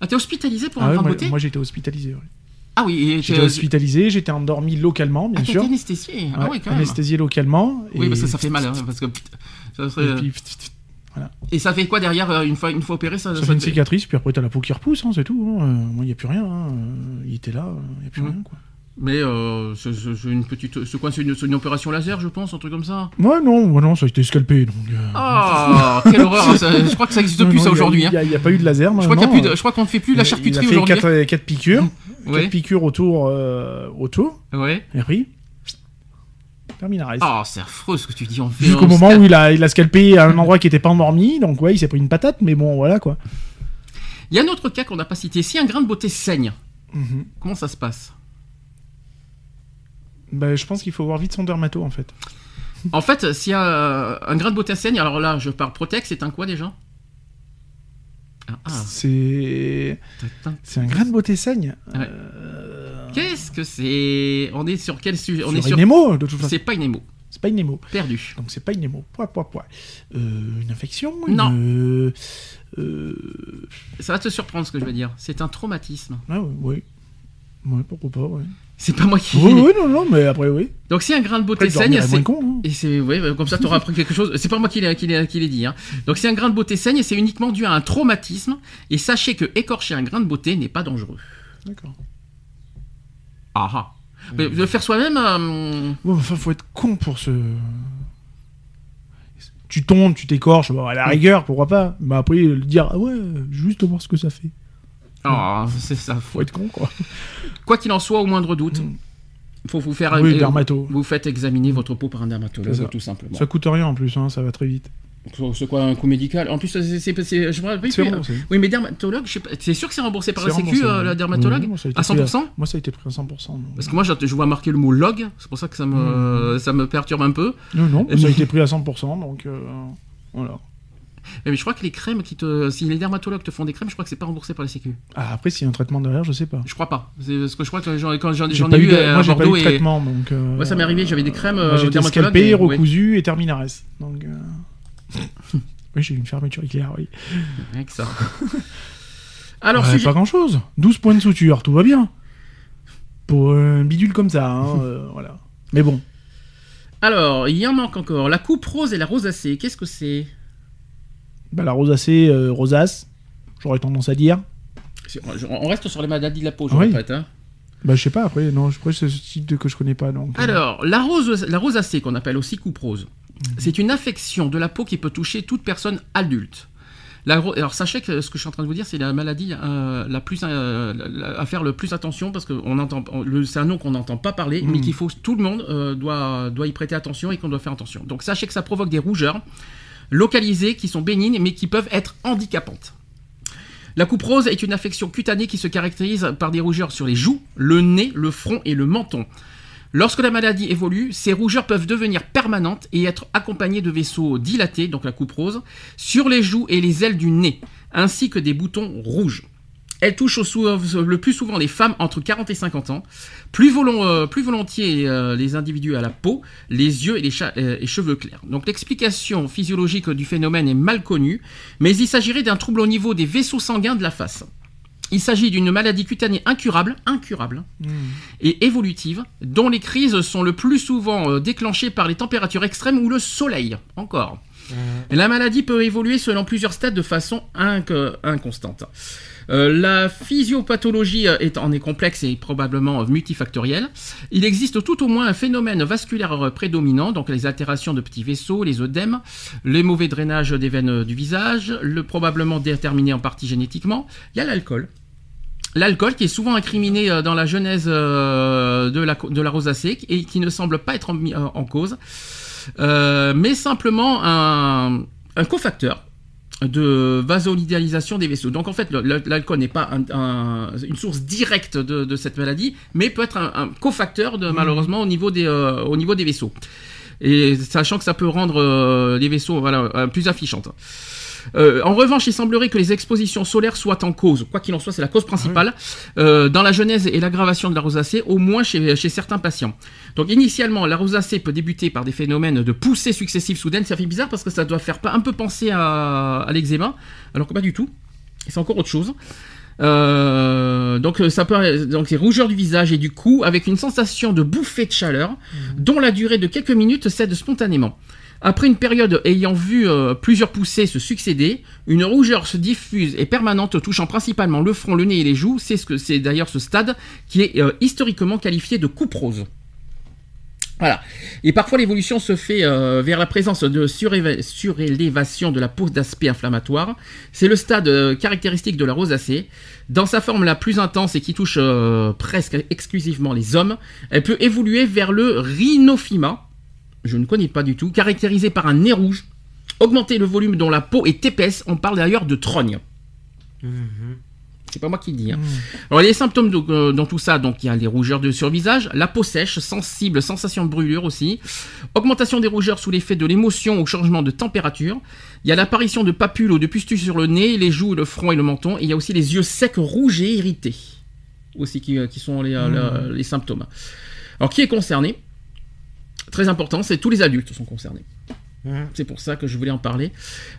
Ah, t'es hospitalisé pour Ah un ouais, grain de moi, beauté moi, j'étais hospitalisé. Ah oui. J'étais hospitalisé, j'étais endormi localement, bien Ah, sûr. anesthésié. Ah oui, quand même. anesthésié localement. Oui, et- parce que ça fait mal, hein, parce que putain, ça serait- et puis, Et ça fait quoi derrière euh, une fois une fois opéré ça, ça ça fait une te- cicatrice, puis après, t'as la peau qui repousse, c'est tout. Euh, moi, il n'y a plus rien. Il était là, il n'y a plus rien, quoi. Mais euh, c'est une petite, c'est quoi, c'est une, opération laser, je pense, un truc comme ça. Ouais, non, ouais, non, ça a été scalpé, donc... euh, Ah, quelle horreur hein, ça- Je crois que ça existe non, plus non, ça aujourd'hui. Il hein. n'y a, y a pas eu de laser, Je crois qu'il je crois qu'on ne fait plus la charcuterie Il a fait aujourd'hui. 4, quatre piqûres, Ouais. quatre piqûres autour, euh, autour, Ouais. et puis... Ah, c'est affreux ce que tu dis. On fait Jusqu'au moment où il a, il a scalpé à un endroit qui était pas endormi, donc ouais, il s'est pris une patate, mais bon, voilà quoi. Il y a un autre cas qu'on n'a pas cité. Si un grain de beauté saigne, Mhm. comment ça se passe? Bah, je pense qu'il faut voir vite son dermato en fait. En fait, s'il y a un grain de beauté saigne, alors là, je parle Protex, c'est un quoi déjà? Ah, ah. C'est c'est un grain de beauté saigne. Ouais. Euh, Qu'est-ce que c'est? On est sur quel sujet? On sur est sur. de toute façon. C'est pas une émo. C'est pas une émo. Perdu. Donc c'est pas une émo. Poids, poids, poids. Euh, une infection? Non. une, euh, euh, Ça va te surprendre ce que je veux dire. C'est un traumatisme. Ah oui. Ouais, pourquoi pas, ouais. C'est pas moi qui. Oui, oui, non, non, mais après, oui. Donc si un grain de beauté Après, saigne, c'est. con. hein. Et c'est ouais, ouais, comme ça tu auras appris quelque chose. C'est pas moi qui l'ai qui l'ai- qui l'ai dit. Hein. Donc si un grain de beauté saigne, c'est uniquement dû à un traumatisme. Et sachez que écorcher un grain de beauté n'est pas dangereux. D'accord. Ah ah. Mais le faire soi-même, euh, Ouais, enfin, faut être con pour se. Tu tombes, tu t'écorches, bon, à la rigueur, pourquoi pas. Mais après, le dire, ah ouais, juste voir ce que ça fait. Oh, c'est ça. Faut être con, quoi. Quoi qu'il en soit, au moindre doute, Mm. faut vous faire. Oui, euh, dermato. Vous faites examiner votre peau par un dermatologue, tout simplement. Ça coûte rien en plus, hein, ça va très vite. C'est quoi un coût médical? En plus, c'est, je me rappelle plus. remboursé. Oui, mais dermatologue. C'est sûr que c'est remboursé par la Sécu, euh, la dermatologue? Oui, moi, À pris 100% Moi, ça a été pris à 100%. donc. Parce que moi, je, vois marquer le mot log, c'est pour ça que ça me, ça me perturbe un peu. Non, non, Mais- ça a été pris à 100%, donc euh, voilà. Mais je crois que les crèmes qui te. Si les dermatologues te font des crèmes, je crois que c'est pas remboursé par la Sécu. Ah, après, s'il y a un traitement derrière, je sais pas. Je crois pas. C'est parce que je crois que j'en, quand j'en, ai eu de- euh, moi, à j'ai pas eu de traitement, donc. euh, Ouais, ça m'est arrivé, j'avais des crèmes, Moi, euh, j'étais dermatologue, scalpé, ouais. recousu et terminares. Donc. euh, oui, j'ai eu une fermeture éclair, oui. Avec ça. Alors, Ouais, sujet- pas grand chose. 12 points de suture, tout va bien. Pour un bidule comme ça, hein, euh, voilà. Mais bon, Alors, il y en manque encore. La coupe rose et la rosacée, qu'est-ce que c'est? Bah, la rosacée, euh, rosace, j'aurais tendance à dire. On reste sur les maladies de la peau, je Oui. répète. hein. Bah, je sais pas, après, non, je crois que c'est ce type que je connais pas, donc. euh, Alors, la, rose, la rosacée, qu'on appelle aussi coupe rose, Mhm. c'est une affection de la peau qui peut toucher toute personne adulte. La alors sachez que ce que je suis en train de vous dire, c'est la maladie euh, la plus euh, la- à faire le plus attention parce que on entend, c'est un nom qu'on n'entend pas parler, mais Mhm. qu'il faut tout le monde euh, doit doit y prêter attention et qu'on doit faire attention. Donc sachez que ça provoque des rougeurs localisées qui sont bénignes mais qui peuvent être handicapantes. La coupe rose est une affection cutanée qui se caractérise par des rougeurs sur les joues, le nez, le front et le menton. Lorsque la maladie évolue, ces rougeurs peuvent devenir permanentes et être accompagnées de vaisseaux dilatés, donc la coupe rose, sur les joues et les ailes du nez, ainsi que des boutons rouges. Elle touche au sou- le plus souvent les femmes entre 40 et 50 ans, plus, volon- euh, plus volontiers euh, les individus à la peau, les yeux et les euh, et cheveux clairs. Donc l'explication physiologique du phénomène est mal connue, mais il s'agirait d'un trouble au niveau des vaisseaux sanguins de la face. Il s'agit d'une maladie cutanée incurable, incurable, hmm. et évolutive, dont les crises sont le plus souvent euh, déclenchées par les températures extrêmes ou le soleil. Encore. Et La maladie peut évoluer selon plusieurs stades de façon inc- inconstante. Euh, la physiopathologie est, en est complexe et probablement multifactorielle. Il existe tout au moins un phénomène vasculaire prédominant, donc les altérations de petits vaisseaux, les œdèmes, les mauvais drainages des veines du visage, le probablement déterminé en partie génétiquement. Il y a l'alcool. L'alcool qui est souvent incriminé euh, dans la genèse euh, de, la, rosacée et qui ne semble pas être en, mis- en- cause, mais simplement un cofacteur de vasodilalisation des vaisseaux. Donc en fait, l'alcool n'est pas un- un- une source directe de, de cette maladie, mais peut être un, un cofacteur de, malheureusement au niveau des, euh, au niveau des vaisseaux. Et sachant que ça peut rendre euh, les vaisseaux voilà, euh, plus affichantes. Euh, en revanche, il semblerait que les expositions solaires soient en cause. Quoi qu'il en soit, c'est la cause principale euh, dans la genèse et l'aggravation de la rosacée, au moins chez, chez certains patients. Donc initialement, la rosacée peut débuter par des phénomènes de poussées successives soudaines. Ça fait bizarre parce que ça doit faire un peu penser à, à l'eczéma, alors que pas du tout. C'est encore autre chose. Euh, donc ça peut donc c'est rougeur du visage et du cou avec une sensation de bouffée de chaleur dont la durée de quelques minutes cède spontanément. Après une période ayant vu euh, plusieurs poussées se succéder, une rougeur se diffuse et permanente touchant principalement le front, le nez et les joues. C'est d'ailleurs ce stade qui est euh, historiquement qualifié de coupe rose. Voilà. Et parfois l'évolution se fait euh, vers la présence de surélévation de la peau d'aspect inflammatoire. C'est le stade caractéristique de la rosacée. Dans sa forme la plus intense et qui touche presque exclusivement les hommes, elle peut évoluer vers le rhinophyma. Je ne connais pas du tout. Caractérisé par un nez rouge, augmenter le volume dont la peau est épaisse. On parle d'ailleurs de trogne. C'est pas moi qui le dis. hein. Alors les symptômes de- euh, dans tout ça, donc il y a les rougeurs de survisage, la peau sèche, sensible, sensation de brûlure aussi, augmentation des rougeurs sous l'effet de l'émotion ou changement de température. Il y a l'apparition de papules ou de pustules sur le nez, les joues, le front et le menton. Et il y a aussi les yeux secs, rouges et irrités aussi qui, euh, qui sont les, euh, les symptômes. Alors qui est concerné? Très important, c'est tous les adultes sont concernés. Mhm. C'est pour ça que je voulais en parler.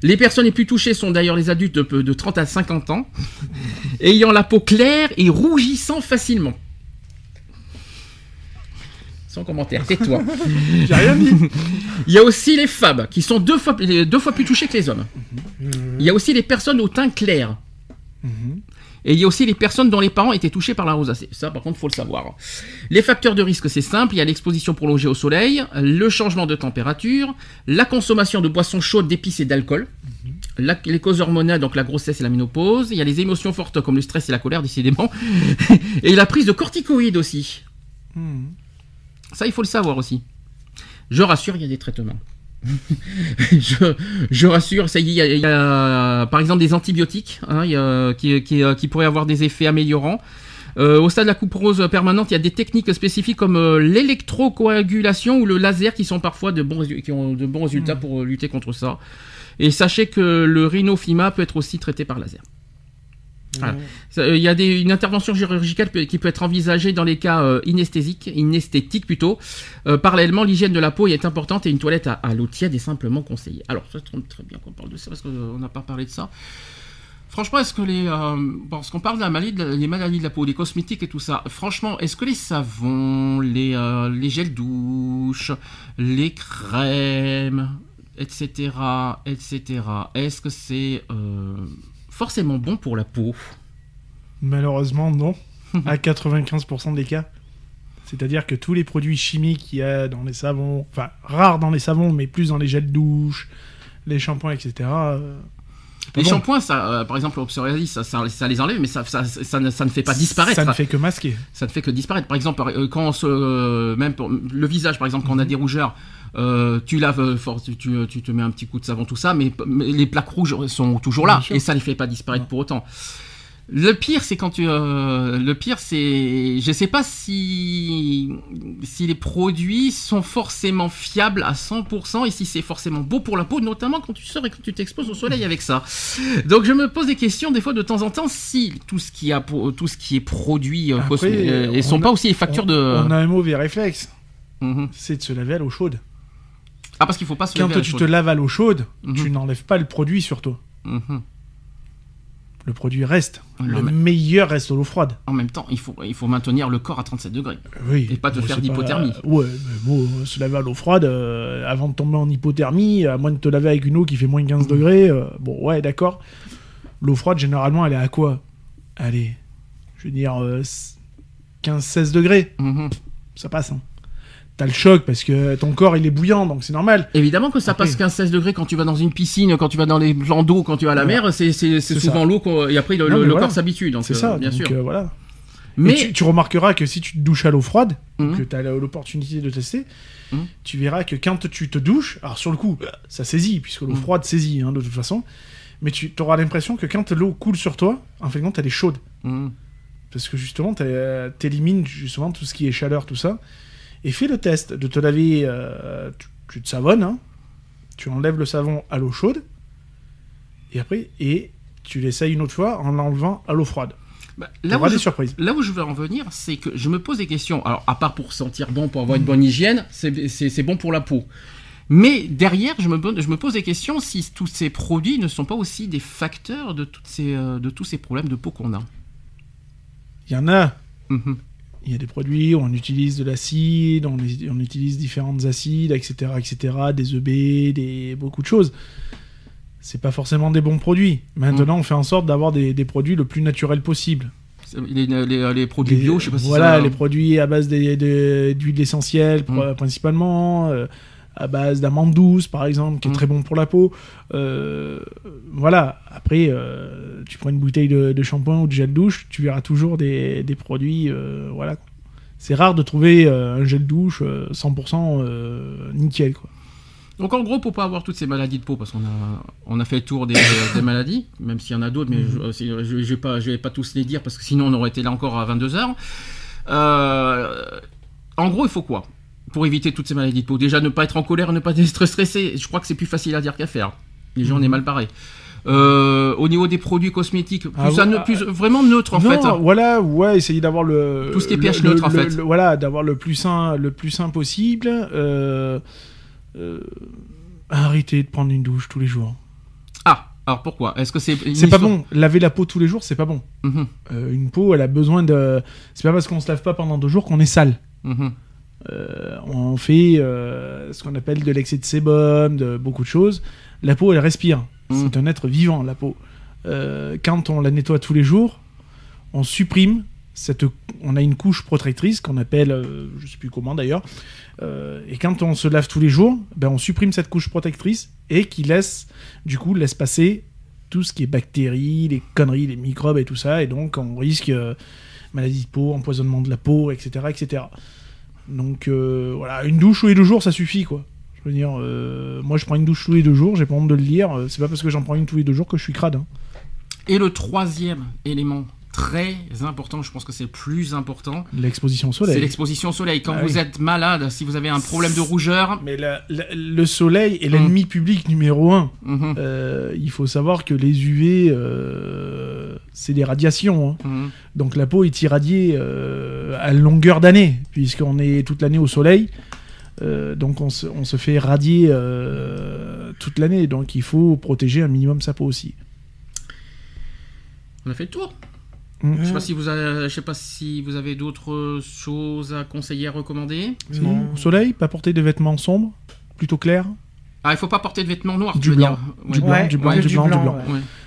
Les personnes les plus touchées sont d'ailleurs les adultes de, de 30 à 50 ans, ayant la peau claire et rougissant facilement. Sans commentaire, tais-toi. J'ai rien dit. Il y a aussi les femmes, qui sont deux fois, deux fois plus touchées que les hommes. Il y a aussi les personnes au teint clair. Et il y a aussi les personnes dont les parents étaient touchés par la rosacée. Ça, par contre, faut le savoir. Les facteurs de risque, c'est simple. Il y a l'exposition prolongée au soleil, le changement de température, la consommation de boissons chaudes, d'épices et d'alcool, les causes hormonales, donc la grossesse et la ménopause. Il y a les émotions fortes comme le stress et la colère, décidément. et la prise de corticoïdes aussi. Hmm. Ça, il faut le savoir aussi. Je rassure, il y a des traitements. je, je rassure, ça y est, il y a, il y a, par exemple des antibiotiques hein, il y a- qui, qui, euh, qui pourraient avoir des effets améliorants. Euh, au stade de la coupe rose permanente, il y a des techniques spécifiques comme euh, l'électrocoagulation ou le laser qui sont parfois de bons, qui ont de bons résultats pour euh, lutter contre ça. Et sachez que le rhinofima peut être aussi traité par laser. Euh, Il y a une intervention chirurgicale qui peut être envisagée dans les cas euh, inesthétiques plutôt. Euh, parallèlement, l'hygiène de la peau est importante et une toilette à, l'eau tiède est simplement conseillée. Alors, ça tombe très bien qu'on parle de ça parce qu'on n'a pas parlé de ça. Franchement, est-ce que les. Parce qu'on parle de la maladie, les maladies de la peau, les cosmétiques et tout ça. Franchement, est-ce que les savons, les, les gels douche, les crèmes, etc., etc., est-ce que c'est forcément bon pour la peau Malheureusement, non. à 95% des cas. C'est-à-dire que tous les produits chimiques qu'il y a dans les savons, enfin, rares dans les savons, mais plus dans les gels douche, les shampoings, etc. euh, Les bon. shampoings, ça, euh, par exemple, au psoriasis, ça, ça, ça les enlève, mais ça, ne, ça ne fait pas disparaître. Ça ne fait que masquer. Ça ne fait que disparaître. Par exemple, euh, quand on se, euh, même pour le visage, par exemple, quand on Mhm. a des rougeurs, euh, tu laves, euh, fort- tu, tu, tu te mets un petit coup de savon, tout ça, mais, mais les plaques rouges sont toujours là et ça ne les fait pas disparaître pour autant. Le pire, c'est quand tu, euh, le pire, c'est, je sais pas si, si les produits sont forcément fiables à 100% et si c'est forcément beau pour la peau, notamment quand tu sors et que tu t'exposes au soleil avec ça. Donc je me pose des questions des fois de temps en temps si tout ce qui a, tout ce qui est produit, Après, cosmé- et on sont a- pas aussi les factures on, de. On a un mauvais réflexe, Mhm. c'est de se laver à l'eau chaude. Ah parce qu'il faut pas se Quand lever à tu te laves à l'eau chaude, Mhm. tu n'enlèves pas le produit sur toi. Mhm. Le produit reste. Le meilleur reste l'eau froide. En même temps, il faut, il faut maintenir le corps à 37 degrés. Oui. Et pas te faire d'hypothermie. Ouais, mais bon, se laver à l'eau froide, euh, avant de tomber en hypothermie, à moins de te laver avec une eau qui fait moins de 15 degrés, euh, bon, ouais, d'accord. L'eau froide, généralement, elle est à quoi? Allez, je veux dire, 15-16 degrés, Mhm. ça passe. Hein. T'as le choc parce que ton corps, il est bouillant, donc c'est normal. Évidemment que ça Après- passe 15-16 degrés quand tu vas dans une piscine, quand tu vas dans les plans d'eau, quand tu vas à la Voilà. mer, c'est c'est- c'est C'est souvent l'eau et après le, Non, le- voilà. corps s'habitue. C'est euh, ça, bien donc sûr. euh, voilà. Mais tu, tu remarqueras que si tu te douches à l'eau froide, Mhm. que tu as l'opportunité de tester, Mhm. tu verras que quand tu te douches, alors sur le coup, ça saisit, puisque l'eau Mhm. froide saisit hein, de toute façon, mais tu auras l'impression que quand l'eau coule sur toi, en fait, elle est chaude. Parce que justement, tu élimines justement tout ce qui est chaleur, tout ça. Et fais le test de te laver, euh, tu, tu te savonnes, hein, tu enlèves le savon à l'eau chaude, et après, et tu l'essayes une autre fois en l'enlevant à l'eau froide. Bah, là, où je, surprises. là où je veux en venir, c'est que je me pose des questions. Alors, à part pour sentir bon, pour avoir une bonne hygiène, c'est bon pour la peau. Mais derrière, je me, pose- je me pose des questions si tous ces produits ne sont pas aussi des facteurs de, toutes ces, euh, de tous ces problèmes de peau qu'on a. Il y en a, Mhm. Il y a des produits où on utilise de l'acide, on, on utilise différentes acides, etc., etc., des EB, des, beaucoup de choses. C'est pas forcément des bons produits. Maintenant, on fait en sorte d'avoir des, des produits le plus naturels possible. Les, les- les produits Les- bio, je sais pas si Voilà, ça... les produits à base des- des- d'huile essentielle, pr- Mm. principalement, euh, à base d'amandes douces, par exemple, qui est Mm. très bon pour la peau. Euh, voilà, après, euh, tu prends une bouteille de, de shampoing ou de gel douche, tu verras toujours des, des produits. euh, voilà. C'est rare de trouver un gel douche euh, 100% euh, nickel. Quoi. Donc en gros, pour pas avoir toutes ces maladies de peau, parce qu'on a, on a fait le tour des, des maladies, même s'il y en a d'autres, mais Mhm. je, je, je vais pas, je vais pas tous les dire parce que sinon on aurait été là encore à 22 heures. Euh, en gros, il faut quoi? Pour éviter toutes ces maladies de peau Déjà, ne pas être en colère, ne pas être stressé. Je crois que c'est plus facile à dire qu'à faire. Les gens, on est Mhm. mal barrés. Euh, au niveau des produits cosmétiques, plus, Ah, ah, plus- vraiment neutre en non, fait. voilà, ouais, essayer d'avoir le Tout ce qui est pH le- neutre, en le- fait. voilà, d'avoir le plus sain, le plus sain possible. euh, euh, arrêter de prendre une douche tous les jours. Ah, alors pourquoi? Est-ce que c'est C'est pas bon. Laver la peau tous les jours, c'est pas bon. Mhm, Euh, une peau, elle a besoin de. C'est pas parce qu'on se lave pas pendant deux jours qu'on est sale. mhm. Euh, on fait euh, ce qu'on appelle de l'excès de sébum, de beaucoup de choses. La peau, elle respire. Mhm. C'est un être vivant, la peau. Euh, quand on la nettoie tous les jours, on supprime cette, on a une couche protectrice qu'on appelle, je sais plus comment d'ailleurs, et quand on se lave tous les jours, ben on supprime cette couche protectrice et qui laisse, du coup, laisse passer tout ce qui est bactéries, les conneries, les microbes et tout ça, et donc on risque maladie de peau, empoisonnement de la peau, etc., etc. Donc euh, voilà, une douche tous les deux jours, ça suffit quoi. Je veux dire, euh, moi je prends une douche tous les deux jours, j'ai pas honte de le dire. euh, C'est pas parce que j'en prends une tous les deux jours que je suis crade. hein. Et le troisième élément très important, je pense que c'est le plus important, L'exposition au c'est soleil. l'exposition au soleil. Quand Ah vous oui. êtes malade, si vous avez un problème de rougeur, Mais la- la- le soleil est l'ennemi public numéro un. mhm, Euh, il faut savoir que les UV, euh, c'est des radiations. hein. mhm. Donc la peau est irradiée euh, à longueur d'année, puisqu'on est toute l'année au soleil. Donc on se, on se fait radier toute l'année. Donc il faut protéger un minimum sa peau aussi. on a fait le tour. Mm. Je sais pas si vous avez, je sais pas si vous avez d'autres choses à conseiller, à recommander. Non. Au soleil, pas porter de vêtements sombres, plutôt clairs. Ah, il faut pas porter de vêtements noirs, Du tu veux blanc. Du Ouais. blanc, du blanc, ouais, du blanc, du blanc.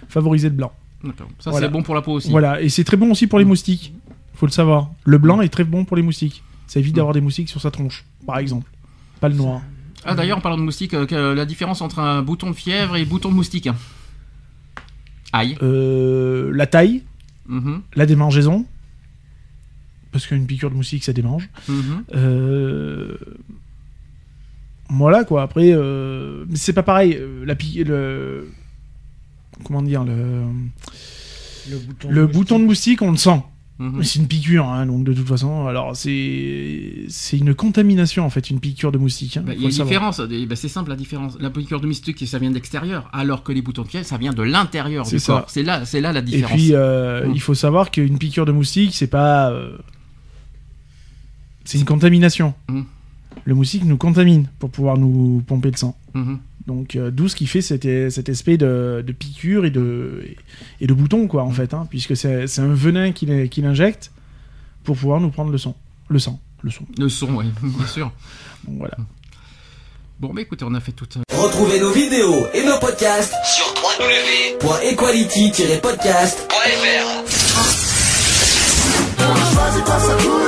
Favoriser le blanc. d'accord. Ça Voilà. c'est bon pour la peau aussi. Voilà, et c'est très bon aussi pour les moustiques. Faut le savoir. Le blanc est très bon pour les moustiques. Ça évite d'avoir des moustiques sur sa tronche, par exemple. Pas le noir. Ah d'ailleurs, en parlant de moustiques, euh, la différence entre un bouton de fièvre et bouton de moustique. Aïe. Euh, la taille, Mhm, la démangeaison. Parce qu'une piqûre de moustique, ça démange. mhm. Euh, Voilà quoi. Après, euh, c'est pas pareil. euh, La pi- le comment dire le Le bouton, le bouton de moustique, on le sent. Mhm. C'est une piqûre, hein, donc de toute façon. Alors c'est c'est une contamination en fait, une piqûre de moustique. hein, Bah, Il y a une différence, bah, c'est simple la différence. La piqûre de moustique, ça vient de l'extérieur, alors que les boutons de fièvre, ça vient de l'intérieur C'est du ça. corps. C'est là, c'est là la Et différence. puis euh, Mm. il faut savoir qu'une piqûre de moustique, c'est pas euh, c'est une contamination. Mm. Le moustique nous contamine pour pouvoir nous pomper le sang. Donc euh, d'où ce qui fait cette, espèce de, piqûre et de, bouton, quoi, en fait, hein, puisque c'est un venin qu'il injecte pour pouvoir nous prendre le sang. Le sang. Le son. Le son, oui, bien sûr. bon, voilà. Bon, mais écoutez, on a fait tout. Retrouvez nos vidéos et nos podcasts sur www.equality-podcast.fr.